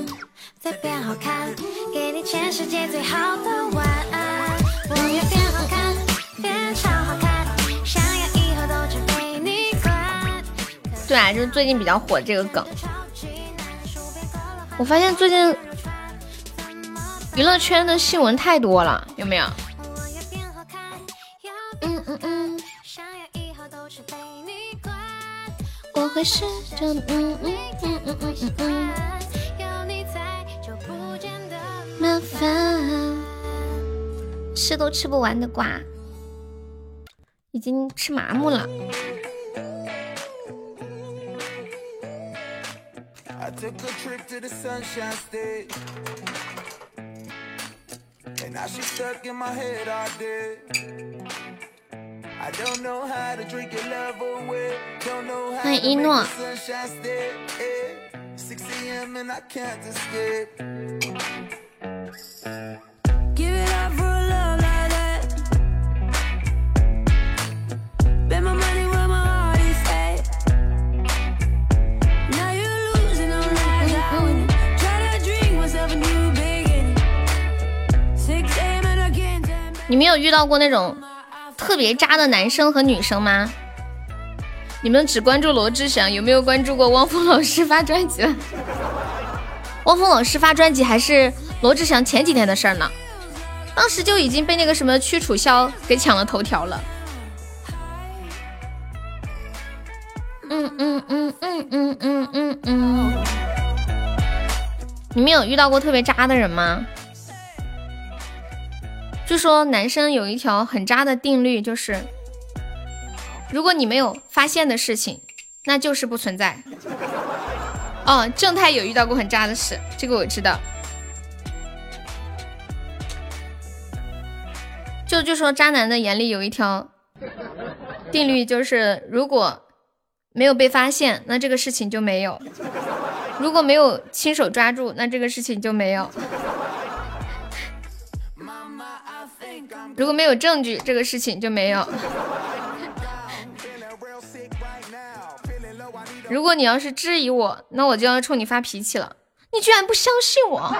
再变好看，给你全世界最好的晚安。我要变好看，变超好看，想要以后都只被你管。对啊，就是最近比较火这个梗。我发现最近娱乐圈的新闻太多了，有没有？我会试着，嗯嗯嗯嗯嗯嗯嗯。麻烦，吃都吃不完的瓜，已经吃麻木了。欢迎一诺。你们有遇到过那种特别渣的男生和女生吗？你们只关注罗志祥，有没有关注过汪峰老师发专辑？汪峰老师发专辑还是罗志祥前几天的事儿呢，当时就已经被那个什么屈楚萧给抢了头条了。嗯嗯嗯嗯嗯嗯嗯嗯，你们有遇到过特别渣的人吗？就说男生有一条很渣的定律，就是如果你没有发现的事情，那就是不存在。哦，正太有遇到过很渣的事，这个我知道。就就说渣男的眼里有一条定律，就是如果没有被发现，那这个事情就没有；如果没有亲手抓住，那这个事情就没有。如果没有证据，这个事情就没有。如果你要是质疑我，那我就要冲你发脾气了。你居然不相信我！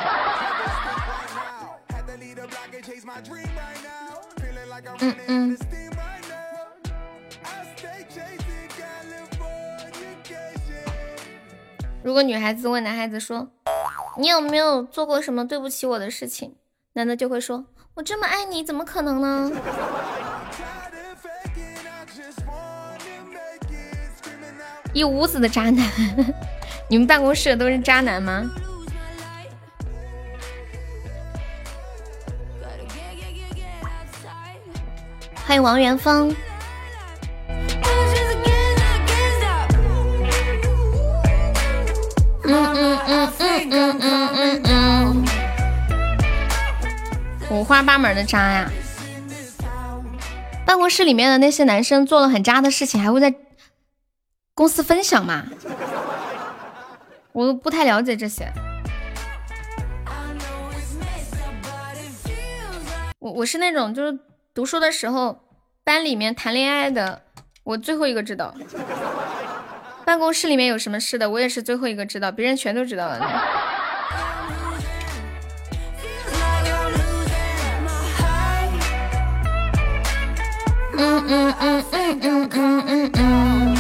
嗯嗯。如果女孩子问男孩子说：“你有没有做过什么对不起我的事情？”男的就会说。我这么爱你，怎么可能呢？一屋子的渣男，你们办公室的都是渣男吗？欢迎王元峰。嗯嗯嗯嗯嗯嗯嗯嗯。五花八门的渣呀！办公室里面的那些男生做了很渣的事情，还会在公司分享吗？我都不太了解这些。我我是那种就是读书的时候班里面谈恋爱的，我最后一个知道。办公室里面有什么事的，我也是最后一个知道，别人全都知道了。嗯嗯嗯嗯嗯嗯嗯嗯，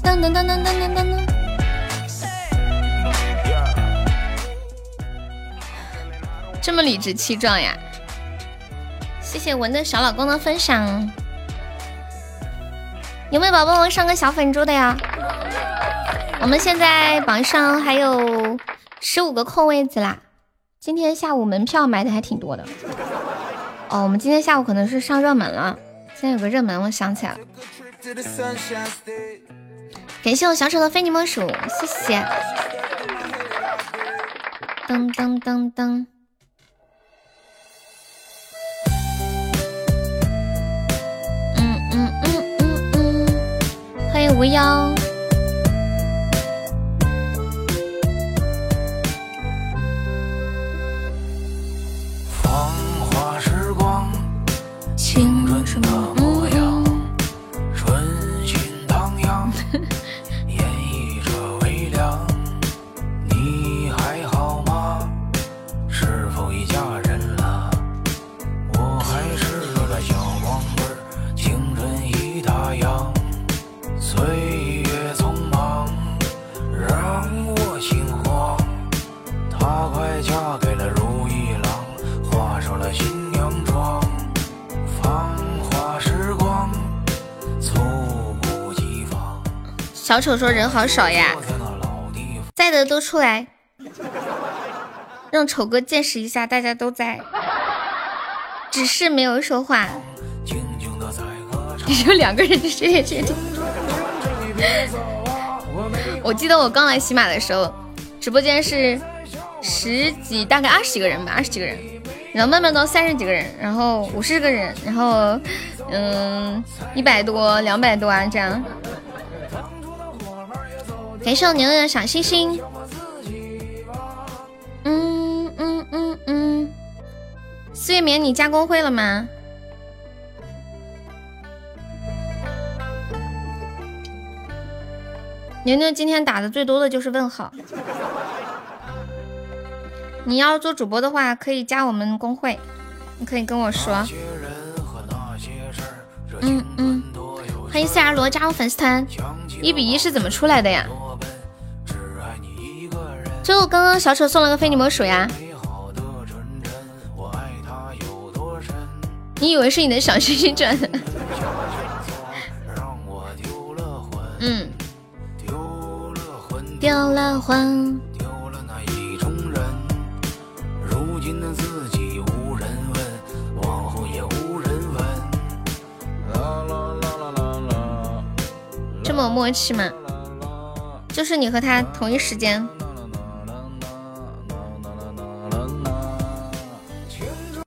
噔噔噔噔噔噔噔噔，这么理直气壮呀！谢谢文的小老公的分享，有没有宝宝们上个小粉猪的呀？我们现在榜上还有十五个空位子啦，今天下午门票买的还挺多的。哦，我们今天下午可能是上热门了。现在有个热门，我想起来了。感谢我小丑的非你莫属，谢谢。噔噔噔噔。嗯嗯嗯嗯嗯。欢迎无忧。小丑说人好少呀，在的都出来，让丑哥见识一下，大家都在，只是没有说话。你说两个人，谁也决定。我记得我刚来喜马的时候，直播间是十几，大概二十几个人吧，二十几个人，然后慢慢到三十几个人，然后五十个人，然后嗯一百多、两百多啊这样。感谢我牛牛的小星星。嗯嗯嗯嗯，四月棉你加工会了吗？牛牛今天打的最多的就是问号。你要做主播的话，可以加我们公会，你可以跟我说。嗯嗯，欢迎 C R 罗加入粉丝团。一比一是怎么出来的呀？就刚刚小丑送了个非你莫属呀。你以为是你的小星星转的？嗯。丢了魂。丢了魂。丢了那意中人，如今的自己无人问，往后也无人问这么默契吗？就是你和他同一时间。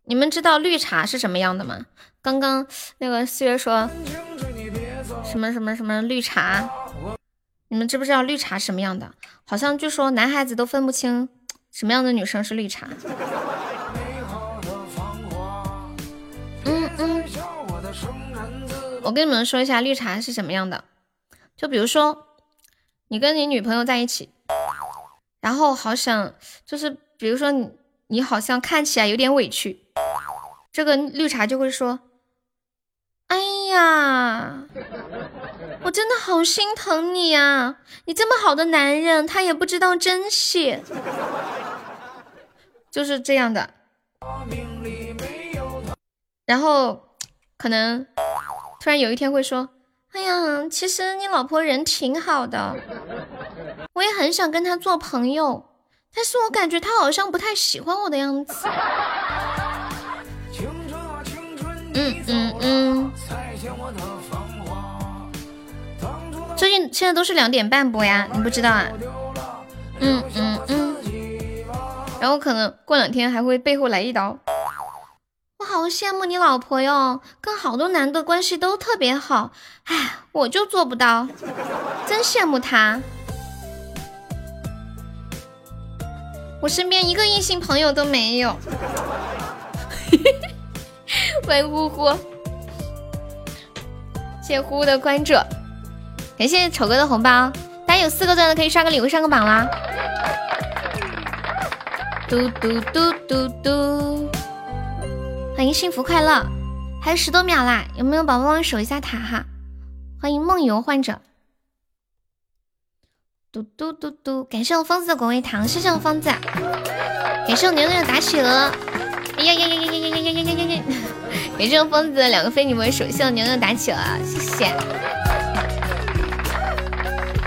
你们知道绿茶是什么样的吗？刚刚那个四月说什么什么什么绿茶。你们知不知道绿茶什么样的？好像据说男孩子都分不清什么样的女生是绿茶。嗯嗯，我跟你们说一下绿茶是什么样的。就比如说，你跟你女朋友在一起，然后好想就是比如说你你好像看起来有点委屈，这个绿茶就会说：“哎呀。”我真的好心疼你呀！你这么好的男人，他也不知道珍惜，就是这样的。然后可能突然有一天会说：“哎呀，其实你老婆人挺好的，我也很想跟她做朋友，但是我感觉她好像不太喜欢我的样子。”嗯嗯嗯。最近现在都是两点半播呀，你不知道啊？嗯嗯嗯。然后可能过两天还会背后来一刀。我好羡慕你老婆哟，跟好多男的关系都特别好，哎，我就做不到，真羡慕她。我身边一个异性朋友都没有。欢迎呼呼，谢谢呼呼的关注。感谢丑哥的红包，大家有四个钻的可以刷个礼物上个榜啦！嘟嘟嘟嘟嘟，欢迎幸福快乐，还有十多秒啦，有没有宝宝帮我守一下塔哈？欢迎梦游患者，嘟嘟嘟嘟，感谢我疯子的果味糖，谢谢我疯子，感谢我牛牛的打企鹅，哎呀呀呀呀呀呀呀呀呀呀。呀！感谢我疯子两个非你莫属，谢谢我牛牛打企鹅，谢谢。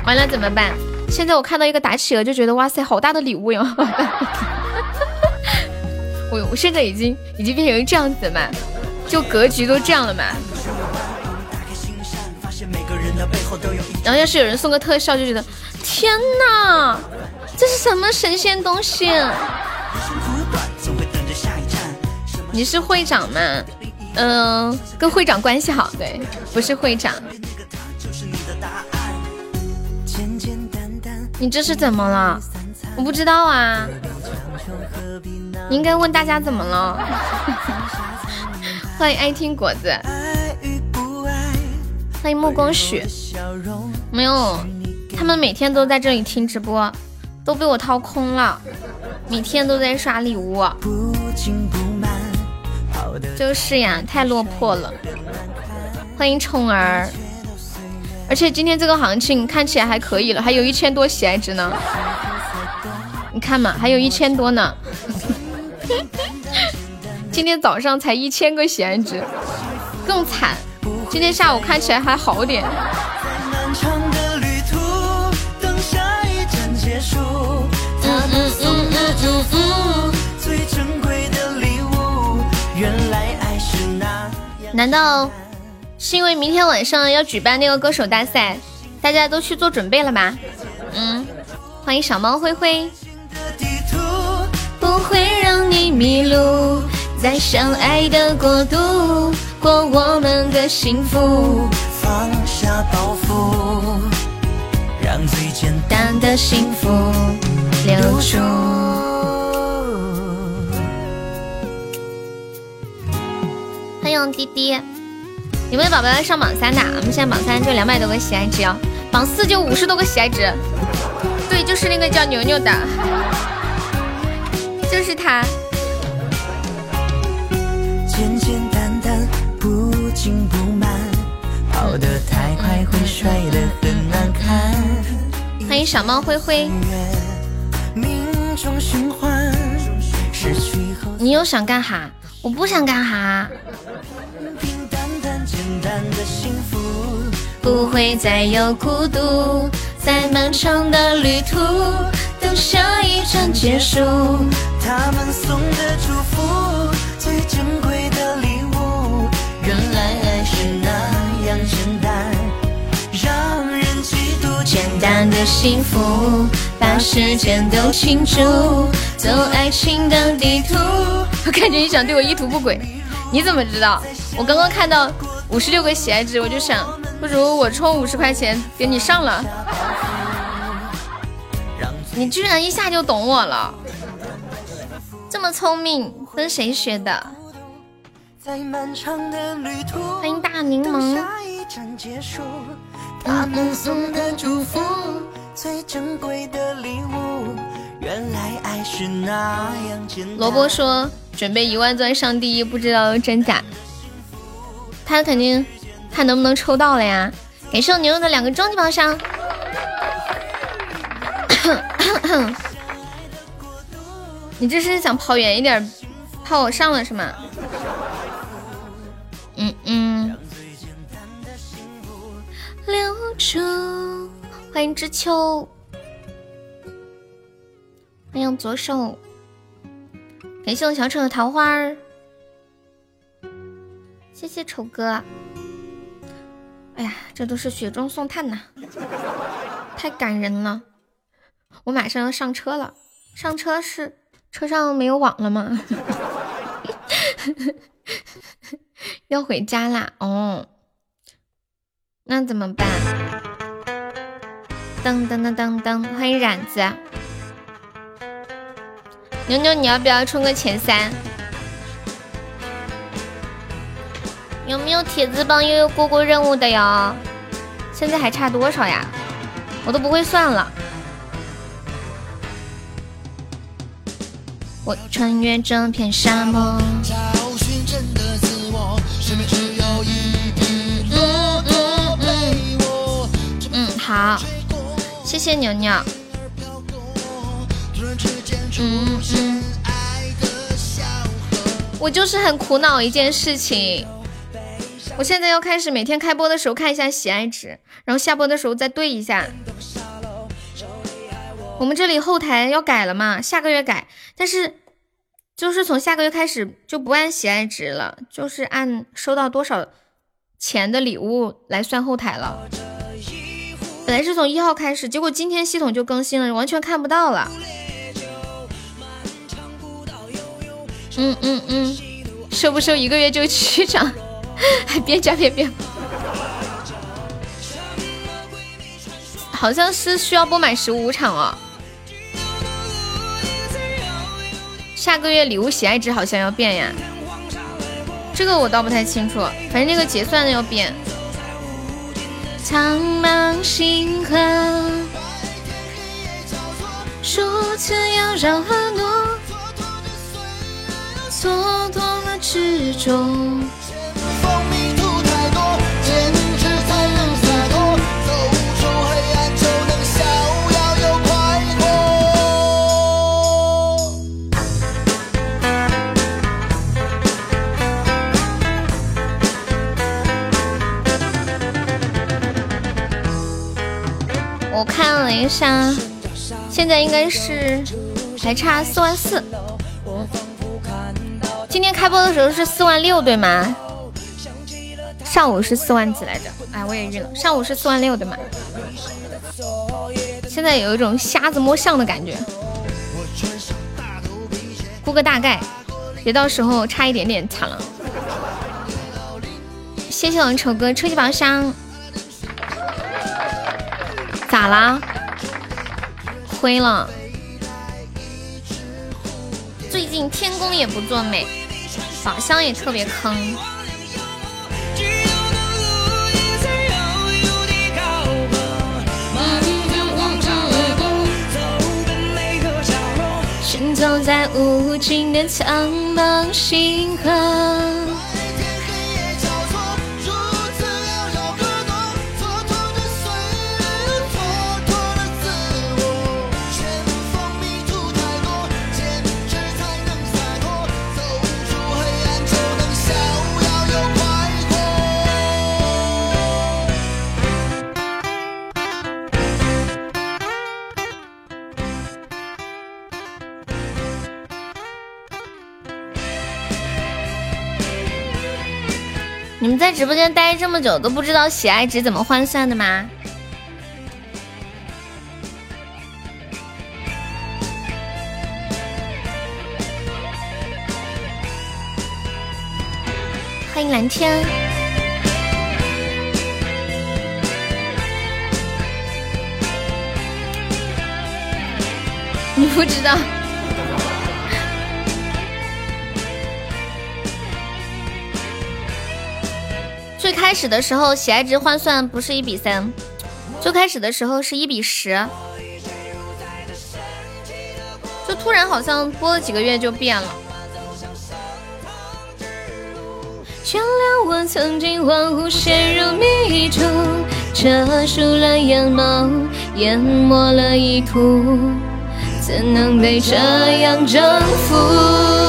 完了怎么办？现在我看到一个打企鹅就觉得哇塞，好大的礼物哟！我我现在已经已经变成这样子了嘛，就格局都这样了嘛。然后要是有人送个特效，就觉得天哪，这是什么神仙东西？你是会长吗？嗯，跟会长关系好，对，不是会长。你这是怎么了？我不知道啊，你应该问大家怎么了。欢迎爱听果子，欢迎暮光雪。没有，他们每天都在这里听直播，都被我掏空了，每天都在刷礼物。就是呀，太落魄了。欢迎宠儿。而且今天这个行情看起来还可以了，还有一千多喜爱值呢。你看嘛，还有一千多呢。今天早上才一千个喜爱值，更惨。今天下午看起来还好点。难道？是因为明天晚上要举办那个歌手大赛，大家都去做准备了吗？嗯，欢迎小猫灰灰。不会让你迷路，在相爱的国度过我们的幸福。放下包袱，让最简单的幸福留住。迎滴滴，有没有宝宝要上榜三的？我们现在榜三就两百多个喜爱值哦，榜四就五十多个喜爱值。对，就是那个叫牛牛的。就是他。简简单单，不紧不慢，跑得太快会摔得很难看。欢迎小猫灰灰。你又想干哈？我不想干哈。不会再有孤独，在漫长的旅途。等下一站结束，他们送的祝福，最珍贵的礼物。原来爱是那样简单，让人嫉妒。简单的幸福，把时间都清楚，走爱情的地图。我感觉你想对我意图不轨，你怎么知道？我刚刚看到五十六个喜爱值，我就想，不如我充五十块钱给你上了。你居然一下就懂我了，这么聪明，跟谁学的？欢迎大柠檬。萝卜说准备一万钻上第一，不知道真假。他肯定看能不能抽到了呀！感谢我牛牛的两个终极宝箱。你这是想跑远一点，怕我上了是吗？嗯嗯。留住，欢迎知秋，欢迎左手，感谢我小丑的桃花儿，谢谢丑哥。哎呀，这都是雪中送炭呐，太感人了。我马上要上车了，上车是车上没有网了吗？要回家啦！哦，那怎么办？噔噔噔噔噔，欢迎冉子，牛牛，你要不要冲个前三？有没有铁子帮悠悠过过任务的呀？现在还差多少呀？我都不会算了。我穿越这片沙漠。嗯，好，谢谢牛牛。嗯嗯，我就是很苦恼一件事情，我现在要开始每天开播的时候看一下喜爱值，然后下播的时候再对一下。我们这里后台要改了嘛？下个月改，但是就是从下个月开始就不按喜爱值了，就是按收到多少钱的礼物来算后台了。本来是从一号开始，结果今天系统就更新了，完全看不到了。嗯嗯嗯，收不收一个月就七场？还别加别别，好像是需要播满十五场哦。下个月礼物喜爱值好像要变呀，这个我倒不太清楚，反正那个结算的要变。苍茫星河，如此妖娆婀娜，蹉跎了执着。了一下，现在应该是还差四万四。今天开播的时候是四万六，对吗？上午是四万几来着？哎，我也晕了。上午是四万六对吗？现在有一种瞎子摸象的感觉。估个大概，别到时候差一点点惨了。谢谢我们丑哥初级宝箱。咋啦？亏了。最近天宫也不作美，宝箱也特别坑。行走在无尽的苍茫星河。你们在直播间待这么久都不知道喜爱值怎么换算的吗？欢迎蓝天，你不知道。最开始的时候，喜爱值换算不是一比三，最开始的时候是一比十，就突然好像播了几个月就变了。原谅我曾经恍惚陷入迷途，遮住了眼眸，淹没了意图，怎能被这样征服？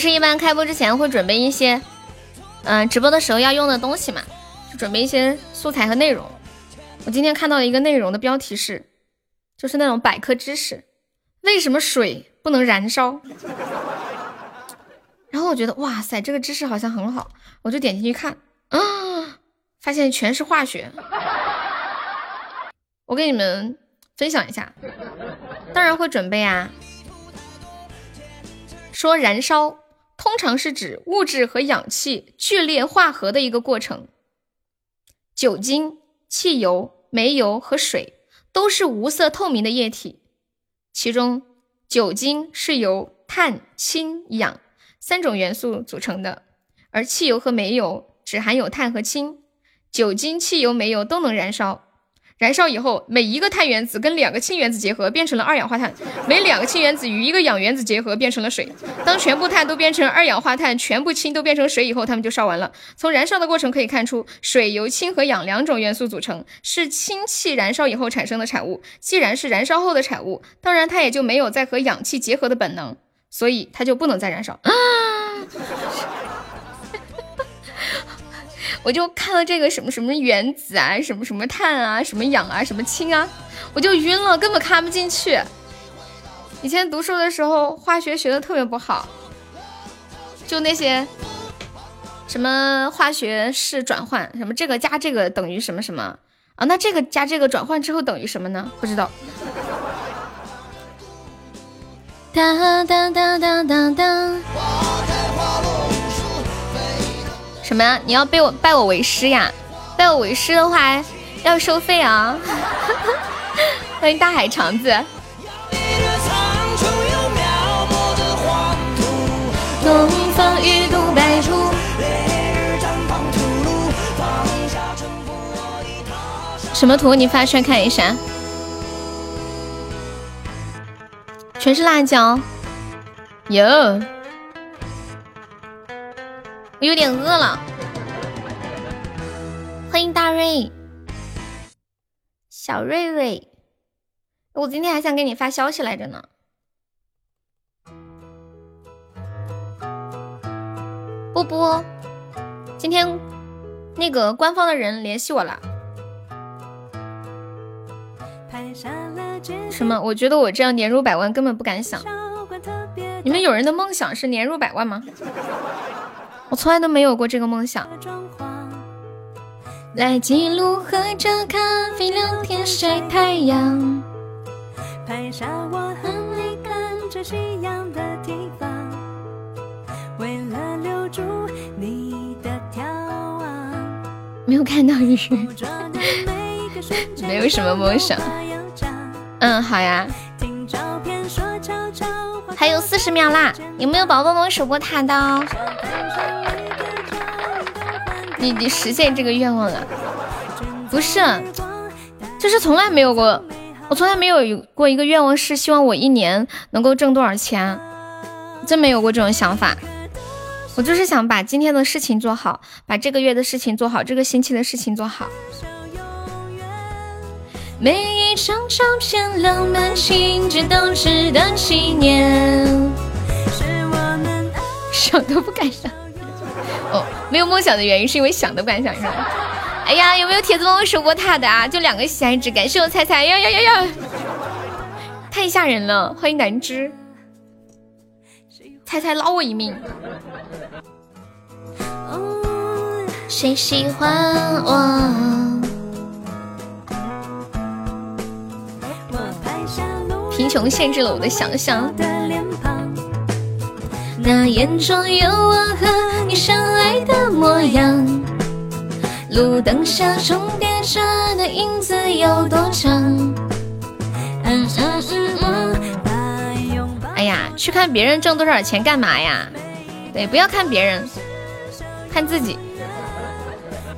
是一般开播之前会准备一些，嗯，直播的时候要用的东西嘛，就准备一些素材和内容。我今天看到一个内容的标题是。就是那种百科知识，为什么水不能燃烧？然后我觉得哇塞，这个知识好像很好，我就点进去看啊，发现全是化学。我给你们分享一下，当然会准备啊。说燃烧通常是指物质和氧气剧烈化合的一个过程，酒精、汽油、煤油和水。都是无色透明的液体，其中酒精是由碳、氢、氧三种元素组成的，而汽油和煤油只含有碳和氢。酒精、汽油、煤油都能燃烧。燃烧以后，每一个碳原子跟两个氢原子结合，变成了二氧化碳；每两个氢原子与一个氧原子结合，变成了水。当全部碳都变成二氧化碳，全部氢都变成水以后，它们就烧完了。从燃烧的过程可以看出，水由氢和氧两种元素组成，是氢气燃烧以后产生的产物。既然是燃烧后的产物，当然它也就没有再和氧气结合的本能，所以它就不能再燃烧。啊！我就看了这个什么什么原子啊，什么什么碳啊，什么氧啊，什么氢啊，我就晕了，根本看不进去。以前读书的时候，化学学的特别不好，就那些什么化学式转换，什么这个加这个等于什么什么啊？那这个加这个转换之后等于什么呢？不知道。哒哒哒哒哒哒。什么呀？你要拜我拜我为师呀？拜我为师的话要收费啊！欢迎大海肠子。什么图？你发出来看一下。全是辣椒。哟。我有点饿了，欢迎大瑞，小瑞瑞，我今天还想给你发消息来着呢。波波，今天那个官方的人联系我了。什么？我觉得我这样年入百万根本不敢想。你们有人的梦想是年入百万吗？我从来都没有过这个梦想。来记录喝着咖啡聊天晒太阳。拍下我和你看着夕阳的地方。为了留住你的眺望。没有看到鱼。没有什么梦想。嗯，好呀。还有四十秒啦，有没有宝宝帮我守过塔的？你你实现这个愿望了？不是，就是从来没有过，我从来没有过一个愿望是希望我一年能够挣多少钱，真没有过这种想法。我就是想把今天的事情做好，把这个月的事情做好，这个星期的事情做好。每一张照片浪漫情节都值得纪念。想都不敢想。哦，没有梦想的原因是因为想都不敢想，是吧？哎呀，有没有铁子帮我守过塔的啊？就两个喜爱值，感谢我彩彩呀呀呀呀！太吓人了，欢迎南芝，彩彩捞我一命。谁喜欢我？贫穷限制了我的想象。那眼中有我和你相爱的模样。路灯下重叠着的影子有多长？嗯嗯嗯。哎呀，去看别人挣多少钱干嘛呀？对，不要看别人，看自己。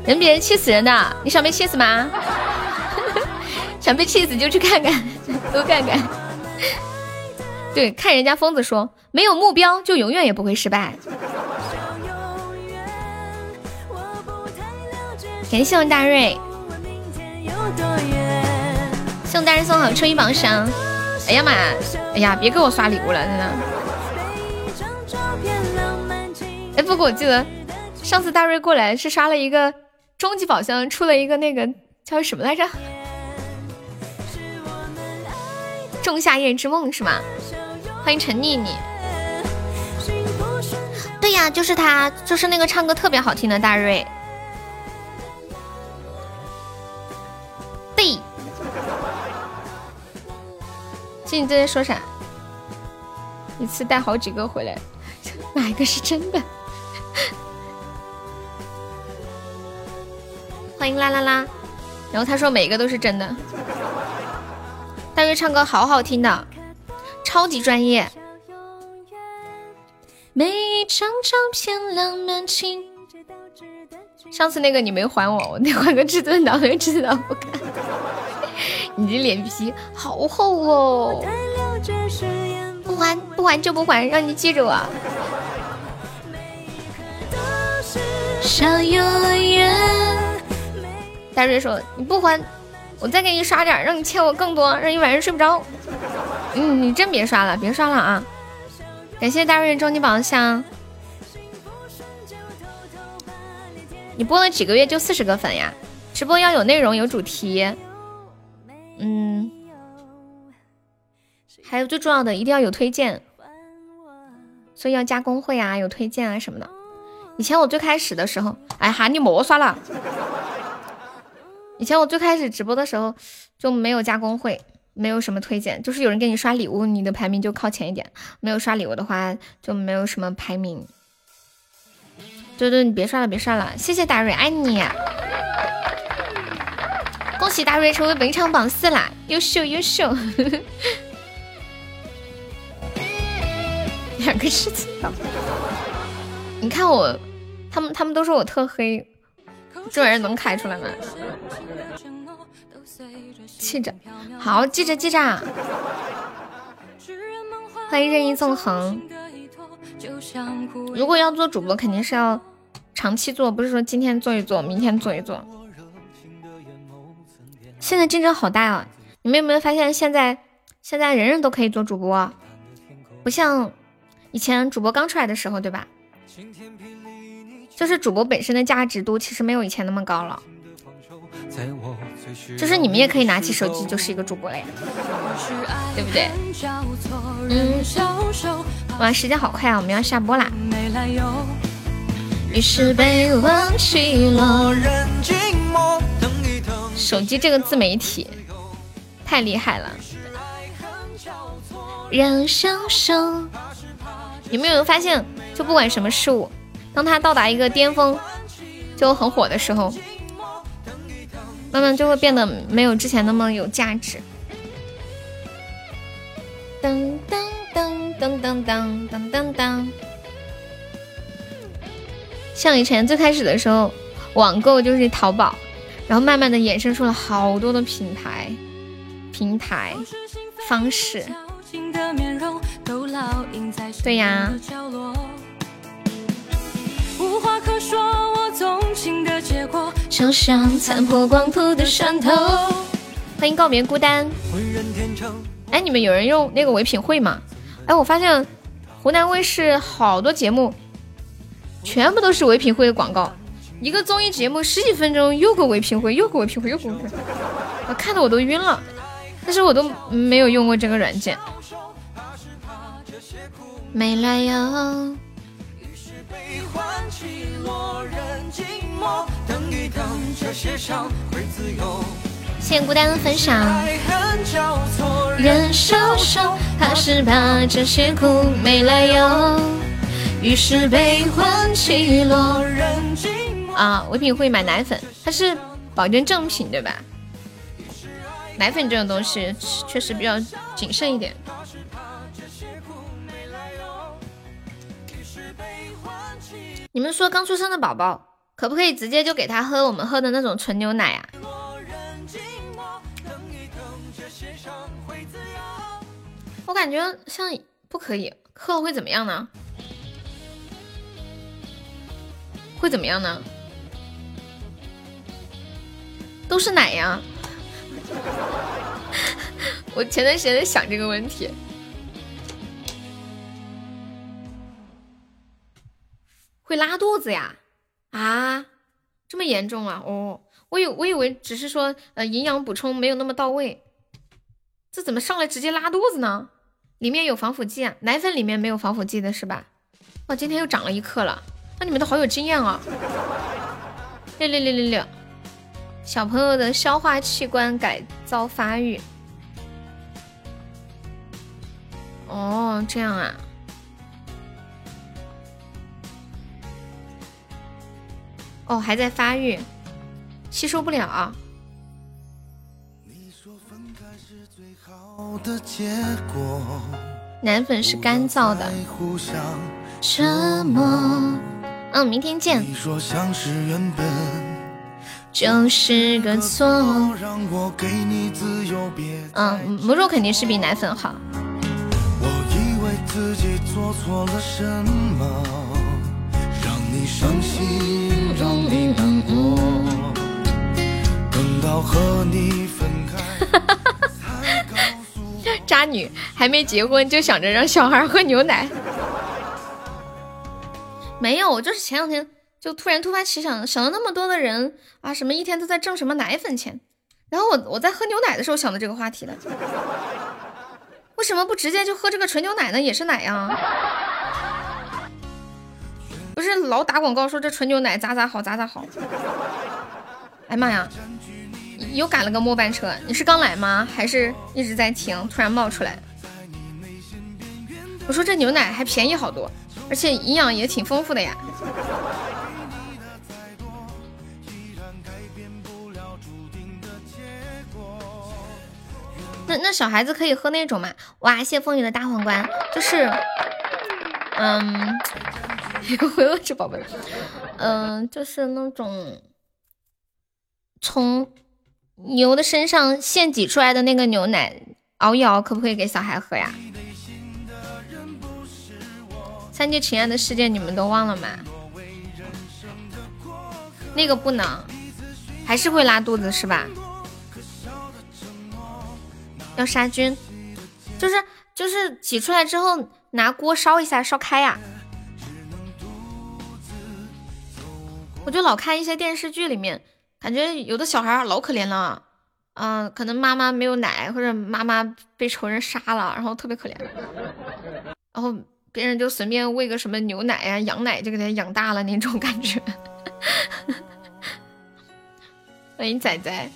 人别人气死人的，你想被气死吗？想被气死就去看看，多看看。对，看人家疯子说，没有目标就永远也不会失败。感谢我大瑞，向大人送好初一榜上。哎呀妈，哎呀，别给我刷礼物了，真的。哎，不过我记得上次大瑞过来是刷了一个终极宝箱，出了一个那个叫什么来着？仲夏夜之梦是吗？欢迎陈妮妮。对呀，就是他，就是那个唱歌特别好听的大瑞。对。这你在说啥？一次带好几个回来，哪一个是真的？欢迎啦啦啦。然后他说每一个都是真的。大瑞唱歌好好听的。超级专业。每一张照片浪漫情。上次那个你没还我，我得换个至尊岛，至尊岛不看。你这脸皮好厚哦！不还不还就不还，让你记着我。大瑞说你不还。我再给你刷点，让你欠我更多，让你晚上睡不着。嗯，你真别刷了，别刷了啊！感谢大瑞终极宝箱。你播了几个月就四十个粉呀？直播要有内容，有主题。嗯，还有最重要的，一定要有推荐，所以要加公会啊，有推荐啊什么的。以前我最开始的时候，哎哈，你莫刷了。以前我最开始直播的时候就没有加工会，没有什么推荐，就是有人给你刷礼物，你的排名就靠前一点；没有刷礼物的话，就没有什么排名。对对，你别刷了，别刷了，谢谢大瑞，爱你！恭喜大瑞成为本场榜四啦，优秀优秀！两个事情，你看我，他们他们都说我特黑。这玩意儿能开出来吗？记着，好，记着记着。欢迎任意纵横。如果要做主播，肯定是要长期做，不是说今天做一做，明天做一做。现在竞争好大啊！你们有没有发现，现在现在人人都可以做主播，不像以前主播刚出来的时候，对吧？就是主播本身的价值度其实没有以前那么高了。就是你们也可以拿起手机就是一个主播了呀，对不对？嗯。哇，时间好快啊，我们要下播啦。手机这个自媒体太厉害了。人消瘦，有没有发现？就不管什么事物，当他到达一个巅峰，就很火的时候，慢慢就会变得没有之前那么有价值。噔噔噔噔噔噔噔噔噔。像以前最开始的时候，网购就是淘宝，然后慢慢的衍生出了好多的品牌、平台、方式。对呀。欢迎告别孤单。哎，你们有人用那个唯品会吗？哎，我发现湖南卫视好多节目全部都是唯品会的广告，一个综艺节目十几分钟，又个唯品会，又个唯品会，又个唯品会，我看的我都晕了。但是我都没有用过这个软件。没来由。谢谢孤单的分享。人消瘦，怕是怕这些苦没来由，于是悲欢起落。啊，唯品会买奶粉，它是保证正品对吧？奶粉这种东西确实比较谨慎一点。你们说刚出生的宝宝可不可以直接就给他喝我们喝的那种纯牛奶啊？我感觉像不可以，喝了会怎么样呢？会怎么样呢？都是奶呀！我前段时间在想这个问题。会拉肚子呀？啊，这么严重啊？哦，我以我以为只是说呃营养补充没有那么到位，这怎么上来直接拉肚子呢？里面有防腐剂啊？奶粉里面没有防腐剂的是吧？哇，今天又长了一克了，那你们都好有经验啊！六六六六六，小朋友的消化器官改造发育。哦，这样啊。哦，还在发育，吸收不了。奶粉是干燥的。沉默。嗯，明天见。就是个错。嗯，母乳肯定是比奶粉好。我以为自己做错了什么，让你伤心。渣女还没结婚就想着让小孩喝牛奶，没有，我就是前两天就突然突发奇想，想了那么多的人啊，什么一天都在挣什么奶粉钱，然后我我在喝牛奶的时候想的这个话题的，为什么不直接就喝这个纯牛奶呢？也是奶呀。不是老打广告说这纯牛奶咋咋好咋咋好，哎妈呀，又赶了个末班车！你是刚来吗？还是一直在听？突然冒出来。我说这牛奶还便宜好多，而且营养也挺丰富的呀。那那小孩子可以喝那种吗？哇，谢风雨的大皇冠，就是，嗯。回了这宝贝，嗯，就是那种从牛的身上现挤出来的那个牛奶，熬一熬，可不可以给小孩喝呀？三界情爱的世界你们都忘了吗？那个不能，还是会拉肚子是吧？要杀菌，就是就是挤出来之后拿锅烧一下，烧开呀。我就老看一些电视剧里面，感觉有的小孩老可怜了，嗯，可能妈妈没有奶，或者妈妈被仇人杀了，然后特别可怜，然后别人就随便喂个什么牛奶呀、羊奶就给他养大了那种感觉。欢迎仔仔。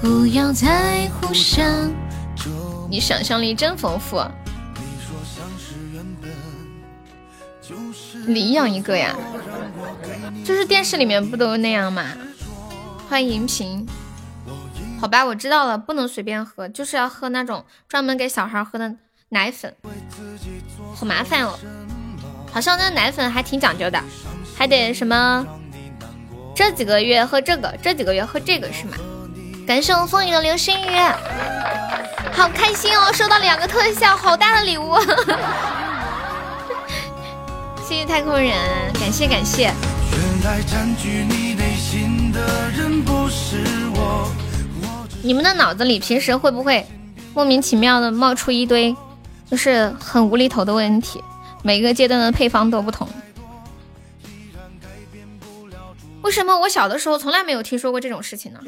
不要再互相。你想象力真丰富。领养一个呀？就是电视里面不都那样吗？欢迎银屏。好吧，我知道了，不能随便喝，就是要喝那种专门给小孩喝的奶粉。好麻烦哦，好像那奶粉还挺讲究的，还得什么这几个月喝这个，这几个月喝这个是吗？感谢我风雨的流星雨，好开心哦！收到两个特效，好大的礼物，谢谢太空人，感谢感谢。你们的脑子里平时会不会莫名其妙的冒出一堆就是很无厘头的问题？每个阶段的配方都不同。为什么我小的时候从来没有听说过这种事情呢？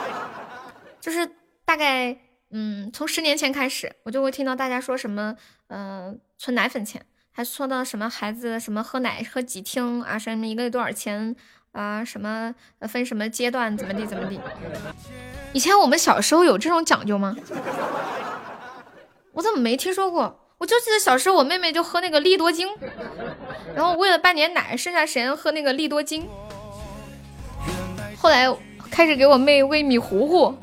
就是大概嗯，从十年前开始，我就会听到大家说什么，嗯，存奶粉钱，还说到什么孩子什么喝奶喝几听啊，什么一个月多少钱啊，什么分什么阶段怎么地怎么地。以前我们小时候有这种讲究吗？我怎么没听说过？我就记得小时候我妹妹就喝那个利多精，然后喂了半年奶，剩下时间喝那个利多精。后来开始给我妹喂米糊糊。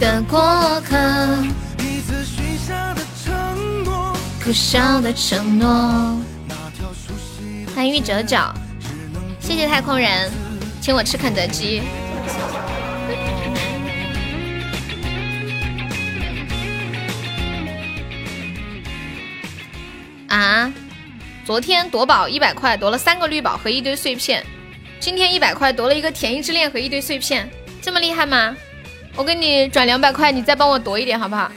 的过客，可笑的承诺。欢迎玉哲角，谢谢太空人，请我吃肯德基。啊！昨天夺宝一百块夺了三个绿宝和一堆碎片，今天一百块夺了一个甜蜜之恋和一堆碎片，这么厉害吗？我给你转两百块，你再帮我夺一点好不好？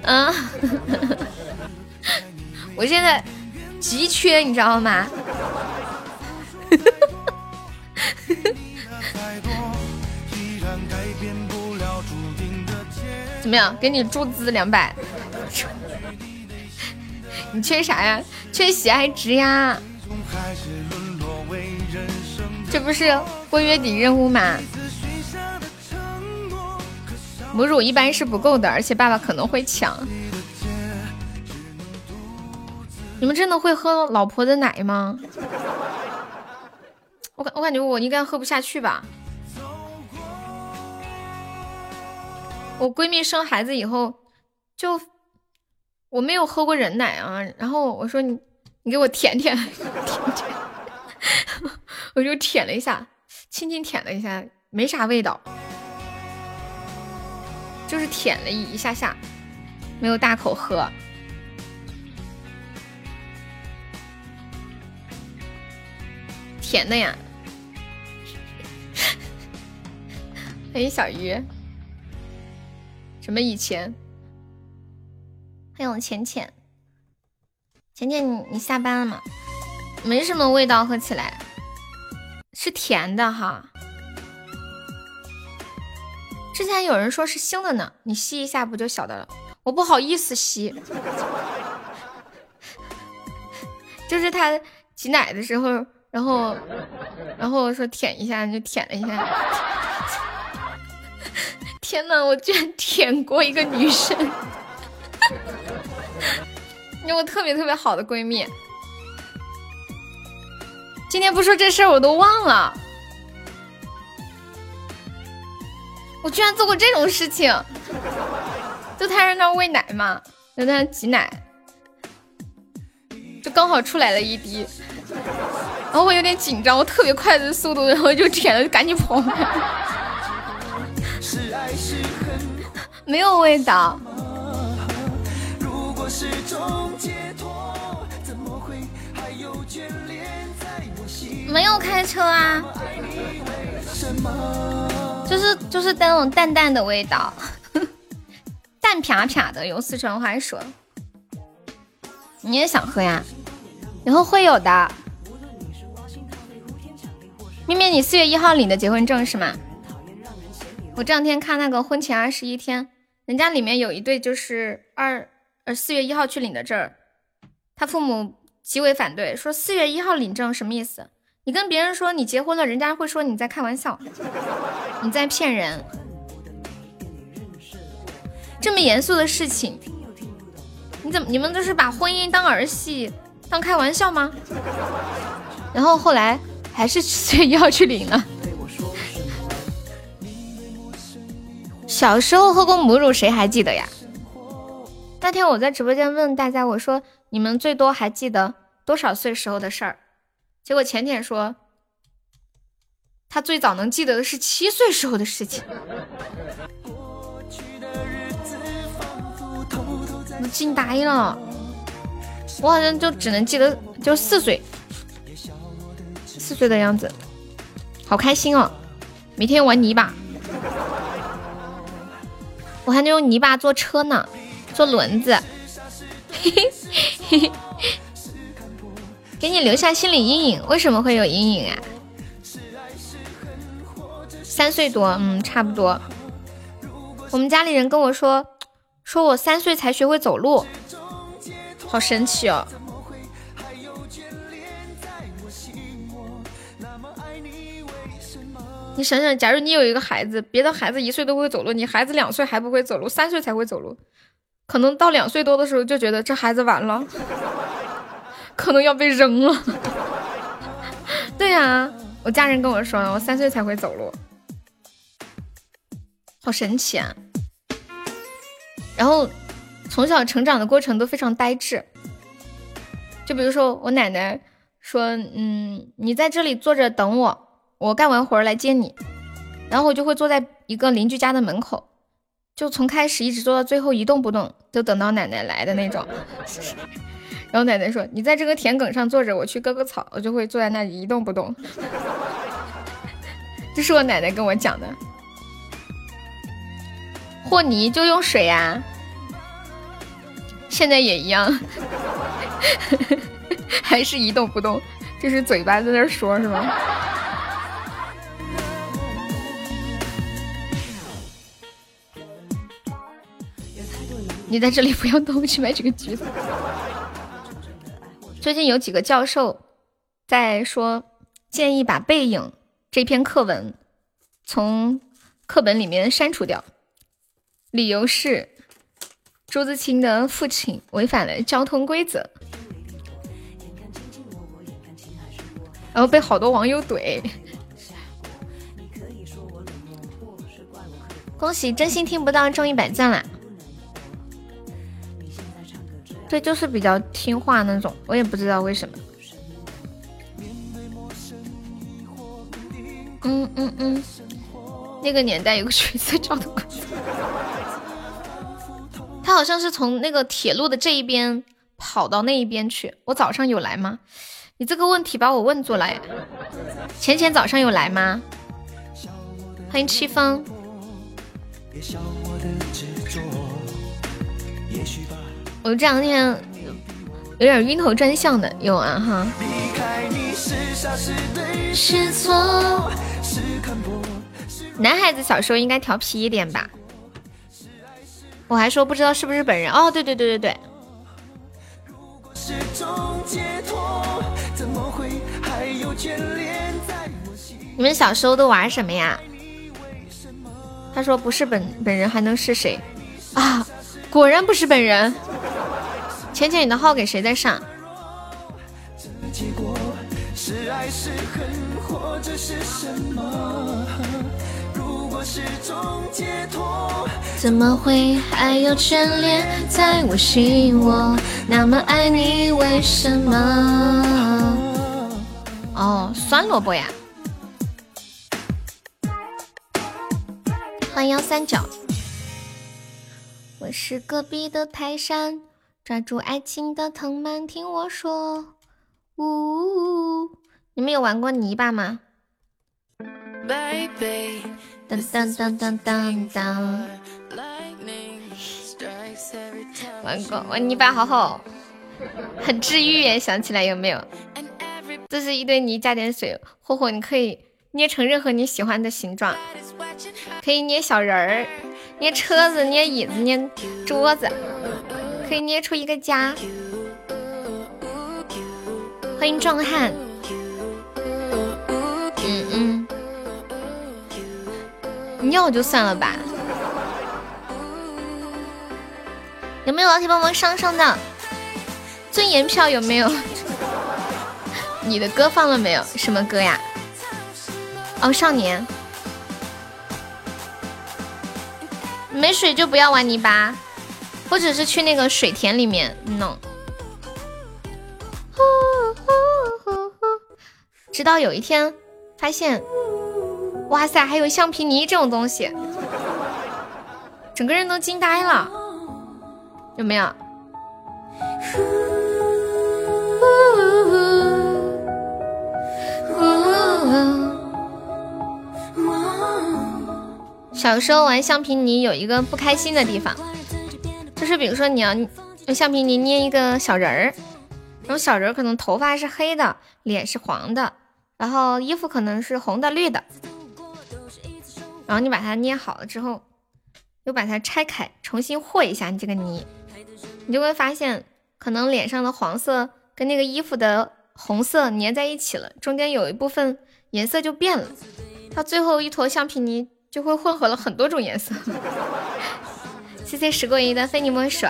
嗯，我现在急缺，你知道吗？怎么样？给你注资两百。你缺啥呀？缺喜爱值呀！这不是过月底任务吗？母乳一般是不够的，而且爸爸可能会抢。你们真的会喝老婆的奶吗？我感我感觉我应该喝不下去吧。我闺蜜生孩子以后就。我没有喝过人奶啊，然后我说你你给我舔舔，舔舔，我就舔了一下，轻轻舔了一下，没啥味道，就是舔了一一下下，没有大口喝，甜的呀。欢 迎小鱼，什么以前？欢迎浅浅，浅浅，你你下班了吗？没什么味道，喝起来是甜的哈。之前有人说是腥的呢，你吸一下不就晓得了？我不好意思吸，就是他挤奶的时候，然后然后说舔一下就舔了一下。天呐，我居然舔过一个女生！你我特别特别好的闺蜜，今天不说这事儿我都忘了，我居然做过这种事情，就他在那喂奶嘛，在那挤奶，就刚好出来了一滴，然后我有点紧张，我特别快的速度，然后就舔了，就赶紧跑，没有味道。没有开车啊，就是就是那种淡淡的味道，淡啪啪的，用四川话说。你也想喝呀？以后会有的。咪咪，你四月一号领的结婚证是吗？我这两天看那个婚前二十一天，人家里面有一对就是二呃四月一号去领的证，他父母极为反对，说四月一号领证什么意思？你跟别人说你结婚了，人家会说你在开玩笑，你在骗人。这么严肃的事情，你怎么你们都是把婚姻当儿戏，当开玩笑吗？然后后来还是四月一号去领了。小时候喝过母乳，谁还记得呀？那天我在直播间问大家，我说你们最多还记得多少岁时候的事儿？结果浅浅说，他最早能记得的是七岁时候的事情。我惊呆了，我好像就只能记得就四岁，四岁的样子，好开心哦！每天玩泥巴，我还能用泥巴做车呢，做轮子，嘿嘿嘿嘿。给你留下心理阴影，为什么会有阴影啊？三岁多，嗯，差不多。我们家里人跟我说，说我三岁才学会走路，好神奇哦。你想想，假如你有一个孩子，别的孩子一岁都会走路，你孩子两岁还不会走路，三岁才会走路，可能到两岁多的时候就觉得这孩子完了。可能要被扔了。对呀，我家人跟我说，我三岁才会走路，好神奇啊！然后从小成长的过程都非常呆滞。就比如说，我奶奶说：“嗯，你在这里坐着等我，我干完活来接你。”然后我就会坐在一个邻居家的门口，就从开始一直坐到最后一动不动，就等到奶奶来的那种。然后奶奶说：“你在这个田埂上坐着，我去割个草，我就会坐在那里一动不动。”这是我奶奶跟我讲的。和泥就用水呀，现在也一样，还是一动不动，就是嘴巴在那说，是吗？你在这里不要动，去买几个橘子。最近有几个教授在说，建议把《背影》这篇课文从课本里面删除掉，理由是朱自清的父亲违反了交通规则，然后被好多网友怼。恭喜真心听不到中一百赞啦！对，就是比较听话那种，我也不知道为什么。嗯嗯嗯，那个年代有个橘色交通规则，他好像是从那个铁路的这一边跑到那一边去。我早上有来吗？你这个问题把我问住了。浅浅早上有来吗？欢迎七风。我这两天有点晕头转向的，有啊哈。男孩子小时候应该调皮一点吧？我还说不知道是不是本人哦，对对对对对。你们小时候都玩什么呀？他说不是本本人还能是谁啊？果然不是本人。浅浅，你的号给谁在上？怎么会还有眷恋在我心窝？那么爱你，为什么？哦，酸萝卜呀！欢迎幺三九，我是隔壁的泰山。抓住爱情的藤蔓，听我说。呜，你们有玩过泥巴吗？当当当当当当。玩过，玩泥巴好好，很治愈耶！想起来有没有？这是一堆泥，加点水，霍霍，你可以捏成任何你喜欢的形状，可以捏小人儿，捏车子，捏椅子，捏桌子，可以捏出一个家。欢迎壮汉。嗯嗯，尿就算了吧。有没有老铁帮忙上上的尊严票？有没有？你的歌放了没有？什么歌呀？哦，少年。没水就不要玩泥巴，或者是去那个水田里面弄。直到有一天发现，哇塞，还有橡皮泥这种东西，整个人都惊呆了。有没有？小时候玩橡皮泥有一个不开心的地方，就是比如说你要用橡皮泥捏一个小人儿，然后小人可能头发是黑的，脸是黄的，然后衣服可能是红的、绿的，然后你把它捏好了之后，又把它拆开，重新和一下你这个泥。你就会发现，可能脸上的黄色跟那个衣服的红色粘在一起了，中间有一部分颜色就变了，到最后一坨橡皮泥就会混合了很多种颜色。谢谢时过一的非你莫属。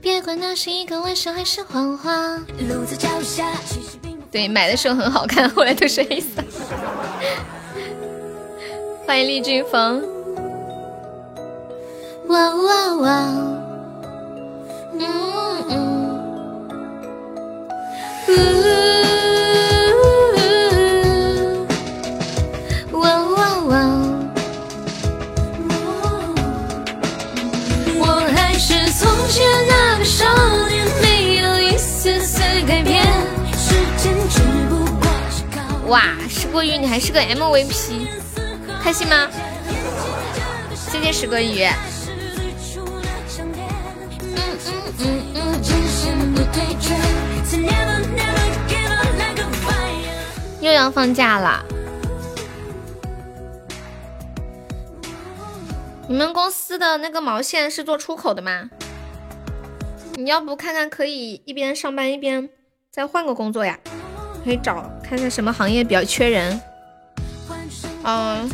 别管那是一个玩笑还是谎话。对，买的时候很好看，后来都是黑色。欢迎丽君风。哇哇哇！嗯嗯，呜少年，没有一丝丝改变。时间只不过是靠……哇，石过鱼，你还是个 MVP，开心吗？谢谢石过鱼。又要放假了，你们公司的那个毛线是做出口的吗？你要不看看，可以一边上班一边再换个工作呀？可以找看看什么行业比较缺人。嗯，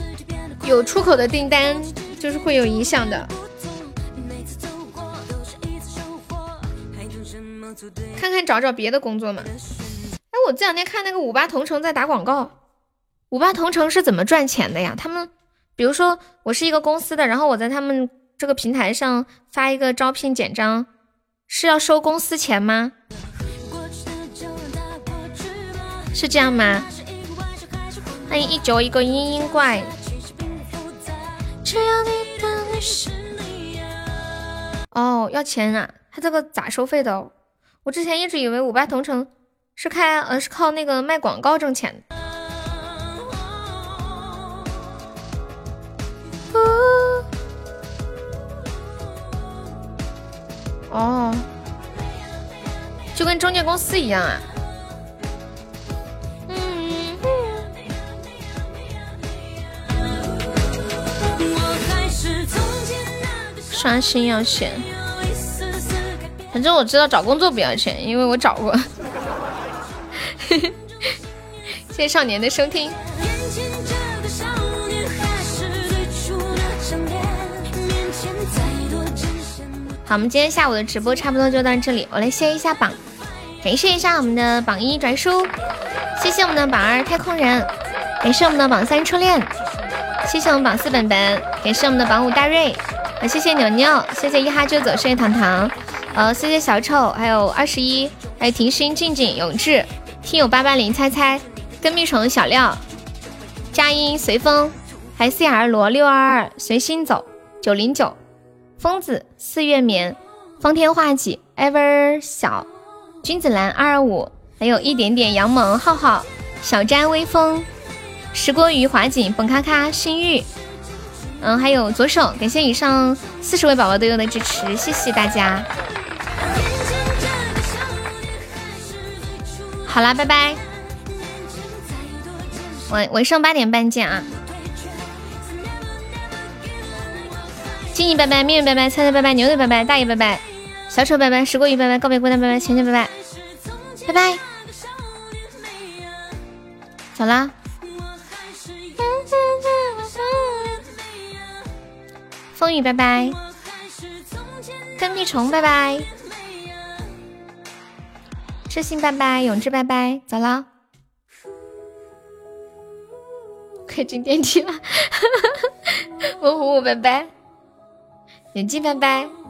有出口的订单就是会有影响的。看看找找别的工作嘛。哎，我这两天看那个五八同城在打广告，五八同城是怎么赚钱的呀？他们，比如说我是一个公司的，然后我在他们这个平台上发一个招聘简章，是要收公司钱吗？是这样吗？欢迎一九一个嘤嘤怪。哦，要钱啊？他这个咋收费的？我之前一直以为五八同城是开呃是靠那个卖广告挣钱的。哦，就跟中介公司一样啊。嗯刷新要钱。反正我知道找工作不要钱，因为我找过。谢谢少年的收听。好，我们今天下午的直播差不多就到这里，我来谢一下榜，感谢一下我们的榜一拽叔，谢谢我们的榜二太空人，感谢我们的榜三初恋，谢谢我们榜四本本，感谢我们的榜五大瑞，啊，谢谢牛牛，谢谢一哈就走，谢谢糖糖。呃，谢谢小丑，还有二十一，还有婷心、静静、永志，听友八八零、猜猜、跟屁虫、小廖、佳音、随风，还 CR 罗六二二、随心走、九零九、疯子、四月眠、方天画戟，ever 小君子兰二二五，还有一点点杨萌浩浩小詹微风石锅鱼华锦本咔咔心玉，嗯，还有左手，感谢以上四十位宝宝对我的支持，谢谢大家。好啦，拜拜，晚晚上八点半见啊！静怡拜拜，命运拜拜，菜菜拜拜，牛牛拜拜，大爷拜拜，小丑拜拜，石锅鱼拜拜，告别孤单拜拜，钱钱拜拜，拜拜，走啦。风雨拜拜，跟屁虫拜拜，痴心拜拜，永志拜拜，走了，快进电梯了，我虎虎拜拜。眼镜拜拜。